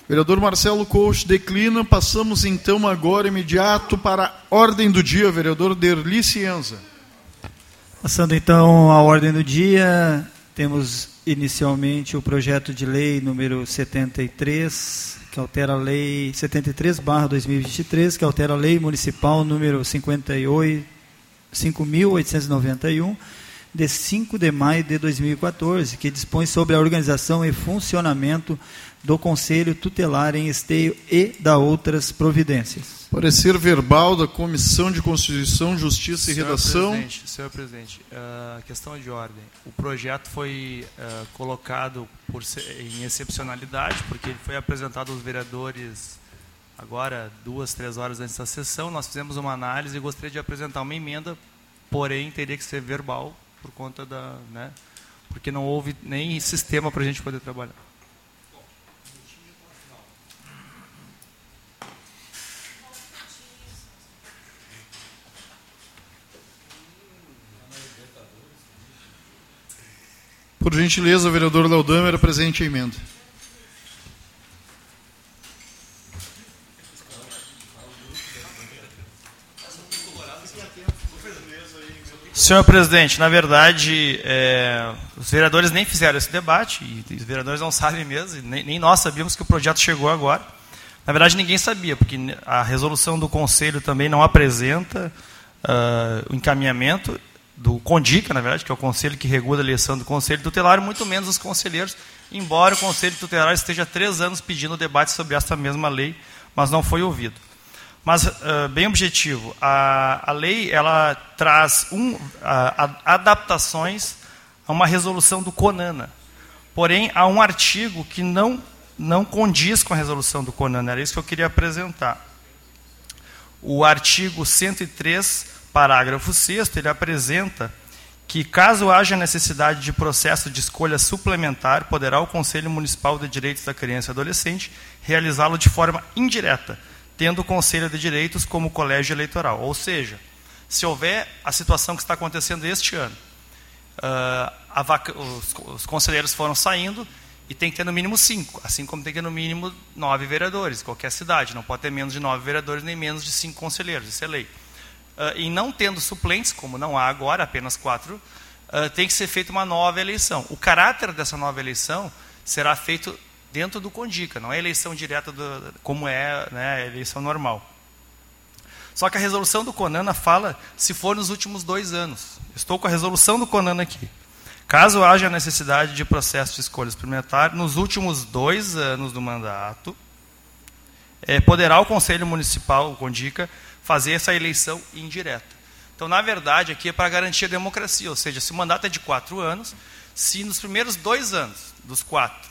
Vereador Marcelo Corros declina. Passamos então agora imediato para a ordem do dia, vereador Derli Cienza. Passando então à ordem do dia, temos inicialmente o projeto de lei número 73, que altera a lei 73/2023, que altera a lei municipal número 58 5891 de 5 de maio de 2014, que dispõe sobre a organização e funcionamento do Conselho Tutelar em Esteio e da outras providências. Parecer verbal da Comissão de Constituição, Justiça e senhor Redação. Presidente, senhor presidente, uh, questão de ordem. O projeto foi uh, colocado por, em excepcionalidade, porque ele foi apresentado aos vereadores agora, duas, três horas antes da sessão. Nós fizemos uma análise e gostaria de apresentar uma emenda, porém teria que ser verbal, por conta da. Né, porque não houve nem sistema para a gente poder trabalhar. Por gentileza, vereador Laudamer, apresente a emenda. Senhor presidente, na verdade, é, os vereadores nem fizeram esse debate, e os vereadores não sabem mesmo, nem, nem, nós sabíamos que o projeto chegou agora. Na verdade, ninguém sabia, porque a resolução do Conselho também não apresenta uh, o encaminhamento do CONDICA, na verdade, que é o conselho que regula a eleição do Conselho Tutelar, muito menos os conselheiros, embora o Conselho Tutelar esteja há três anos pedindo debate sobre essa mesma lei, mas não foi ouvido. Mas, uh, bem objetivo, a, a lei ela traz um, a, a, adaptações a uma resolução do CONANA. Porém, há um artigo que não, não condiz com a resolução do CONANA. Era isso que eu queria apresentar. O artigo 103, parágrafo 6 ele apresenta que, caso haja necessidade de processo de escolha suplementar, poderá o Conselho Municipal de Direitos da Criança e Adolescente realizá-lo de forma indireta, tendo o Conselho de Direitos como colégio eleitoral. Ou seja, se houver a situação que está acontecendo este ano, uh, vaca, os, os, conselheiros foram saindo e tem que ter no mínimo cinco, assim como tem que ter no mínimo nove vereadores, qualquer cidade, não pode ter menos de nove vereadores nem menos de cinco conselheiros, isso é lei. Uh, não tendo suplentes, como não há agora, apenas quatro, uh, tem que ser feita uma nova eleição. O caráter dessa nova eleição será feito dentro do Condica, não é eleição direta do, como é né, a eleição normal. Só que a resolução do Conana fala se for nos últimos dois anos. Estou com a resolução do Conana aqui. Caso haja necessidade de processo de escolha experimentar, nos últimos dois anos do mandato, é, poderá o Conselho Municipal, o Condica, fazer essa eleição indireta. Então, na verdade, aqui é para garantir a democracia, ou seja, se o mandato é de quatro anos, se nos primeiros dois anos dos quatro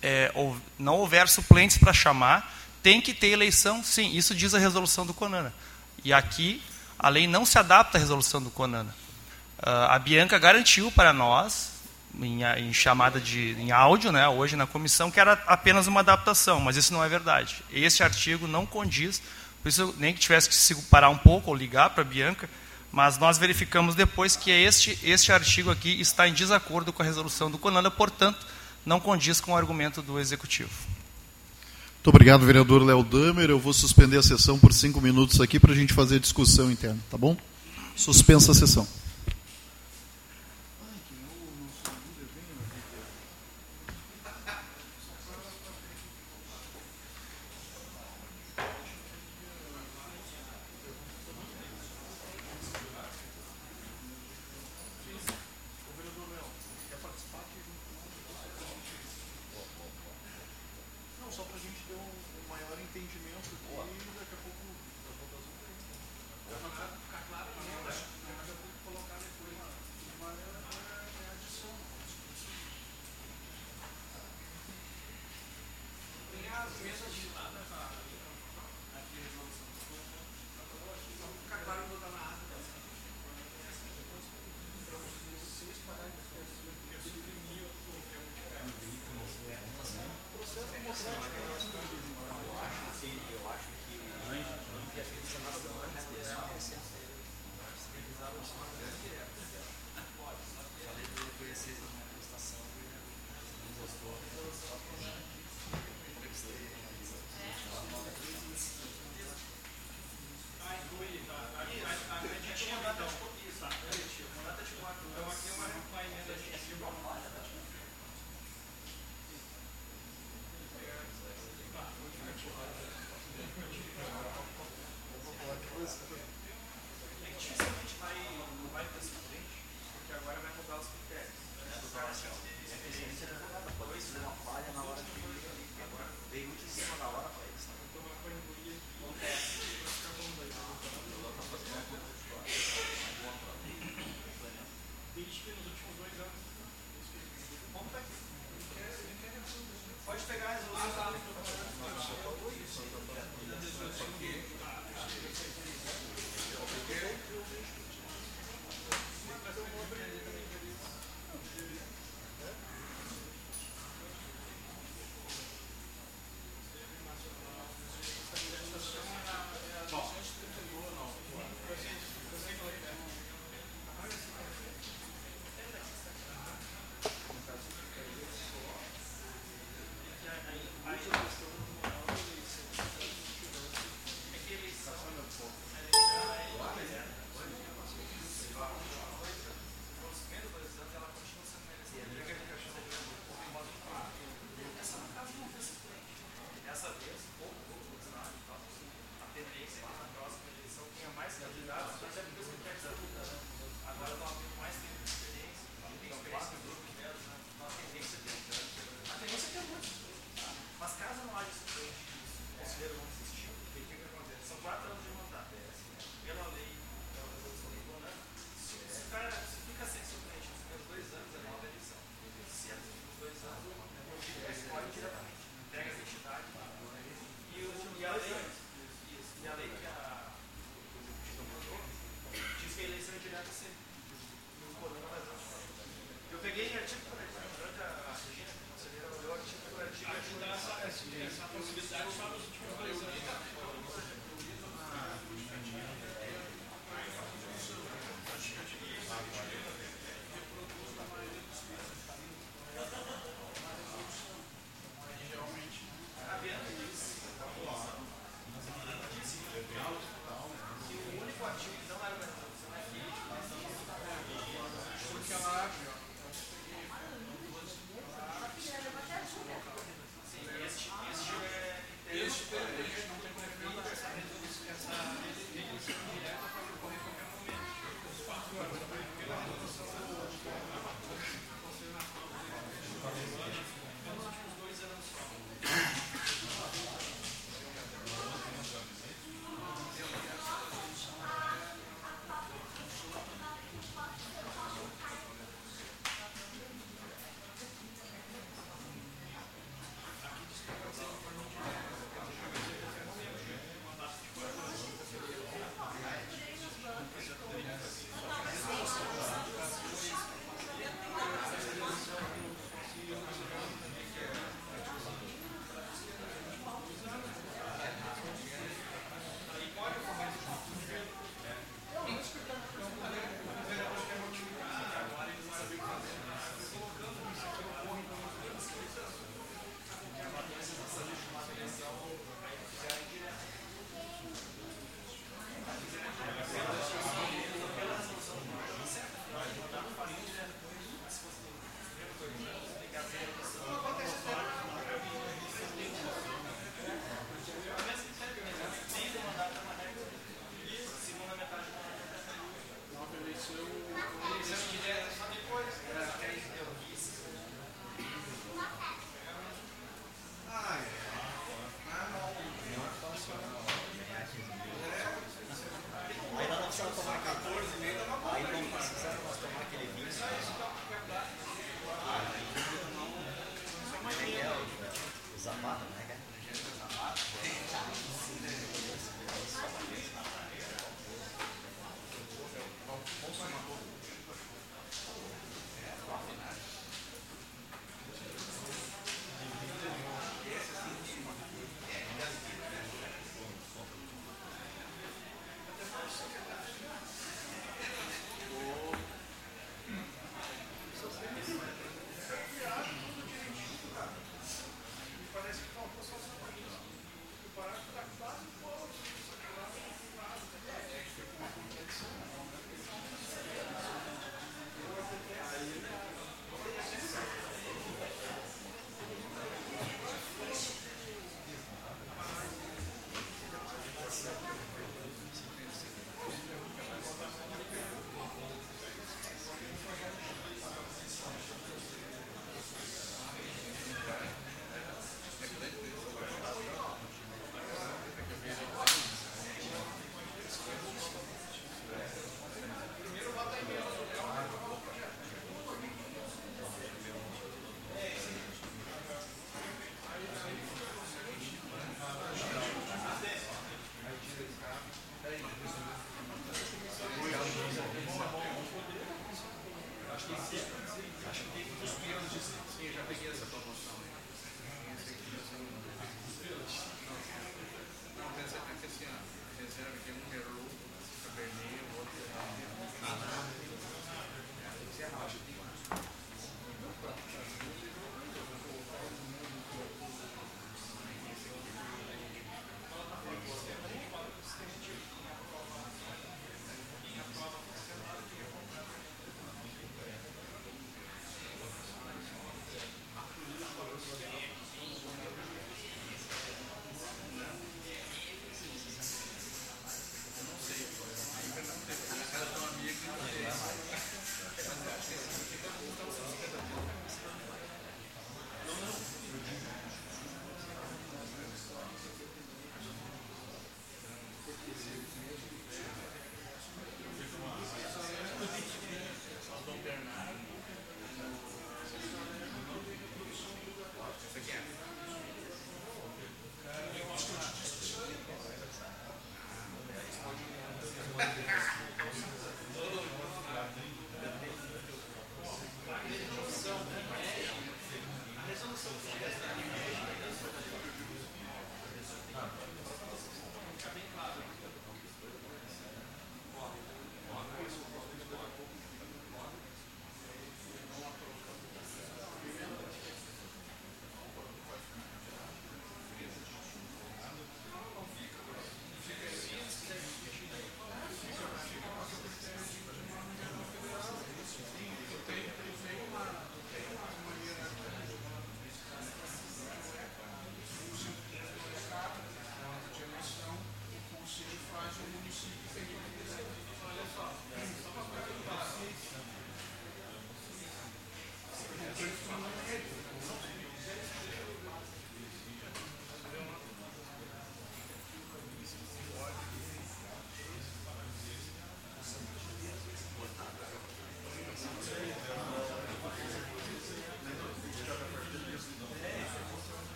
é, não houver suplentes para chamar, tem que ter eleição, sim, isso diz a resolução do CONANA. E aqui a lei não se adapta à resolução do CONANA. Uh, a Bianca garantiu para nós, em, em, chamada de em áudio, né, hoje na comissão, que era apenas uma adaptação, mas isso não é verdade. Esse artigo não condiz, por isso nem que tivesse que se parar um pouco ou ligar para a Bianca, mas nós verificamos depois que este, este artigo aqui está em desacordo com a resolução do CONANA, portanto, não condiz com o argumento do Executivo. Muito obrigado, vereador Léo Damer. Eu vou suspender a sessão por cinco minutos aqui para a gente fazer discussão interna, tá bom? Suspensa a sessão.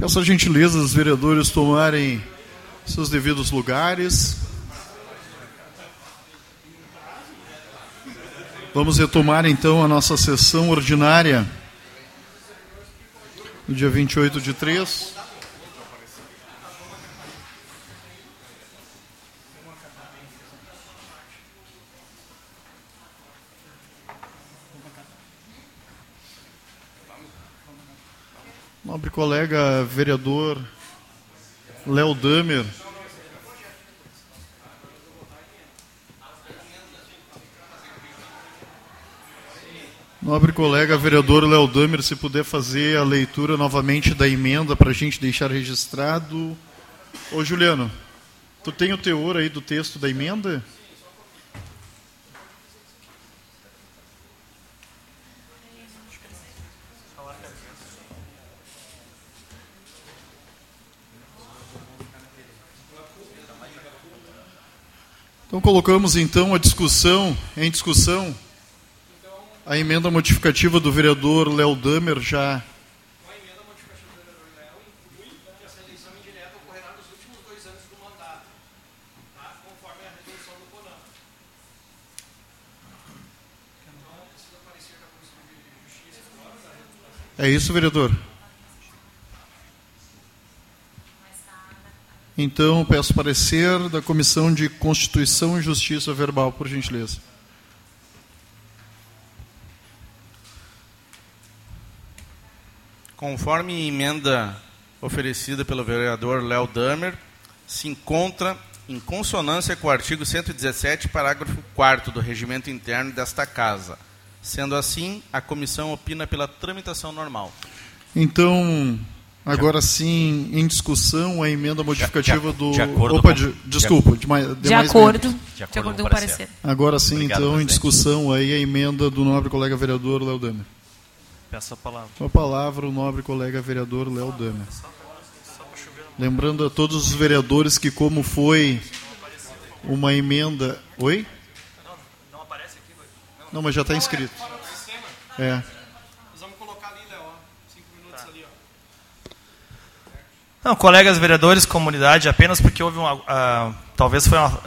Peço a gentileza dos vereadores tomarem seus devidos lugares. Vamos retomar então a nossa sessão ordinária no dia 28 de 3. Nobre colega vereador Léo Damer. Nobre colega vereador Léo Damer, se puder fazer a leitura novamente da emenda para a gente deixar registrado. Ô Juliano, tu tem o teor aí do texto da emenda? Então colocamos então a discussão, em discussão, a emenda modificativa do vereador Léo Damer já. É isso, vereador? Então, peço parecer da Comissão de Constituição e Justiça Verbal, por gentileza. Conforme emenda oferecida pelo vereador Léo Damer, se encontra em consonância com o artigo 117, parágrafo 4 do regimento interno desta Casa. Sendo assim, a comissão opina pela tramitação normal. Então, Agora sim, em discussão, a emenda modificativa de, do. De acordo Opa, de, desculpa, de, mais, de, acordo, de acordo, com o parecer. parecer. Agora sim, Obrigado, então, presidente. em discussão aí a emenda do nobre colega vereador Léo Damer. Peço a palavra. Com a palavra, o nobre colega vereador Léo Damer. Lembrando a todos os vereadores que, como foi uma emenda. Oi? Não aparece aqui, Não, mas já está inscrito. É. Nós vamos colocar ali, Léo, cinco minutos ali, ó. Não, colegas vereadores, comunidade, apenas porque houve uma. ah, talvez foi uma,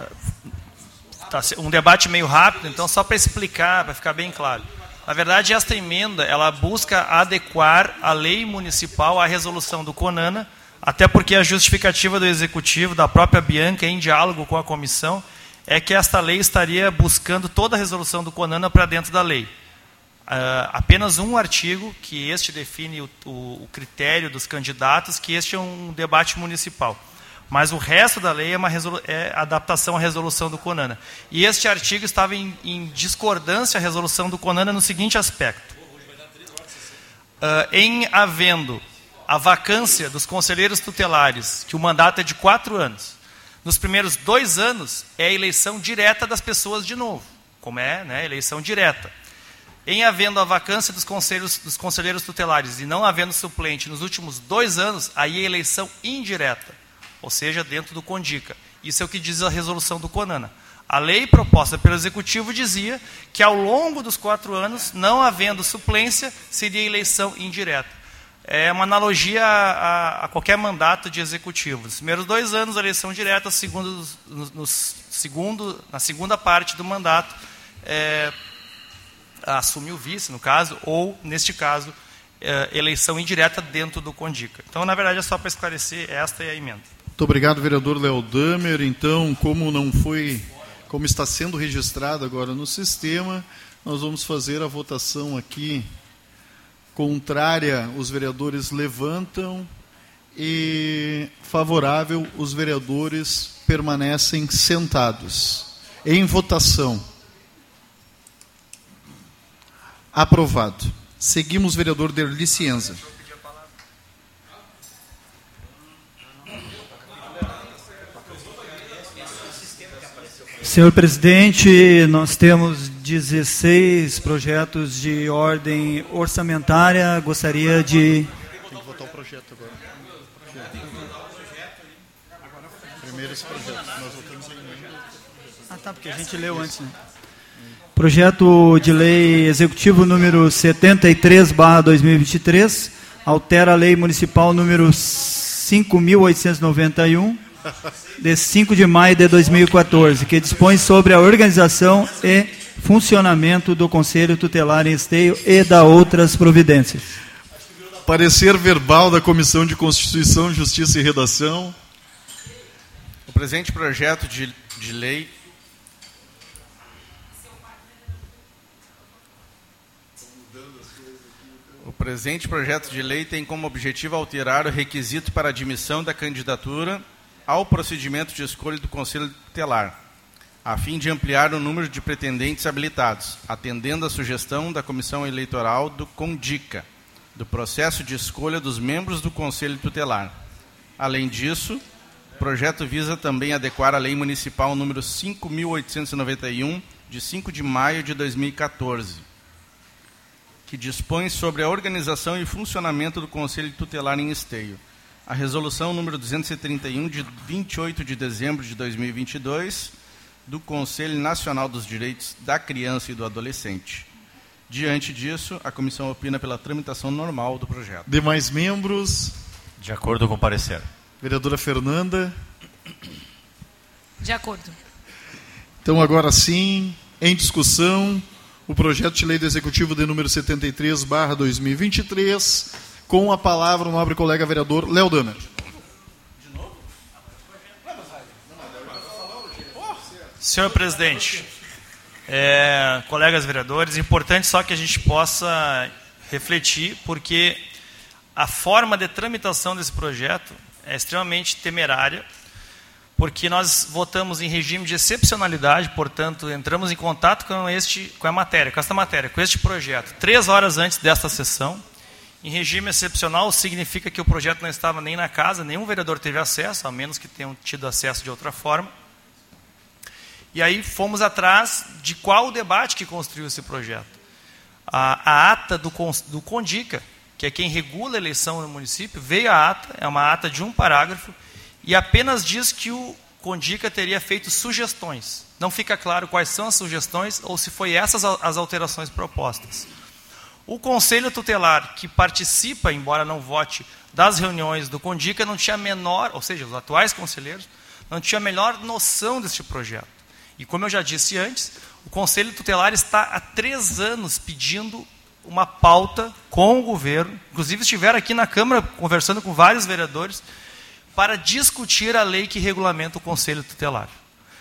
se- um debate meio rápido, então só para explicar, para ficar bem claro. Na verdade, esta emenda ela busca adequar a lei municipal à resolução do CONANA, até porque a justificativa do executivo, da própria Bianca, em diálogo com a comissão, é que esta lei estaria buscando toda a resolução do CONANA para dentro da lei. Ah, apenas um artigo que este define o, o- o critério dos candidatos, que este é um debate municipal. Mas o resto da lei é uma é adaptação à resolução do CONANA. E este artigo estava em, em discordância à resolução do CONANA no seguinte aspecto. Ah, em havendo a vacância dos conselheiros tutelares, que o mandato é de quatro anos, nos primeiros dois anos é a eleição direta das pessoas de novo, como é né, eleição direta. Em havendo a vacância dos conselheiros, dos conselheiros tutelares e não havendo suplente nos últimos dois anos, aí é eleição indireta, ou seja, dentro do CONDICA. Isso é o que diz a resolução do CONANA. A lei proposta pelo Executivo dizia que ao longo dos quatro anos, não havendo suplência, seria eleição indireta. É uma analogia a, a- qualquer mandato de executivo. Nos primeiros dois anos, eleição direta, segundo, no, no segundo, na segunda parte do mandato, é, assume o vice, no caso, ou, neste caso, é, eleição indireta dentro do CONDICA. Então, na verdade, é só para esclarecer, esta é a emenda. Muito obrigado, vereador Léo Damer. Então, como não foi, como está sendo registrado agora no sistema, nós vamos fazer a votação aqui contrária, os vereadores levantam e favorável, os vereadores permanecem sentados. Em votação. Aprovado. Seguimos, vereador Derli Cienza. Senhor presidente, nós temos 16 projetos de ordem orçamentária. Gostaria de. Tem que votar o projeto agora. Primeiro esse projeto. Nós votamos emenda. Ah, tá, porque a gente leu antes, né? Projeto de lei executivo número 73/2023 altera a lei municipal número 5.891, de 5 de maio de 2014, que dispõe sobre a organização e funcionamento do Conselho Tutelar em Esteio e da outras providências. Parecer verbal da Comissão de Constituição, Justiça e Redação. O presente projeto de, de lei O presente projeto de lei tem como objetivo alterar o requisito para admissão da candidatura ao procedimento de escolha do Conselho Tutelar, a fim de ampliar o número de pretendentes habilitados, atendendo à sugestão da Comissão Eleitoral do CONDICA, do processo de escolha dos membros do Conselho Tutelar. Além disso, o projeto visa também adequar a Lei Municipal número 5.891, de 5 de maio de 2014, que dispõe sobre a organização e funcionamento do Conselho Tutelar em Esteio a resolução número 231 de 28 de dezembro de 2022 do Conselho Nacional dos Direitos da Criança e do Adolescente. Diante disso, a comissão opina pela tramitação normal do projeto. Demais membros? De acordo com o parecer. Vereadora Fernanda? De acordo. Então, agora sim, em discussão, o projeto de lei do Executivo de número 73, barra 2023, com a palavra o nobre colega vereador Léo Damer. Senhor presidente, é, colegas vereadores, importante só que a gente possa refletir, porque a forma de tramitação desse projeto é extremamente temerária, porque nós votamos em regime de excepcionalidade, portanto, entramos em contato com, este, com a matéria, com esta matéria, com este projeto, três horas antes desta sessão, em regime excepcional significa que o projeto não estava nem na casa, nenhum vereador teve acesso, a menos que tenham tido acesso de outra forma. E aí fomos atrás de qual o debate que construiu esse projeto. A, a ata do, do Condica, que é quem regula a eleição no município, veio a ata, é uma ata de um parágrafo, e apenas diz que o Condica teria feito sugestões. Não fica claro quais são as sugestões ou se foi essas as alterações propostas. O conselho tutelar que participa, embora não vote, das reuniões do Condica não tinha a menor, ou seja, os atuais conselheiros, não tinha a menor noção deste projeto. E como eu já disse antes, o conselho tutelar está há três anos pedindo uma pauta com o governo, inclusive estiveram aqui na Câmara conversando com vários vereadores, para discutir a lei que regulamenta o conselho tutelar.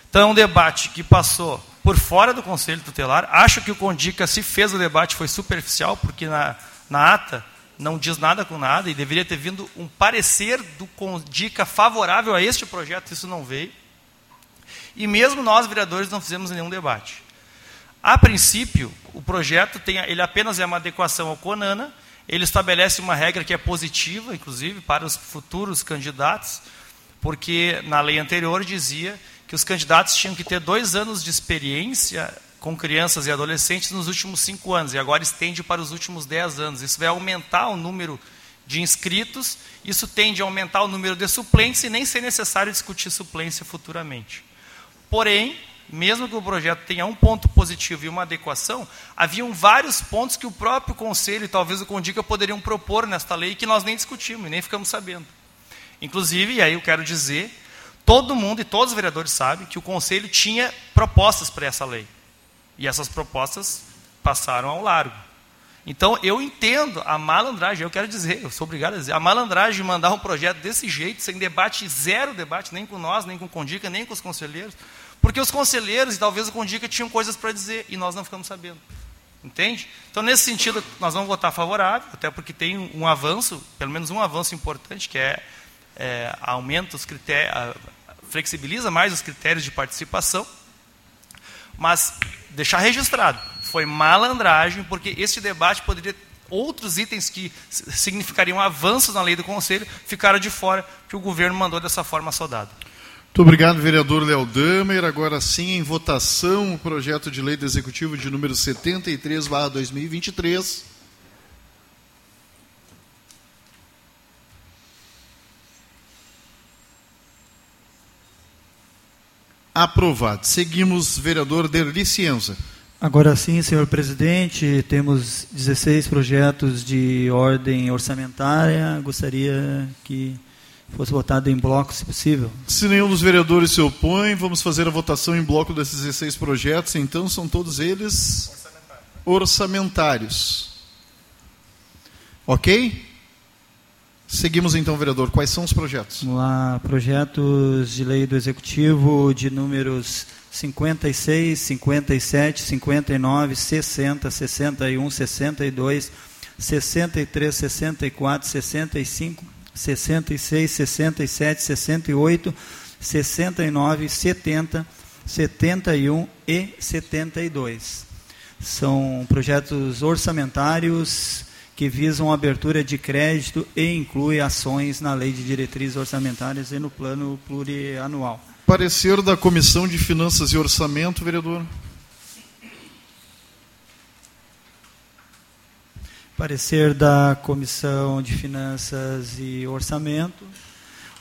Então, é um debate que passou por fora do Conselho Tutelar. Acho que o Condica, se fez o debate, foi superficial, porque na, na ata não diz nada com nada e deveria ter vindo um parecer do Condica favorável a este projeto, isso não veio. E mesmo nós, vereadores, não fizemos nenhum debate. A princípio, o projeto tem, ele apenas é uma adequação ao CONANA, ele estabelece uma regra que é positiva, inclusive, para os futuros candidatos, porque na lei anterior dizia que os candidatos tinham que ter dois anos de experiência com crianças e adolescentes nos últimos cinco anos, e agora estende para os últimos dez anos. Isso vai aumentar o número de inscritos, isso tende a aumentar o número de suplentes e nem ser necessário discutir suplência futuramente. Porém, mesmo que o projeto tenha um ponto positivo e uma adequação, haviam vários pontos que o próprio Conselho e talvez o Condica poderiam propor nesta lei que nós nem discutimos e nem ficamos sabendo. Inclusive, e aí eu quero dizer Todo mundo e todos os vereadores sabem que o Conselho tinha propostas para essa lei. E essas propostas passaram ao largo. Então, eu entendo a malandragem, eu quero dizer, eu sou obrigado a dizer, a malandragem de mandar um projeto desse jeito, sem debate, zero debate, nem com nós, nem com o Condica, nem com os conselheiros, porque os conselheiros e talvez o Condica tinham coisas para dizer e nós não ficamos sabendo. Entende? Então, nesse sentido, nós vamos votar favorável, até porque tem um avanço, pelo menos um avanço importante, que é é, aumenta os critérios, flexibiliza mais os critérios de participação, mas deixar registrado, foi malandragem, porque este debate poderia outros itens que significariam avanços na lei do Conselho ficaram de fora, que o governo mandou dessa forma soldada. Muito obrigado, vereador Léo Damer. Agora sim, em votação, o projeto de lei do Executivo de número 73, 2023. Aprovado. Seguimos, vereador Derli Cienza. Agora sim, senhor presidente, temos 16 projetos de ordem orçamentária. Gostaria que fosse votado em bloco, se possível. Se nenhum dos vereadores se opõe, vamos fazer a votação em bloco desses 16 projetos. Então, são todos eles orçamentários. Ok? Seguimos então, vereador. Quais são os projetos? Vamos lá. Projetos de lei do Executivo de números 56, 57, 59, 60, 61, 62, 63, 64, 65, 66, 67, 68, 69, 70, 71 e 72. São projetos orçamentários que visam a abertura de crédito e inclui ações na Lei de Diretrizes Orçamentárias e no Plano Plurianual. Parecer da Comissão de Finanças e Orçamento, vereador. Parecer da Comissão de Finanças e Orçamento.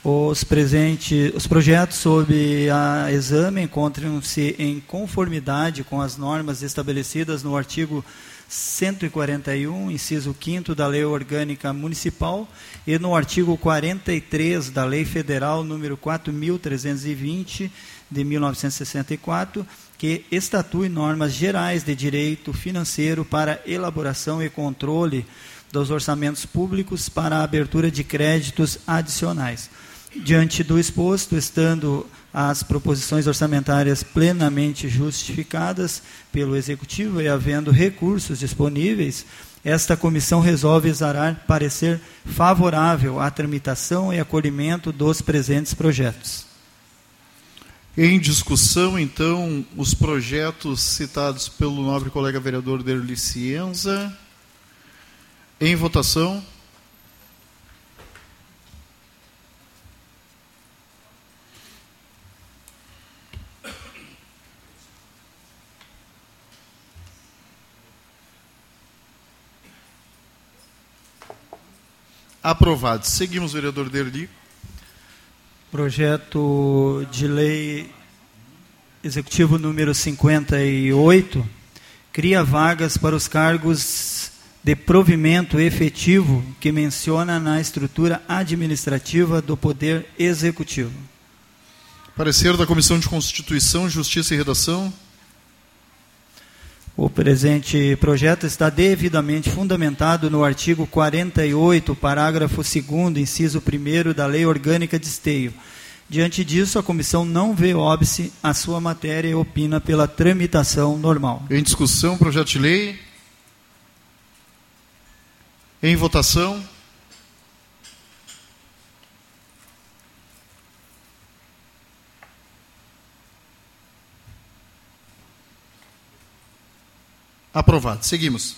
Os, presentes, os projetos sob a exame encontram-se em conformidade com as normas estabelecidas no artigo 141, inciso 5 da Lei Orgânica Municipal e no artigo 43 da Lei Federal número 4320 de 1964, que estatui normas gerais de direito financeiro para elaboração e controle dos orçamentos públicos para a abertura de créditos adicionais. Diante do exposto, estando as proposições orçamentárias plenamente justificadas pelo Executivo e havendo recursos disponíveis, esta comissão resolve exarar parecer favorável à tramitação e acolhimento dos presentes projetos. Em discussão, então, os projetos citados pelo nobre colega vereador Derli Cienza. Em votação. Aprovado. Seguimos, vereador Derli. Projeto de lei executivo número 58 cria vagas para os cargos de provimento efetivo que menciona na estrutura administrativa do Poder Executivo. Parecer da Comissão de Constituição, Justiça e Redação. O presente projeto está devidamente fundamentado no artigo 48, parágrafo 2, inciso 1 da Lei Orgânica de Esteio. Diante disso, a comissão não vê óbice à sua matéria e opina pela tramitação normal. Em discussão, projeto de lei. Em votação. Aprovado. Seguimos.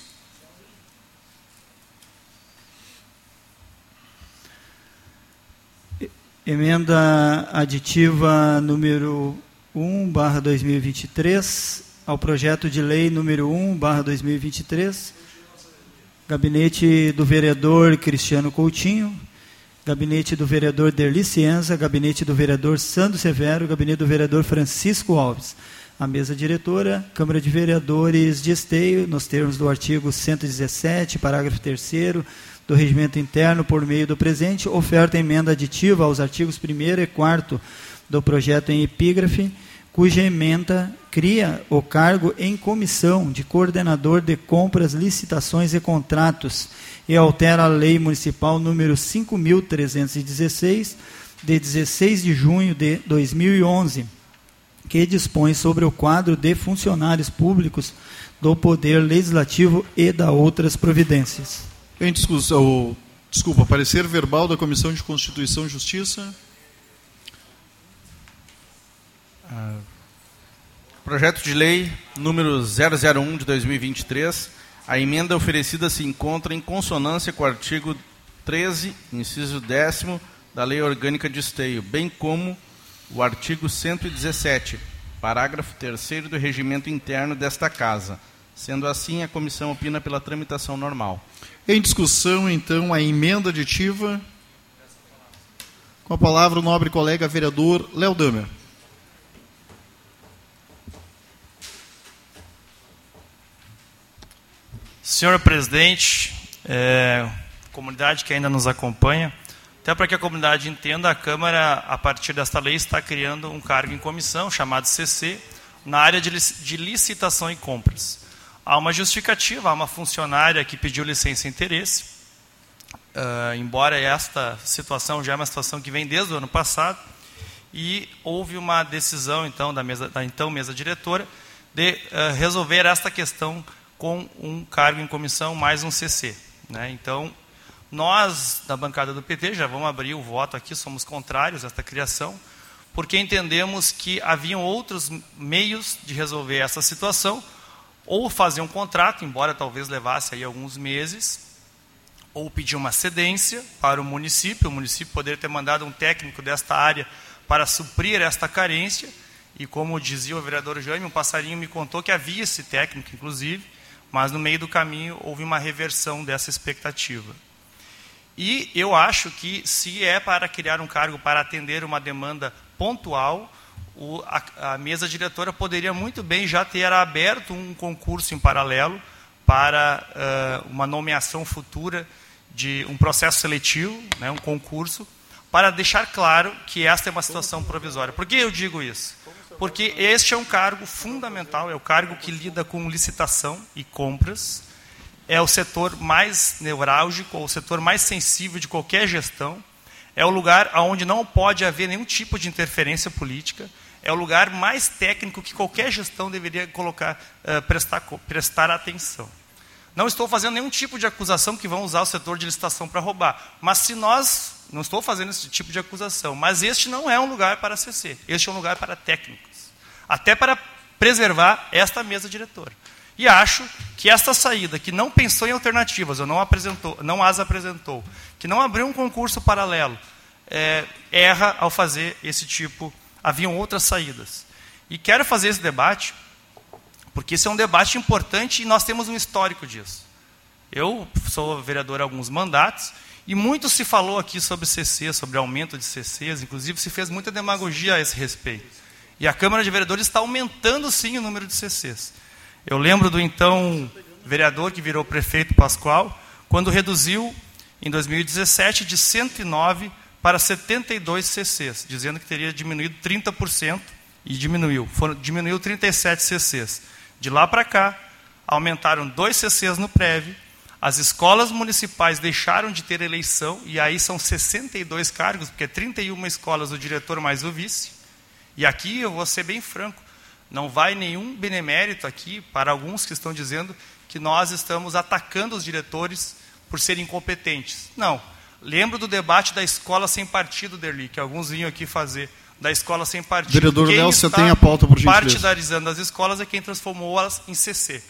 Emenda aditiva número 1, barra 2023, ao projeto de lei número 1, barra 2023, gabinete do vereador Cristiano Coutinho, gabinete do vereador Derli Cienza, gabinete do vereador Sandro Severo, gabinete do vereador Francisco Alves. A mesa diretora, Câmara de Vereadores de Esteio, nos termos do artigo 117, parágrafo 3 do regimento interno, por meio do presente, oferta emenda aditiva aos artigos 1 e 4 do projeto em epígrafe, cuja emenda cria o cargo em comissão de coordenador de compras, licitações e contratos e altera a lei municipal número 5316 de 16 de junho de 2011 que dispõe sobre o quadro de funcionários públicos do Poder Legislativo e da outras providências. Em discussão, desculpa, parecer verbal da Comissão de Constituição e Justiça. Ah, projeto de lei número 001 de 2023. A emenda oferecida se encontra em consonância com o artigo 13, inciso 10 da Lei Orgânica de Esteio, bem como o artigo 117, parágrafo 3 do regimento interno desta Casa. Sendo assim, a comissão opina pela tramitação normal. Em discussão, então, a emenda aditiva. Com a palavra o nobre colega vereador Léo Damer. Senhor presidente, é, comunidade que ainda nos acompanha, Até para que a comunidade entenda, a Câmara, a partir desta lei, está criando um cargo em comissão, chamado CC, na área de licitação e compras. Há uma justificativa, há uma funcionária que pediu licença e interesse, uh, embora esta situação já é uma situação que vem desde o ano passado, e houve uma decisão então da, mesa, da então mesa diretora de uh, resolver esta questão com um cargo em comissão mais um CC. Né? Então, nós, da bancada do PT, já vamos abrir o voto aqui, somos contrários a esta criação, porque entendemos que haviam outros meios de resolver essa situação, ou fazer um contrato, embora talvez levasse aí alguns meses, ou pedir uma cedência para o município, o município poderia ter mandado um técnico desta área para suprir esta carência, e como dizia o vereador Jaime, um passarinho me contou que havia esse técnico, inclusive, mas no meio do caminho houve uma reversão dessa expectativa. E eu acho que, se é para criar um cargo para atender uma demanda pontual, o, a, a, mesa diretora poderia muito bem já ter aberto um concurso em paralelo para uh, uma nomeação futura de um processo seletivo, né, um concurso, para deixar claro que esta é uma situação provisória. Por que eu digo isso? Porque este é um cargo fundamental, é o cargo que lida com licitação e compras, é o setor mais neurálgico, o setor mais sensível de qualquer gestão, é o lugar onde não pode haver nenhum tipo de interferência política, é o lugar mais técnico que qualquer gestão deveria colocar, uh, prestar, prestar atenção. Não estou fazendo nenhum tipo de acusação que vão usar o setor de licitação para roubar, mas se nós, não estou fazendo esse tipo de acusação, mas este não é um lugar para CC, este é um lugar para técnicos, até para preservar esta mesa diretora. E acho que esta saída, que não pensou em alternativas, ou não, apresentou, não as apresentou, que não abriu um concurso paralelo, é, erra ao fazer esse tipo. Haviam outras saídas. E quero fazer esse debate, porque esse é um debate importante e nós temos um histórico disso. Eu sou vereador há alguns mandatos, e muito se falou aqui sobre CC, sobre aumento de CCs, inclusive se fez muita demagogia a esse respeito. E a Câmara de Vereadores está aumentando sim o número de CCs. Eu lembro do então vereador que virou prefeito Pascoal, quando reduziu em 2017 de 109 para 72 CCs, dizendo que teria diminuído 30% e diminuiu. Foram, diminuiu 37 CCs. De lá para cá, aumentaram dois CCs no prévio, as escolas municipais deixaram de ter eleição, e aí são 62 cargos, porque é 31 escolas o diretor mais o vice. E aqui eu vou ser bem franco, não vai nenhum benemérito aqui para alguns que estão dizendo que nós estamos atacando os diretores por serem incompetentes. Não. Lembro do debate da escola sem partido, Derli, que alguns vinham aqui fazer, da escola sem partido. Vereador Léo, você tem a pauta por gentileza. partidarizando as escolas é quem transformou-as em CC,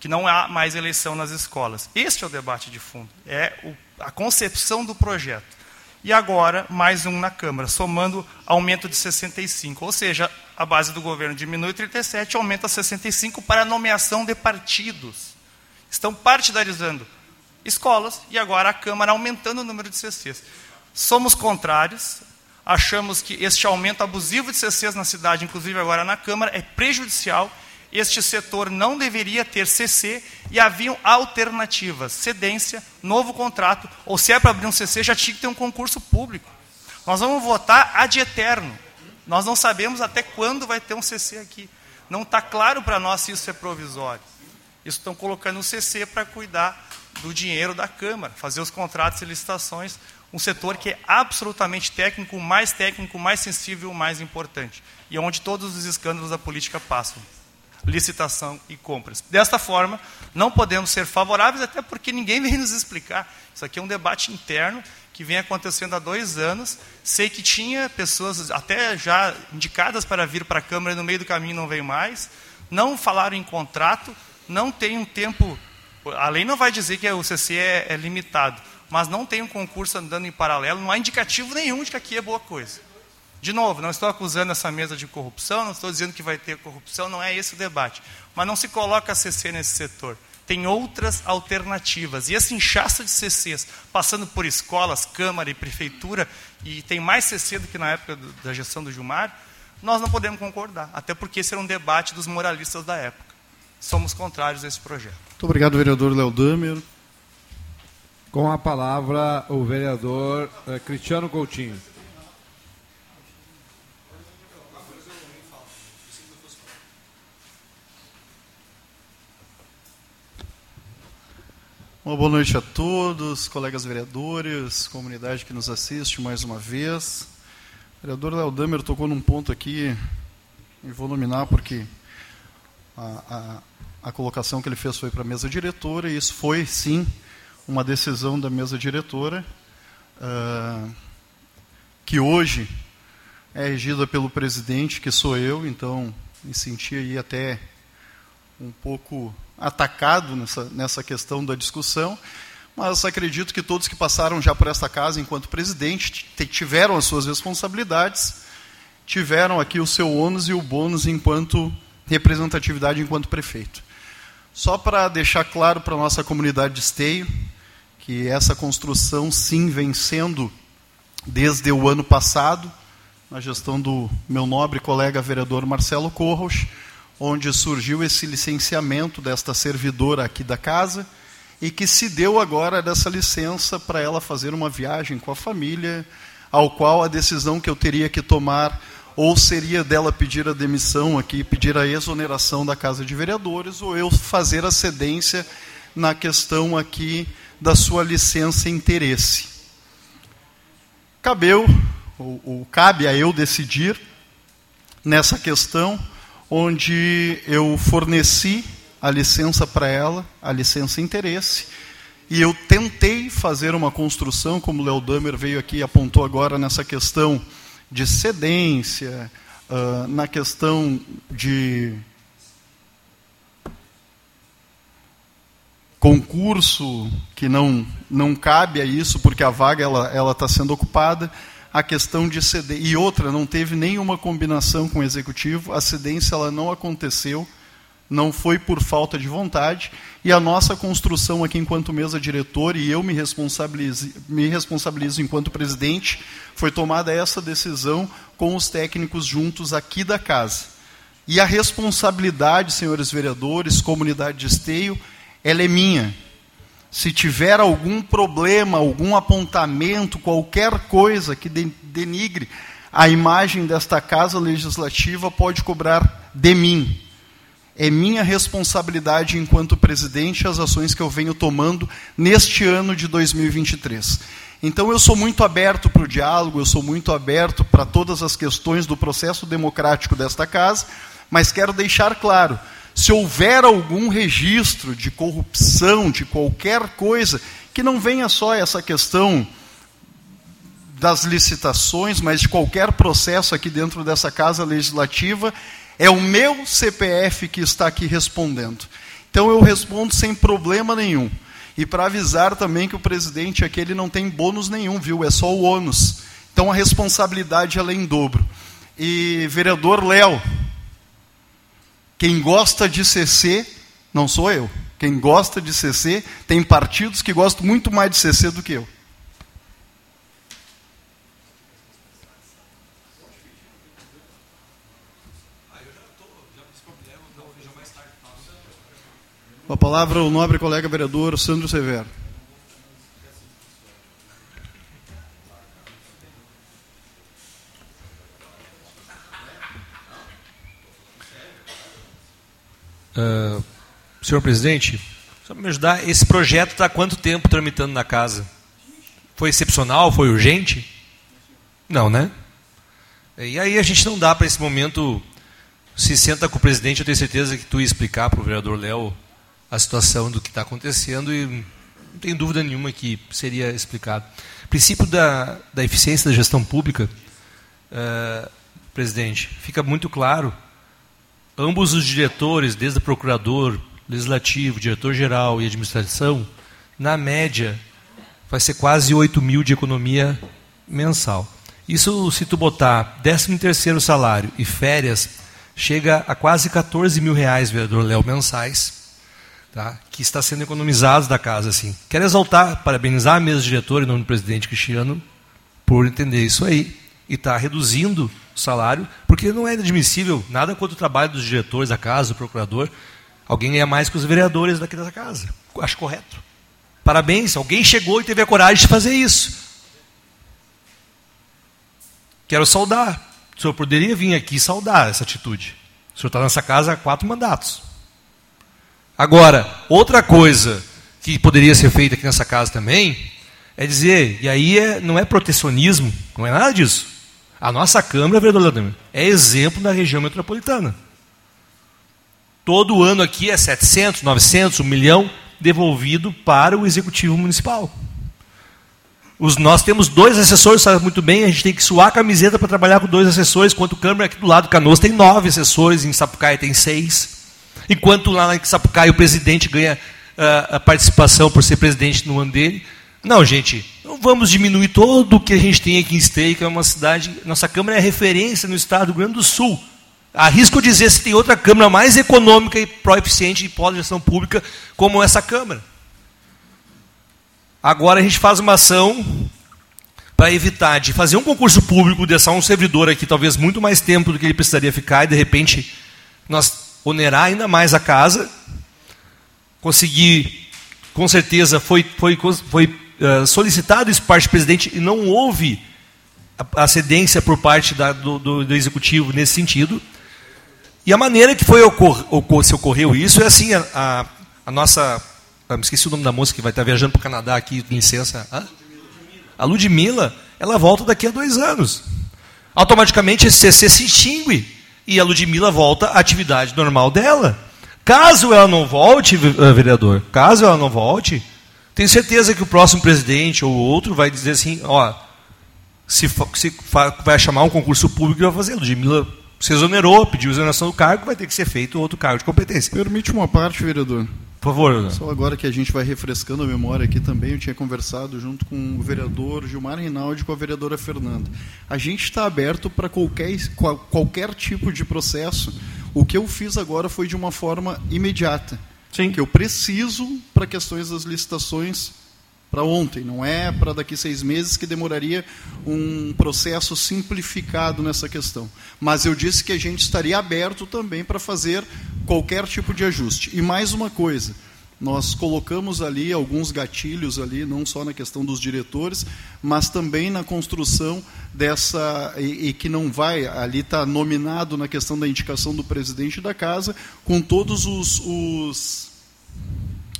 que não há mais eleição nas escolas. Este é o debate de fundo, é o, a concepção do projeto. E agora, mais um na Câmara, somando aumento de 65. Ou seja, a base do governo diminui 37, aumenta 65 para nomeação de partidos. Estão partidarizando escolas e agora a Câmara aumentando o número de CCs. Somos contrários, achamos que este aumento abusivo de CCs na cidade, inclusive agora na Câmara, é prejudicial este setor não deveria ter CC e haviam alternativas, cedência, novo contrato, ou se é para abrir um CC, já tinha que ter um concurso público. Nós vamos votar ad eterno. Nós não sabemos até quando vai ter um CC aqui. Não está claro para nós se isso é provisório. Isso estão colocando um CC para cuidar do dinheiro da Câmara, fazer os contratos e licitações, um setor que é absolutamente técnico, mais técnico, mais sensível, mais importante, e é onde todos os escândalos da política passam licitação e compras. Desta forma, não podemos ser favoráveis, até porque ninguém vem nos explicar. Isso aqui é um debate interno que vem acontecendo há dois anos. Sei que tinha pessoas até já indicadas para vir para a Câmara e no meio do caminho não veio mais. Não falaram em contrato, não tem um tempo. A lei não vai dizer que o CC é, é limitado, mas não tem um concurso andando em paralelo, não há indicativo nenhum de que aqui é boa coisa. De novo, não estou acusando essa mesa de corrupção, não estou dizendo que vai ter corrupção, não é esse o debate. Mas não se coloca a CC nesse setor. Tem outras alternativas. E esse inchaço de CCs, passando por escolas, Câmara e Prefeitura, e tem mais CC do que na época do, da gestão do Gilmar, nós não podemos concordar. Até porque esse era um debate dos moralistas da época. Somos contrários a esse projeto. Muito obrigado, vereador Léo. Com a palavra, o vereador eh, Cristiano Coutinho. Uma boa noite a todos, colegas vereadores, comunidade que nos assiste mais uma vez. O vereador Léo tocou num ponto aqui, e vou nominar porque a, a, a colocação que ele fez foi para a mesa diretora, e isso foi, sim, uma decisão da mesa diretora, uh, que hoje é regida pelo presidente, que sou eu, então me senti aí até um pouco atacado nessa, nessa questão da discussão, mas acredito que todos que passaram já por esta casa enquanto presidente tiveram as suas responsabilidades, tiveram aqui o seu ônus e o bônus enquanto representatividade enquanto prefeito. Só para deixar claro para a nossa comunidade de esteio que essa construção sim vem sendo desde o ano passado, na gestão do meu nobre colega vereador Marcelo Corros, onde surgiu esse licenciamento desta servidora aqui da casa e que se deu agora dessa licença para ela fazer uma viagem com a família, ao qual a decisão que eu teria que tomar ou seria dela pedir a demissão aqui, pedir a exoneração da Casa de Vereadores, ou eu fazer a cedência na questão aqui da sua licença interesse. Cabeu, ou, ou cabe a eu decidir nessa questão, onde eu forneci a licença para ela, a licença interesse, e eu tentei fazer uma construção, como o Léo Damer veio aqui e apontou agora nessa questão de cedência, uh, na questão de concurso que não não cabe a isso porque a vaga ela está sendo ocupada a questão de ceder. E outra, não teve nenhuma combinação com o executivo, a cedência ela não aconteceu, não foi por falta de vontade, e a nossa construção aqui enquanto mesa diretora, e eu me responsabilizo, me responsabilizo enquanto presidente, foi tomada essa decisão com os técnicos juntos aqui da casa. E a responsabilidade, senhores vereadores, comunidade de esteio, ela é minha se tiver algum problema, algum apontamento, qualquer coisa que denigre a imagem desta casa legislativa, pode cobrar de mim. É minha responsabilidade enquanto presidente as ações que eu venho tomando neste ano de 2023. Então eu sou muito aberto para o diálogo, eu sou muito aberto para todas as questões do processo democrático desta casa, mas quero deixar claro, se houver algum registro de corrupção, de qualquer coisa, que não venha só essa questão das licitações, mas de qualquer processo aqui dentro dessa casa legislativa, é o meu CPF que está aqui respondendo. Então eu respondo sem problema nenhum. E para avisar também que o presidente aqui ele não tem bônus nenhum, viu? É só o ônus. Então a responsabilidade ela é em dobro. E vereador Léo, quem gosta de CC não sou eu. Quem gosta de CC tem partidos que gostam muito mais de CC do que eu. A palavra o nobre colega vereador Sandro Severo. Uh, senhor presidente, só me ajudar, esse projeto está quanto tempo tramitando na casa? Foi excepcional? Foi urgente? Não, né? E aí a gente não dá para esse momento se senta com o presidente, eu tenho certeza que tu ia explicar para o vereador Léo a situação do que está acontecendo e não tenho dúvida nenhuma que seria explicado. O princípio da, da eficiência da gestão pública, uh, presidente, fica muito claro ambos os diretores, desde o procurador, legislativo, diretor-geral e administração, na média, vai ser quase 8 mil de economia mensal. Isso, se tu botar 13 terceiro salário e férias, chega a quase 14 mil reais, vereador Léo, mensais, tá? que está sendo economizados da casa. Assim. Quero exaltar, parabenizar a mesa diretora, em nome do presidente Cristiano, por entender isso aí e está reduzindo o salário, porque não é admissível nada quanto o trabalho dos diretores da casa, do procurador, alguém ganha mais que os vereadores daqui da casa. Acho correto. Parabéns, alguém chegou e teve a coragem de fazer isso. Quero saudar. O senhor poderia vir aqui saudar essa atitude. O senhor está nessa casa há quatro mandatos. Agora, outra coisa que poderia ser feita aqui nessa casa também é dizer, e aí é, não é protecionismo, não é nada disso. A nossa Câmara, vereador Vladimir, é exemplo da região metropolitana. Todo ano aqui é 700, 900, 1 milhão devolvido para o Executivo Municipal. Os, nós temos dois assessores, sabe muito bem, a gente tem que suar a camiseta para trabalhar com dois assessores, enquanto o Câmara aqui do lado do Canoas tem nove assessores, em Sapucaia tem seis. Enquanto lá em Sapucaia o presidente ganha uh, a participação por ser presidente no ano dele. Não, gente, não vamos diminuir todo o que a gente tem aqui em Esteio, que é uma cidade, nossa Câmara é referência no estado do Rio Grande do Sul. Arrisco dizer se tem outra Câmara mais econômica e pró-eficiente de pós-gestão pública como essa Câmara. Agora a gente faz uma ação para evitar de fazer um concurso público, deixar um servidor aqui talvez muito mais tempo do que ele precisaria ficar, e de repente nós onerar ainda mais a casa, conseguir, com certeza, foi, foi, foi uh, solicitado isso por parte do presidente e não houve a cedência por parte da, do, do, do, executivo nesse sentido. E a maneira que foi ocor, ocor, se ocorreu isso é assim, a, a, a nossa ah, me esqueci o nome da moça que vai estar viajando para o Canadá aqui, licença. Hã? A Ludmilla, ela volta daqui a dois anos. Automaticamente esse CC se extingue e a Ludmilla volta à atividade normal dela. Caso ela não volte, eh, vereador, caso ela não volte, tenho certeza que o próximo presidente ou outro vai dizer assim, ó, se, se vai chamar um concurso público e vai fazer. Ludmilla se exonerou, pediu exoneração do cargo, vai ter que ser feito outro cargo de competência. Permite uma parte, vereador. Por favor. Só agora que a gente vai refrescando a memória aqui também, eu tinha conversado junto com o vereador Gilmar Rinaldi e com a vereadora Fernanda. A gente está aberto para qualquer, qualquer tipo de processo. O que eu fiz agora foi de uma forma imediata. Sim. Que eu preciso para questões das licitações para ontem, não é para daqui seis meses que demoraria um processo simplificado nessa questão. Mas eu disse que a gente estaria aberto também para fazer qualquer tipo de ajuste. E mais uma coisa, nós colocamos ali alguns gatilhos ali, não só na questão dos diretores, mas também na construção dessa e, e que não vai ali está nominado na questão da indicação do presidente da casa, com todos os, os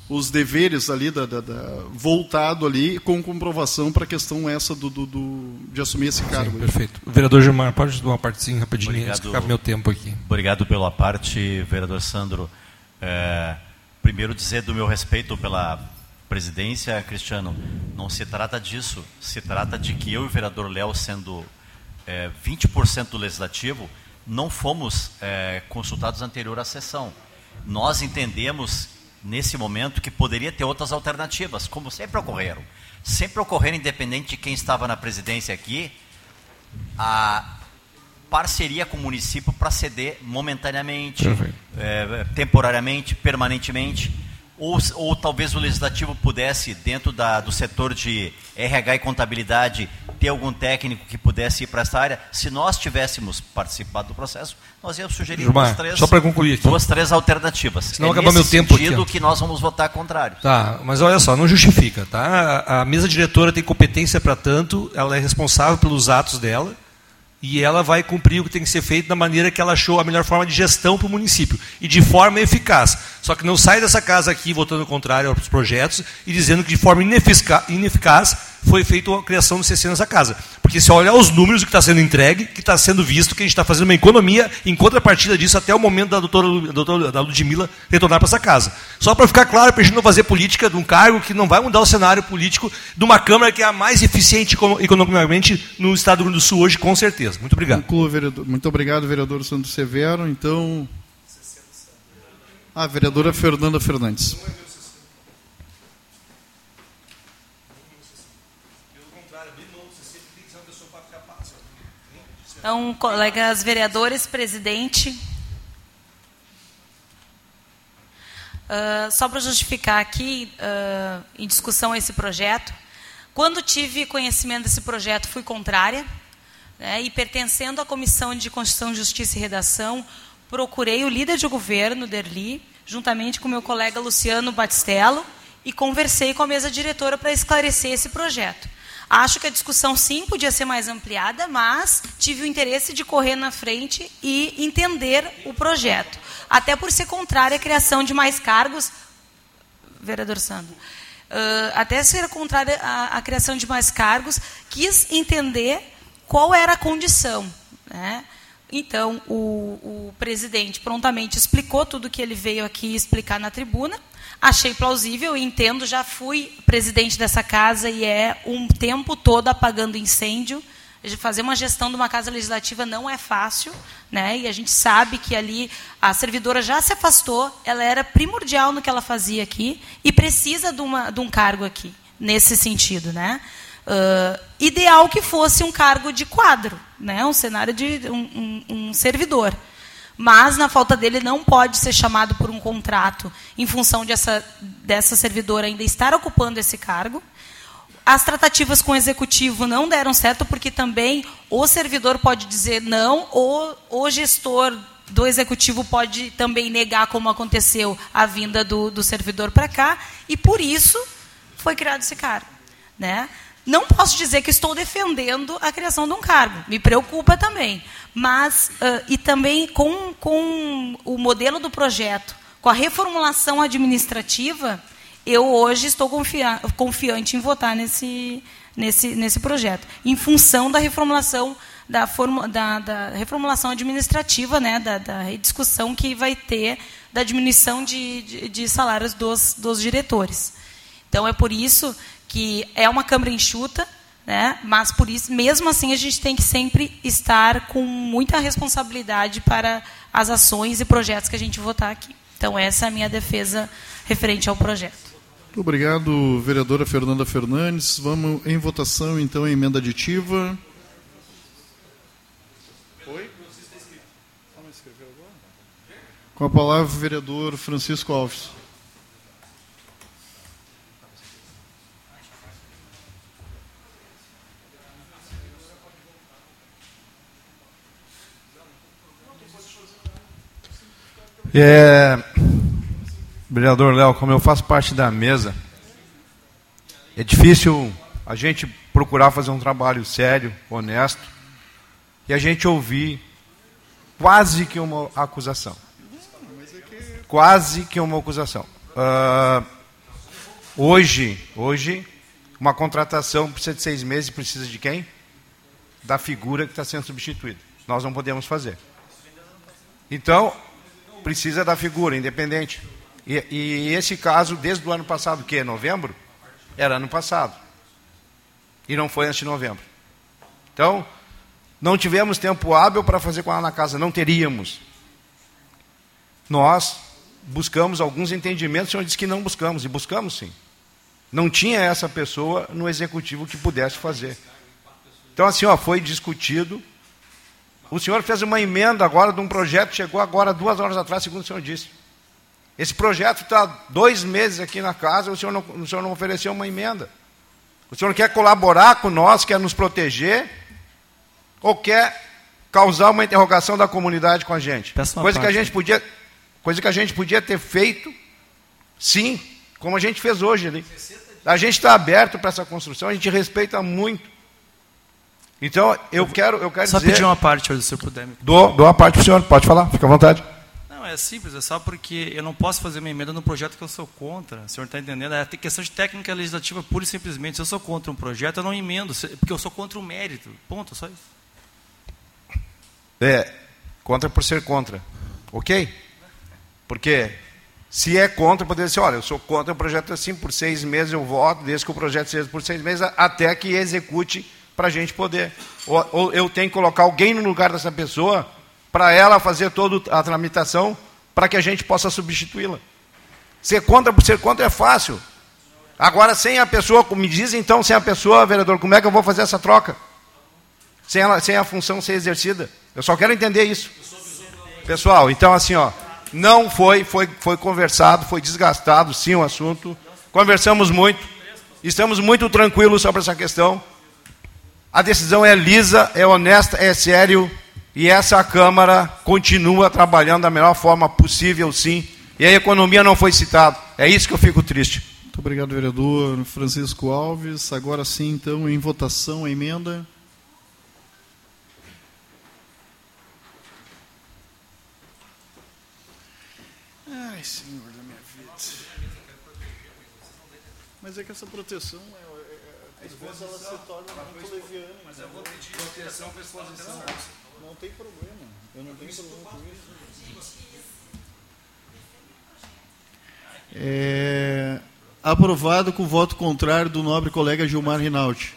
os deveres ali da, da, da, voltado ali com comprovação para a questão essa do, do, do, de assumir esse cargo. Sim, perfeito. O vereador Gilmar, pode dar uma partezinha rapidinho, Obrigado, antes meu tempo aqui. Obrigado pela parte, vereador Sandro. É, primeiro dizer do meu respeito pela presidência, Cristiano, não se trata disso, se trata de que eu e o vereador Léo, sendo é, 20% do legislativo, não fomos é, consultados anterior à sessão. Nós entendemos nesse momento que poderia ter outras alternativas, como sempre ocorreram. Sempre ocorreram, independente de quem estava na presidência aqui, a parceria com o município para ceder momentaneamente, é, temporariamente, permanentemente ou, ou talvez o legislativo pudesse, dentro da, do setor de RH e contabilidade, ter algum técnico que pudesse ir para essa área. Se nós tivéssemos participado do processo, nós íamos sugerir duas, três, só concluir aqui. duas, três alternativas. Senão é acabar meu tempo sentido aqui, que nós vamos votar contrário. Tá, mas olha só, não justifica. Tá? A, a mesa diretora tem competência para tanto, ela é responsável pelos atos dela e ela vai cumprir o que tem que ser feito da maneira que ela achou a melhor forma de gestão para o município e de forma eficaz. Só que não sai dessa casa aqui votando contrário aos projetos e dizendo que de forma ineficaz foi feita a criação do CC nessa casa. Porque se olhar os números que está sendo entregue, que está sendo visto, que a gente está fazendo uma economia em contrapartida disso até o momento da doutora, doutora da Ludmilla retornar para essa casa. Só para ficar claro, para a gente não fazer política de um cargo que não vai mudar o cenário político de uma Câmara que é a mais eficiente economicamente no Estado do Rio Grande do Sul hoje, com certeza. Muito obrigado. Muito obrigado, vereador Santos Severo. Então, a vereadora Fernanda Fernandes. Então, colegas vereadores, presidente. Uh, só para justificar aqui, uh, em discussão esse projeto, quando tive conhecimento desse projeto, fui contrária, né, e pertencendo à Comissão de Constituição, Justiça e Redação, procurei o líder de governo, Derli, juntamente com meu colega Luciano Batistello, e conversei com a mesa diretora para esclarecer esse projeto. Acho que a discussão sim podia ser mais ampliada, mas tive o interesse de correr na frente e entender o projeto. Até por ser contrária à criação de mais cargos, vereador Sandro, uh, até ser contrária à, à, criação de mais cargos, quis entender qual era a condição. Né? Então, o, o presidente prontamente explicou tudo o que ele veio aqui explicar na tribuna. Achei plausível, entendo, já fui presidente dessa casa e é um tempo todo apagando incêndio. Fazer uma gestão de uma casa legislativa não é fácil, né? e a gente sabe que ali a servidora já se afastou, ela era primordial no que ela fazia aqui e precisa de, uma, de um cargo aqui, nesse sentido. Né? Uh, ideal que fosse um cargo de quadro, né? um cenário de um, um, um servidor mas na falta dele não pode ser chamado por um contrato em função dessa, dessa servidora ainda estar ocupando esse cargo. As tratativas com o executivo não deram certo, porque também o servidor pode dizer não, ou o gestor do executivo pode também negar, como aconteceu, a vinda do, do servidor para cá, e por isso foi criado esse cargo. Né? Não posso dizer que estou defendendo a criação de um cargo, me preocupa também. Mas, uh, e também com, com o modelo do projeto, com a reformulação administrativa, eu hoje estou confia confiante em votar nesse, nesse, nesse projeto, em função da reformulação da, da, da reformulação administrativa, né, da, da discussão que vai ter da diminuição de, de, de, salários dos, dos diretores. Então, é por isso que é uma Câmara enxuta, né, mas por isso, mesmo assim, a gente tem que sempre estar com muita responsabilidade para as ações e projetos que a gente votar aqui. Então, essa é a minha defesa referente ao projeto. Muito obrigado, vereadora Fernanda Fernandes. Vamos em votação, então, a emenda aditiva. Oi? Com a palavra, o vereador Francisco Alves. É, Vereador Léo, como eu faço parte da mesa, é difícil a gente procurar fazer um trabalho sério, honesto, e a gente ouvir quase que uma acusação. Quase que uma acusação. Uh, hoje, hoje, uma contratação precisa de seis meses, precisa de quem? Da figura que está sendo substituída. Nós não podemos fazer. Então, precisa da figura independente. E, e esse caso, desde o ano passado, que é novembro, era ano passado. E não foi antes de novembro. Então, não tivemos tempo hábil para fazer com ela na casa, não teríamos. Nós buscamos alguns entendimentos, o senhor disse que não buscamos, e buscamos sim. Não tinha essa pessoa no executivo que pudesse fazer. Então, assim, ó, foi discutido. O senhor fez uma emenda agora de um projeto, chegou agora duas horas atrás, segundo o senhor disse. Esse projeto está dois meses aqui na casa, o senhor, não, o senhor não ofereceu uma emenda. O senhor quer colaborar com nós, quer nos proteger, ou quer causar uma interrogação da comunidade com a gente? Coisa que a gente podia, coisa que a gente podia ter feito, sim, como a gente fez hoje ali. A gente está aberto para essa construção, a gente respeita muito. Então, eu quero, eu quero Só dizer... pedir uma parte, se o senhor puder. Dou, dou uma parte para o senhor, pode falar, fica à vontade. Não, é simples, é só porque eu não posso fazer uma emenda no projeto que eu sou contra. O senhor está entendendo? É questão de técnica legislativa pura e simplesmente. Se eu sou contra um projeto, eu não emendo, porque eu sou contra o mérito. Ponto, só isso. É, contra por ser contra. Ok? Porque se é contra, poderia dizer, olha, eu sou contra o projeto assim, por seis meses eu voto, desde que o projeto seja por seis meses, até que execute para a gente poder. Ou, ou eu tenho que colocar alguém no lugar dessa pessoa para ela fazer toda a tramitação para que a gente possa substituí-la. Ser contra por ser contra é fácil. Agora, sem a pessoa, me diz então, sem a pessoa, vereador, como é que eu vou fazer essa troca? Sem, ela, sem a função ser exercida. Eu só quero entender isso. Pessoal, então assim, ó, não foi, foi, foi conversado, foi desgastado sim o assunto. Conversamos muito, estamos muito tranquilos sobre essa questão. A decisão é lisa, é honesta, é sério. E essa Câmara continua trabalhando da melhor forma possível, sim. E a economia não foi citada. É isso que eu fico triste. Muito obrigado, vereador Francisco Alves. Agora sim, então, em votação a emenda. Ai, Senhor da minha vida. Mas é que essa proteção, é, às vezes ela se torna muito leviana. Mas eu vou pedir proteção para exposição. Não tem problema. Eu não tenho problema com isso. É, aprovado com voto contrário do nobre colega Gilmar Rinaldi.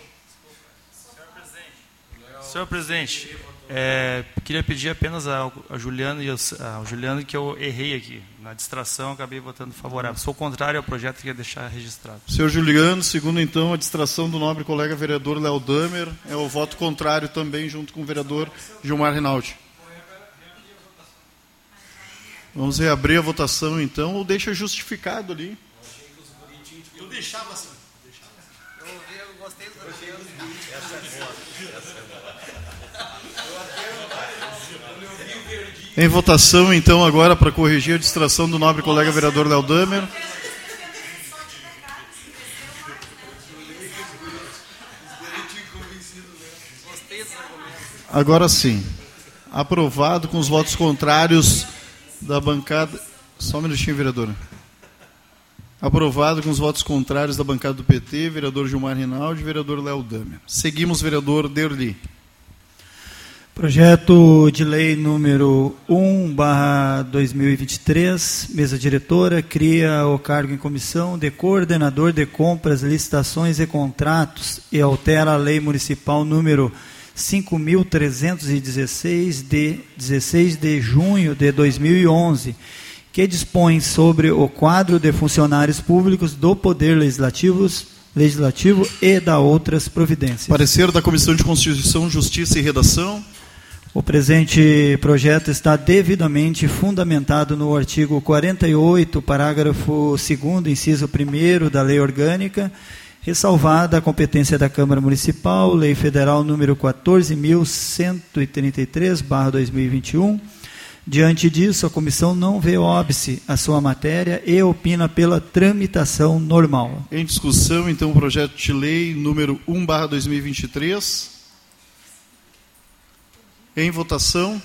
Senhor presidente, é, queria pedir apenas ao, ao Juliano e ao, ao, Juliano que eu errei aqui. Na distração, acabei votando favorável. Sou contrário ao projeto, queria deixar registrado. Senhor Juliano, segundo então a distração do nobre colega vereador Léo Damer, é o voto contrário também, junto com o vereador Gilmar Rinaldi. Vamos reabrir a votação então, ou deixa justificado ali. Eu deixava assim. Eu, gostei do Em votação, então, agora para corrigir a distração do nobre colega vereador Léo Damer. Agora sim. Aprovado com os votos contrários da bancada. Só um minutinho, vereadora. Aprovado com os votos contrários da bancada do PT, vereador Gilmar Rinaldi e vereador Léo Damer. Seguimos, vereador Derli. Projeto de lei número 1, barra 2023, mesa diretora, cria o cargo em comissão de coordenador de compras, licitações e contratos e altera a lei municipal número 5.316 de 16 de junho de 2011, que dispõe sobre o quadro de funcionários públicos do Poder Legislativo, Legislativo e da outras providências. Parecer da Comissão de Constituição, Justiça e Redação. O presente projeto está devidamente fundamentado no artigo 48, parágrafo 2 inciso 1 da Lei Orgânica, ressalvada a competência da Câmara Municipal, Lei Federal número 14.133/2021. Diante disso, a comissão não vê óbice a sua matéria e opina pela tramitação normal. Em discussão, então, o projeto de lei número 1/2023. Em votação.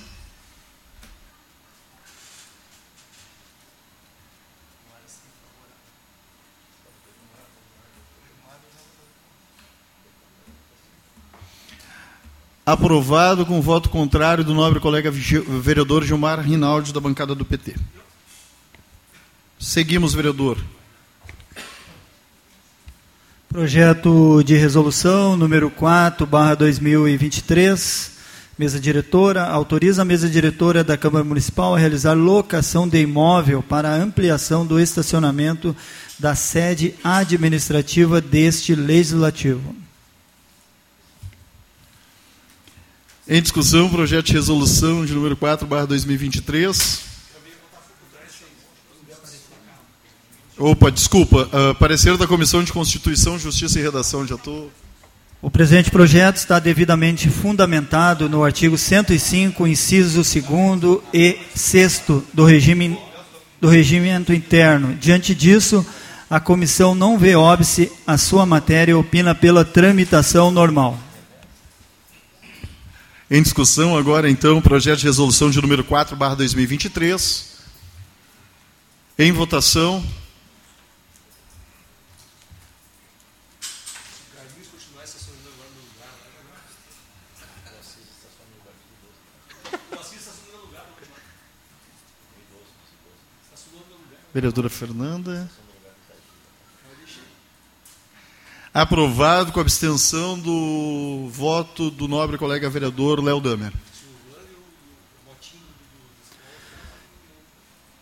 Aprovado com voto contrário do nobre colega vereador Gilmar Rinaldi, da bancada do PT. Seguimos, vereador. Projeto de resolução número 4, barra 2023. Mesa diretora autoriza a mesa diretora da Câmara Municipal a realizar locação de imóvel para ampliação do estacionamento da sede administrativa deste legislativo. Em discussão, projeto de resolução de número 4, barra 2023. Opa, desculpa. Uh, parecer da Comissão de Constituição, Justiça e Redação, já estou... Tô... O presente projeto está devidamente fundamentado no artigo 105, inciso 2 e 6 do regime do regimento interno. Diante disso, a comissão não vê óbice a sua matéria e opina pela tramitação normal. Em discussão agora, então, o projeto de resolução de número 4, barra 2023. Em votação. Vereadora Fernanda. Aprovado com abstenção do voto do nobre colega vereador Léo Damer.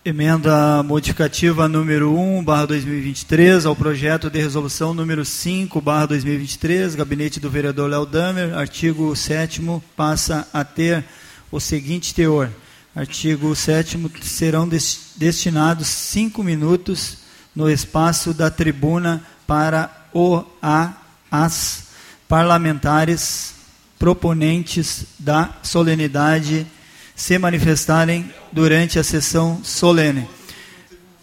Emenda modificativa número 1, barra 2023, ao projeto de resolução número 5, barra 2023, gabinete do vereador Léo Damer, artigo 7 passa a ter o seguinte teor. Artigo 7 serão destinados cinco minutos no espaço da tribuna para o a as parlamentares proponentes da solenidade se manifestarem durante a sessão solene.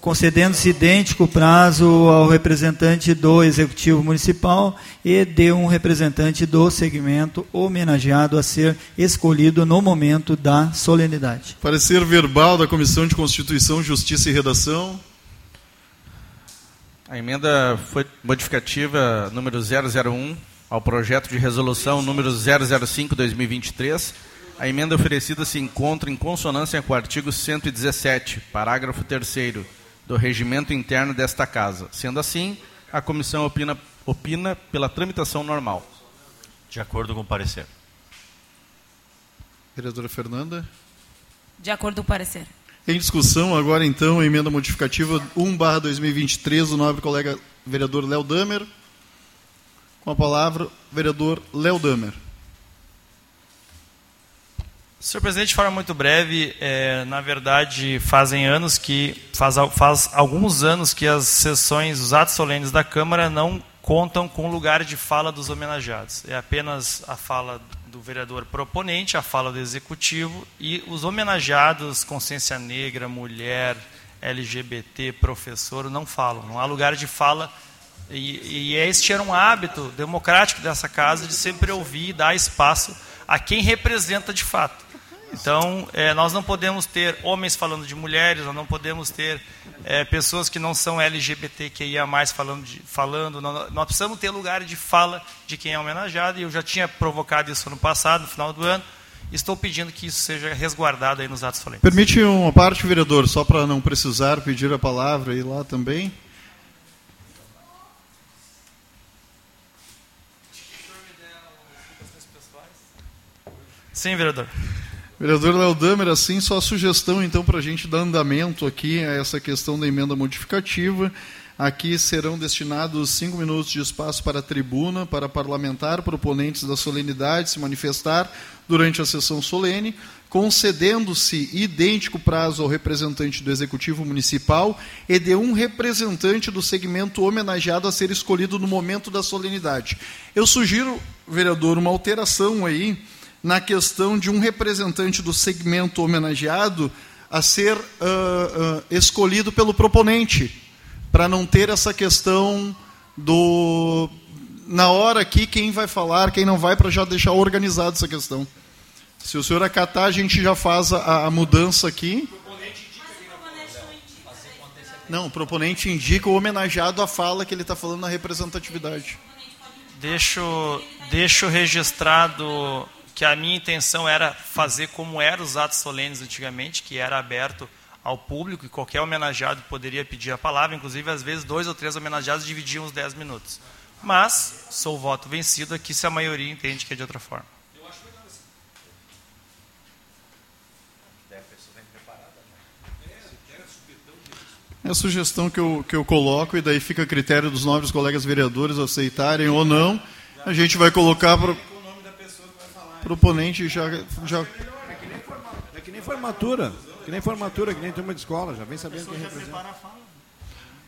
Concedendo-se idêntico prazo ao representante do Executivo Municipal e de um representante do segmento homenageado a ser escolhido no momento da solenidade. Parecer verbal da Comissão de Constituição, Justiça e Redação. A emenda foi modificativa número 001 ao projeto de resolução número 005/2023. A emenda oferecida se encontra em consonância com o artigo 117, parágrafo 3 do regimento interno desta casa. Sendo assim, a comissão opina, opina pela tramitação normal. De acordo com o parecer. Vereadora Fernanda. De acordo com o parecer. Em discussão, agora então, a emenda modificativa 1-2023 do nobre colega vereador Léo Damer. Com a palavra, vereador Léo Damer. Senhor presidente, de forma muito breve, é, na verdade, fazem anos que faz, faz alguns anos que as sessões, os atos solenes da Câmara não contam com lugar de fala dos homenageados. É apenas a fala do vereador proponente, a fala do executivo e os homenageados, consciência negra, mulher, LGBT, professor, não falam. Não há lugar de fala. E, e este era um hábito democrático dessa casa de sempre ouvir e dar espaço a quem representa de fato. Então, é, nós não podemos ter homens falando de mulheres, nós não podemos ter é, pessoas que não são LGBTQIA+, falando, de, falando nós, nós, precisamos ter lugar de fala de quem é homenageado, e eu já tinha provocado isso no passado, no final do ano, estou pedindo que isso seja resguardado aí nos atos solenes. Permite uma parte, vereador, só para não precisar pedir a palavra e lá também. Sim, vereador. Vereador Léo Damer, assim, só a sugestão, então, para a gente dar andamento aqui a essa questão da emenda modificativa. Aqui serão destinados cinco minutos de espaço para a tribuna, para parlamentar, proponentes da solenidade se manifestar durante a sessão solene, concedendo-se idêntico prazo ao representante do Executivo Municipal e de um representante do segmento homenageado a ser escolhido no momento da solenidade. Eu sugiro, vereador, uma alteração aí na questão de um representante do segmento homenageado a ser uh, uh, escolhido pelo proponente, para não ter essa questão do na hora aqui quem vai falar, quem não vai, para já deixar organizado essa questão. Se o senhor acatar, a gente já faz a, a mudança aqui. Não, o proponente indica o homenageado a fala que ele está falando na representatividade. Deixo, deixo registrado que a minha intenção era fazer como eram os atos solenes antigamente, que era aberto ao público e qualquer homenageado poderia pedir a palavra, inclusive às vezes dois ou três homenageados dividiam os dez minutos. Mas sou voto vencido aqui se a maioria entende que é de outra forma. É a sugestão que eu, que eu coloco, e daí fica a critério dos nobres colegas vereadores aceitarem ou não. A gente vai colocar para proponente já. já... É, que nem, é que nem formatura. Que nem formatura, que nem turma de escola, já vem sabendo quem representa.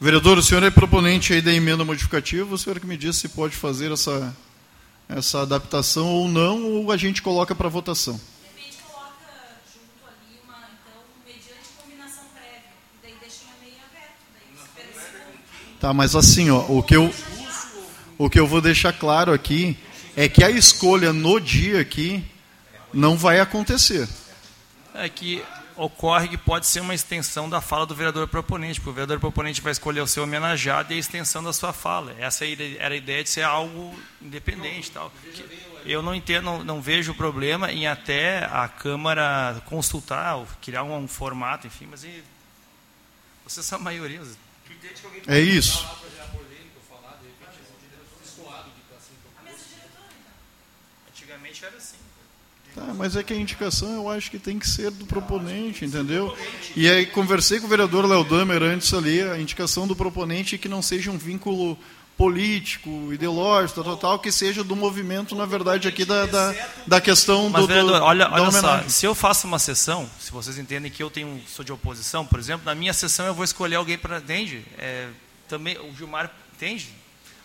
Vereador, o senhor é proponente aí da emenda modificativa, o senhor que me disse se pode fazer essa, essa adaptação ou não, ou a gente coloca para votação. Tá, mas assim, ó, o que eu o que eu vou deixar claro aqui é que a escolha no dia aqui não vai acontecer. É que ocorre que pode ser uma extensão da fala do vereador proponente, porque o vereador proponente vai escolher o seu homenageado e a extensão da sua fala. Essa era a ideia de ser algo independente. Tal. Eu não entendo, não, não vejo problema em até a Câmara consultar, ou criar um, um formato, enfim, mas e, vocês são a maioria. É isso. era assim. Tá, mas é que a indicação eu acho que tem que ser do proponente, entendeu? E aí conversei com o vereador Léo Damer antes ali, a indicação do proponente é que não seja um vínculo político, ideológico, tal, tal, que seja do movimento, na verdade, aqui da, da, da questão Mas, do, vereador, do, olha, olha só, se eu faço uma sessão, se vocês entendem que eu tenho, sou de oposição, por exemplo, na minha sessão eu vou escolher alguém para, entende? É, também, o Gilmar, entende?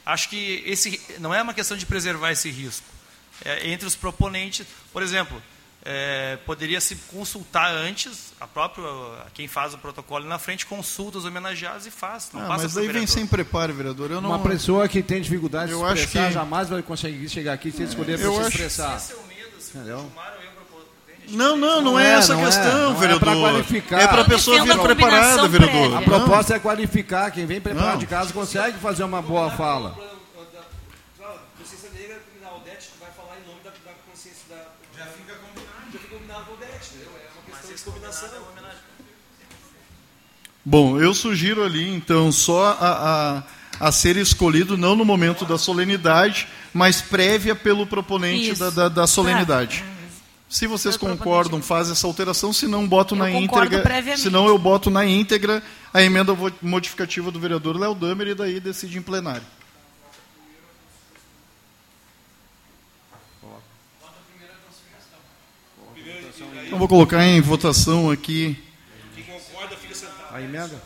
Acho que esse não é uma questão de preservar esse risco é, entre os proponentes. Por exemplo, é, poderia se consultar antes, a própria, quem faz o protocolo na frente consulta os homenageados e faz. Não Ah, passa mas daí vem sem preparo, vereador. Eu não... Uma pessoa que tem dificuldade Eu de acho expressar que- jamais vai conseguir chegar aqui sem escolher eu para se acho- expressar. Esse é o medo, se Entendeu? Não, não, não, Não é, é, essa a não é. questão, Não é vereador. pra qualificar. É para a pessoa vir preparada, vereador. prévia. A proposta é qualificar. Quem vem preparado Não. de casa consegue fazer uma boa fala. Consciência negra, a Odete vai falar em nome da, consciência da. Já fica combinado. Já fica combinado com a Odete, entendeu? É uma questão de combinação. Bom, eu sugiro ali, então, só a, a, a ser escolhido, não no momento da solenidade, mas prévia pelo proponente da, da, da solenidade. Ah, Se vocês concordam, faz essa alteração, se não, boto Eu na íntegra. Se não, eu boto na íntegra a emenda modificativa do vereador Léo Damer e daí decide em plenário. Então, vou colocar em votação aqui. Quem concorda fica sentado. A emenda?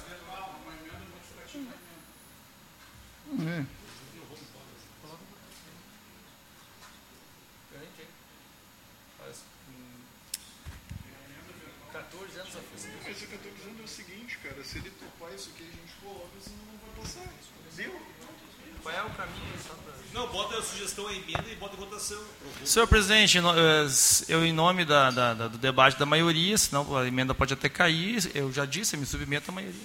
É. Eu estou dizendo é o seguinte, cara, se ele topar isso aqui, a gente coloca, senão não vai passar. Viu? Qual é o caminho? só pra- Não, bota a sugestão à emenda e bota em votação. Senhor presidente, eh, eu, em nome da- da- da- do debate da maioria, senão a emenda pode até cair, eu já disse, eu me submeto à maioria.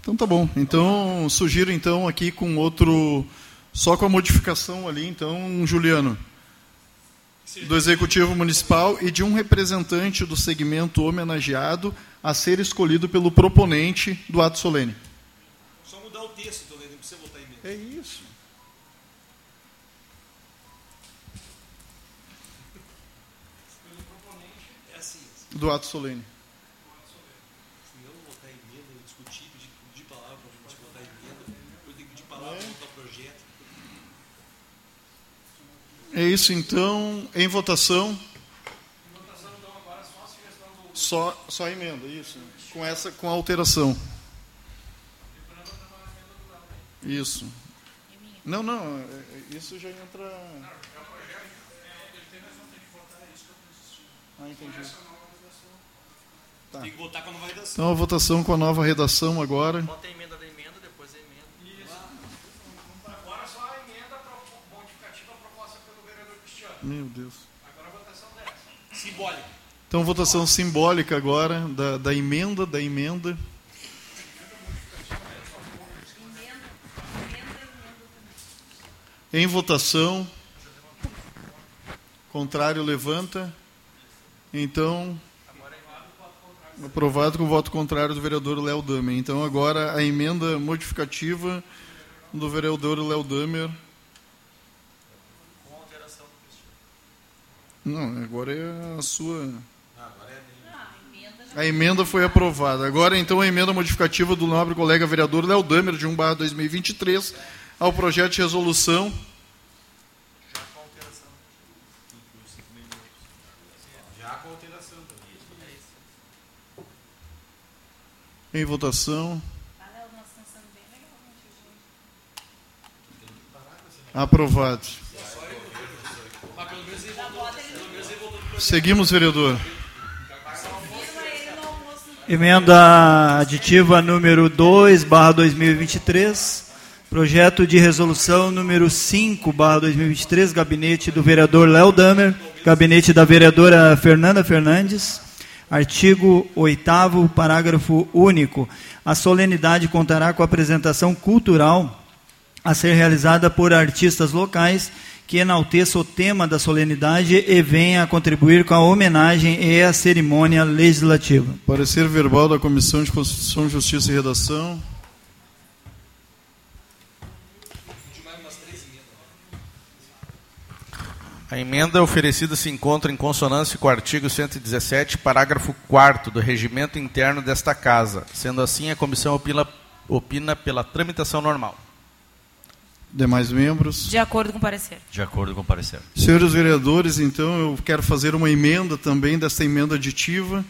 Então tá bom. Então sugiro então aqui com outro só com a modificação ali, então, Juliano, do executivo municipal e de um representante do segmento homenageado a ser escolhido pelo proponente do ato solene. Só mudar o texto, então, né? não precisa votar em emenda. É isso. Do ato solene. Não votar em emenda, eu discutir, pedir, pedir palavra para gente votar em emenda, depois tem que pedir palavra para votar projeto. É isso então, em votação. Só, só a emenda, isso. Com essa, com a alteração. Isso. Não, não, é- é- isso já entra. Ah, entendi. Tá. Tem que votar com a nova redação. Então a votação com a nova redação agora. Bota a emenda da emenda, depois a emenda. Agora só a emenda modificativa proposta pelo vereador Cristiano. Meu Deus. Agora a votação dessa. Simbólico. Então votação simbólica agora da, da emenda, da emenda. Em votação. Contrário levanta. Então, aprovado com voto contrário do vereador Léo Damer. Então agora a emenda modificativa do vereador Léo Damer. Não, agora é a sua. A emenda foi aprovada. Agora, então, a emenda modificativa do nobre colega vereador Léo Damer, de 1 barra 2023, ao projeto de resolução. Já com alteração Em votação. Aprovado. Seguimos, vereador. Emenda aditiva número 2, barra 2023. Projeto de resolução número 5, barra 2023, gabinete do vereador Léo Damer, gabinete da vereadora Fernanda Fernandes. Artigo 8 parágrafo único. A solenidade contará com apresentação cultural a ser realizada por artistas locais que enalteça o tema da solenidade e venha a contribuir com a homenagem e a cerimônia legislativa. Parecer verbal da Comissão de Constituição, Justiça e Redação. A emenda oferecida se encontra em consonância com o artigo 117, parágrafo 4 do regimento interno desta Casa. Sendo assim, a comissão opina, opina pela tramitação normal. Demais membros. De acordo com o parecer. De acordo com o parecer. Senhores vereadores, então eu quero fazer uma emenda também desta emenda aditiva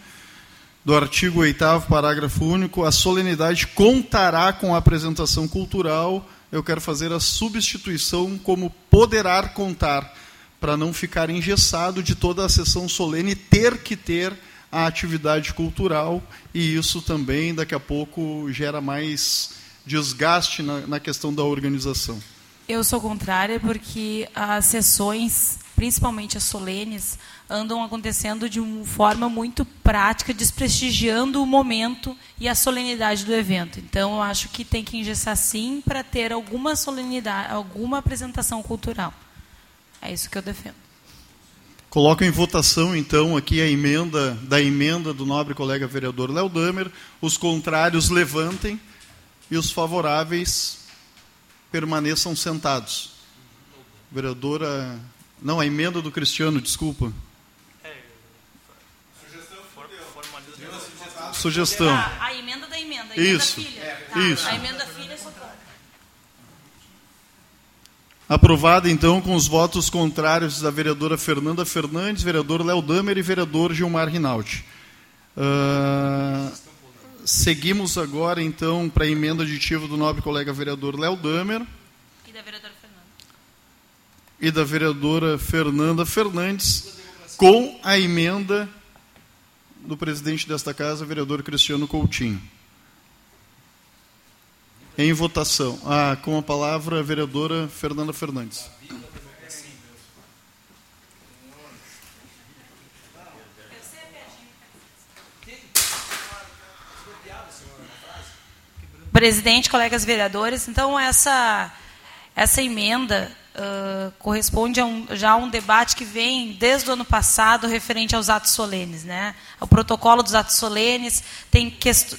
do artigo 8 parágrafo único. A solenidade contará com a apresentação cultural. Eu quero fazer a substituição como poderá contar, para não ficar engessado de toda a sessão solene ter que ter a atividade cultural e isso também daqui a pouco gera mais desgaste na, na questão da organização. Eu sou contrária porque as sessões, principalmente as solenes, andam acontecendo de uma forma muito prática, desprestigiando o momento e a solenidade do evento. Então, eu acho que tem que engessar sim para ter alguma solenidade, alguma apresentação cultural. É isso que eu defendo. Coloco em votação, então, aqui a emenda da emenda do nobre colega vereador Léo Damer. Os contrários levantem e os favoráveis permaneçam sentados. Vereadora. Não, a emenda do Cristiano, desculpa. Sugestão. Ah, a emenda da emenda. A emenda Isso. Filha. Tá. Isso. A emenda filha sou contra. Aprovada, então, com os votos contrários da vereadora Fernanda Fernandes, vereador Léo Damer e vereador Gilmar Rinaldi. Ah, seguimos agora, então, para a emenda aditiva do nobre colega vereador Léo Damer E da vereadora Fernanda. e da vereadora Fernanda Fernandes, com a emenda do presidente desta casa, vereador Cristiano Coutinho. Em votação. Ah, com a palavra, a vereadora Fernanda Fernandes. Presidente, colegas vereadores, então essa, essa emenda uh, corresponde a um, já a um debate que vem desde o ano passado referente aos atos solenes. Né? O protocolo dos atos solenes tem,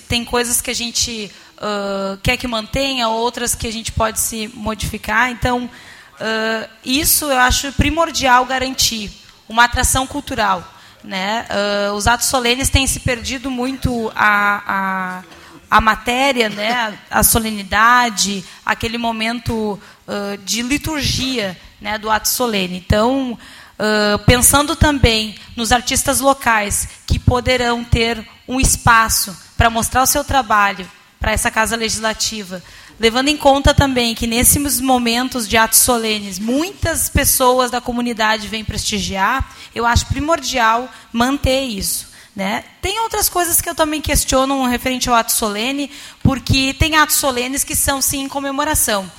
tem coisas que a gente uh, quer que mantenha, outras que a gente pode se modificar. Então, uh, isso eu acho primordial garantir uma atração cultural. Né? os atos solenes têm se perdido muito a, a a matéria, né, a solenidade, aquele momento uh, de liturgia né, do ato solene. Então, uh, pensando também nos artistas locais que poderão ter um espaço para mostrar o seu trabalho para essa casa legislativa, levando em conta também que nesses momentos de atos solenes muitas pessoas da comunidade vêm prestigiar, eu acho primordial manter isso. Né? Tem outras coisas que eu também questiono referente ao ato solene, porque tem atos solenes que são sim em comemoração,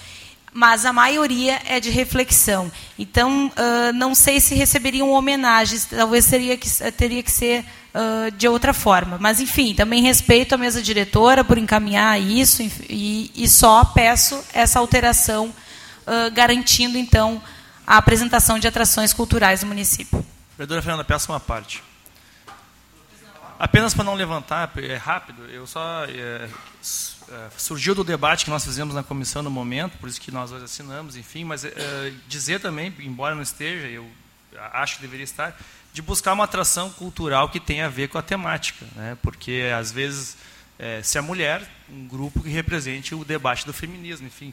mas a maioria é de reflexão. Então, uh, não sei se receberiam homenagens, talvez seria que, teria que ser uh, de outra forma. Mas, enfim, também respeito a mesa diretora por encaminhar isso e, e só peço essa alteração, uh, garantindo, então, a apresentação de atrações culturais do município. Vereadora Fernanda, peço uma parte. Apenas para não levantar, é rápido, eu só. É, surgiu do debate que nós fizemos na comissão no momento, por isso que nós hoje assinamos, enfim, mas é, dizer também, embora não esteja, eu acho que deveria estar, de buscar uma atração cultural que tenha a ver com a temática, né? porque às vezes é, se a mulher, um grupo que represente o debate do feminismo, enfim,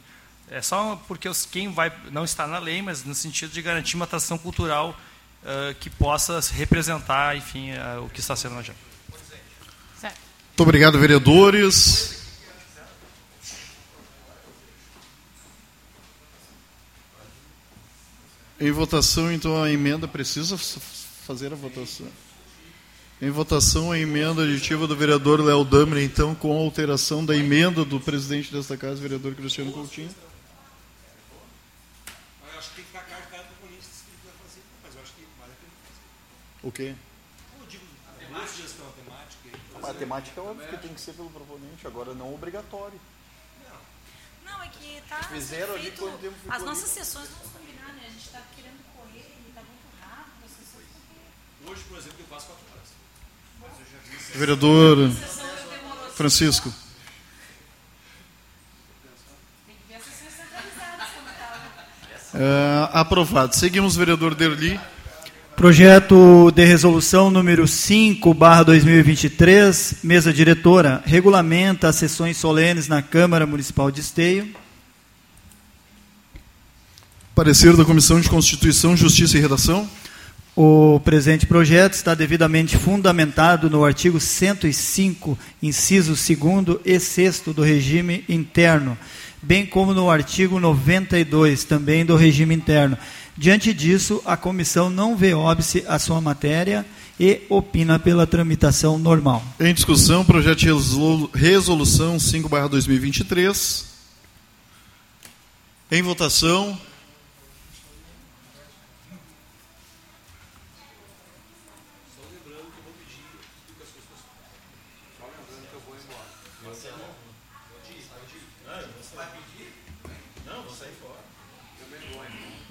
é só porque os, quem vai não está na lei, mas no sentido de garantir uma atração cultural uh, que possa representar, enfim, uh, o que está sendo na agenda. Muito obrigado, vereadores. Em votação, então, a emenda precisa fazer a votação. Em votação, a emenda aditiva do vereador Léo Damer, então, com a alteração da emenda do presidente desta casa, vereador Cristiano Coutinho. Eu acho que tem que ficar carregado com isso que ele vai fazer, mas eu acho que vale a pena fazer. O quê? Eu digo, a temática, a temática. A temática é óbvio que tem que ser pelo proponente, agora não obrigatório. Não, é que tá. Fizeram ali quando tempo As nossas ali. sessões vamos combinar, né? A gente está querendo correr e está muito rápido. As sessões porque... Hoje, por exemplo, eu faço quatro horas. Mas eu já vi Vereador Francisco. É, aprovado. Seguimos, vereador Derli. Projeto de resolução número 5, barra 2023, mesa diretora, regulamenta as sessões solenes na Câmara Municipal de Esteio. Parecer da Comissão de Constituição, Justiça e Redação. O presente projeto está devidamente fundamentado no artigo 105, inciso 2 e 6 do regime interno, bem como no artigo 92, também do regime interno, Diante disso, a comissão não vê óbice à sua matéria e opina pela tramitação normal. Em discussão, projeto de resolução 5/2023. Em votação.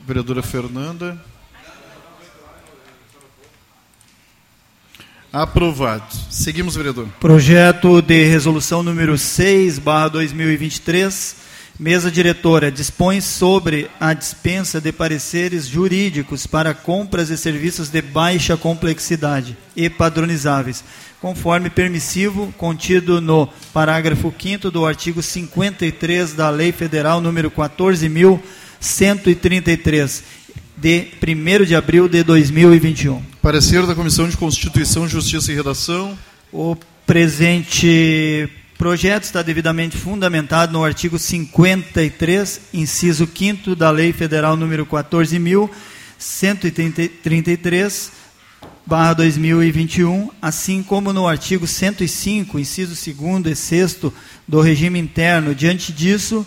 Vereadora Fernanda. Aprovado. Seguimos, vereador. Projeto de resolução número 6, barra 2023. Mesa diretora dispõe sobre a dispensa de pareceres jurídicos para compras e serviços de baixa complexidade e padronizáveis, conforme permissivo contido no parágrafo 5 do artigo 53 da Lei Federal número 14.000 133, de 1 de abril de 2021. Parecer da Comissão de Constituição, Justiça e Redação. O presente projeto está devidamente fundamentado no artigo 53, inciso 5 da Lei Federal número 14.133, barra 2021, assim como no artigo 105, inciso 2 e 6 do regime interno. Diante disso,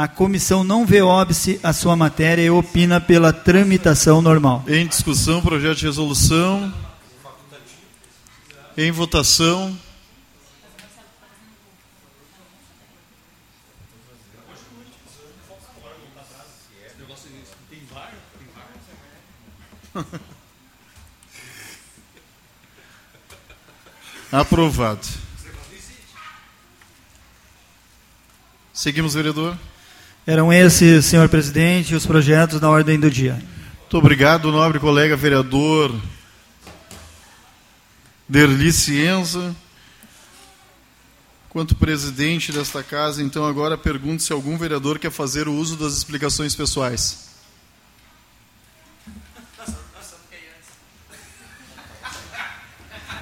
a comissão não vê óbice a sua matéria e opina pela tramitação normal. Em discussão, projeto de resolução. Em votação. *laughs* Aprovado. Seguimos, vereador. Eram esses, senhor presidente, os projetos na ordem do dia. Muito obrigado, nobre colega vereador Derli Cienza. Quanto presidente desta casa, então agora pergunto se algum vereador quer fazer o uso das explicações pessoais.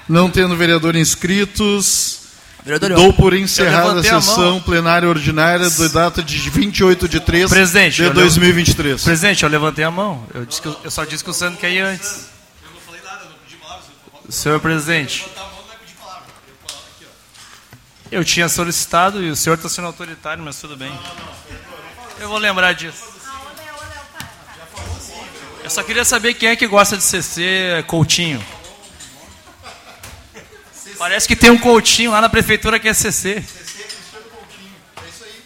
Não tendo vereador inscritos, Vereador, Dou por encerrada a sessão a plenária ordinária da data de 28 de 3 Presidente, de 2023. Presidente, eu levantei a mão. Eu, disse que, eu só disse que o Sandro quer ir antes. Eu não falei nada, não pedi palavra. Senhor presidente. Eu tinha solicitado e o senhor está sendo autoritário, mas tudo bem. Eu vou lembrar disso. Eu só queria saber quem é que gosta de CC Coutinho. Parece que tem um Coutinho lá na prefeitura que é CC. CC Cristiano Coutinho. É isso aí.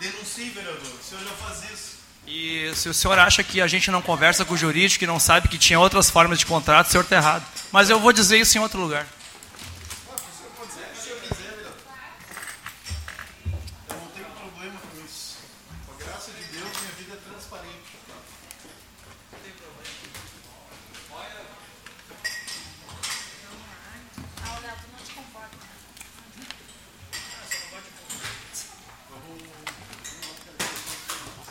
Denuncie, vereador. O senhor já faz isso. E se o senhor acha que a gente não conversa com o jurídico e não sabe que tinha outras formas de contrato, o senhor está errado. Mas eu vou dizer isso em outro lugar.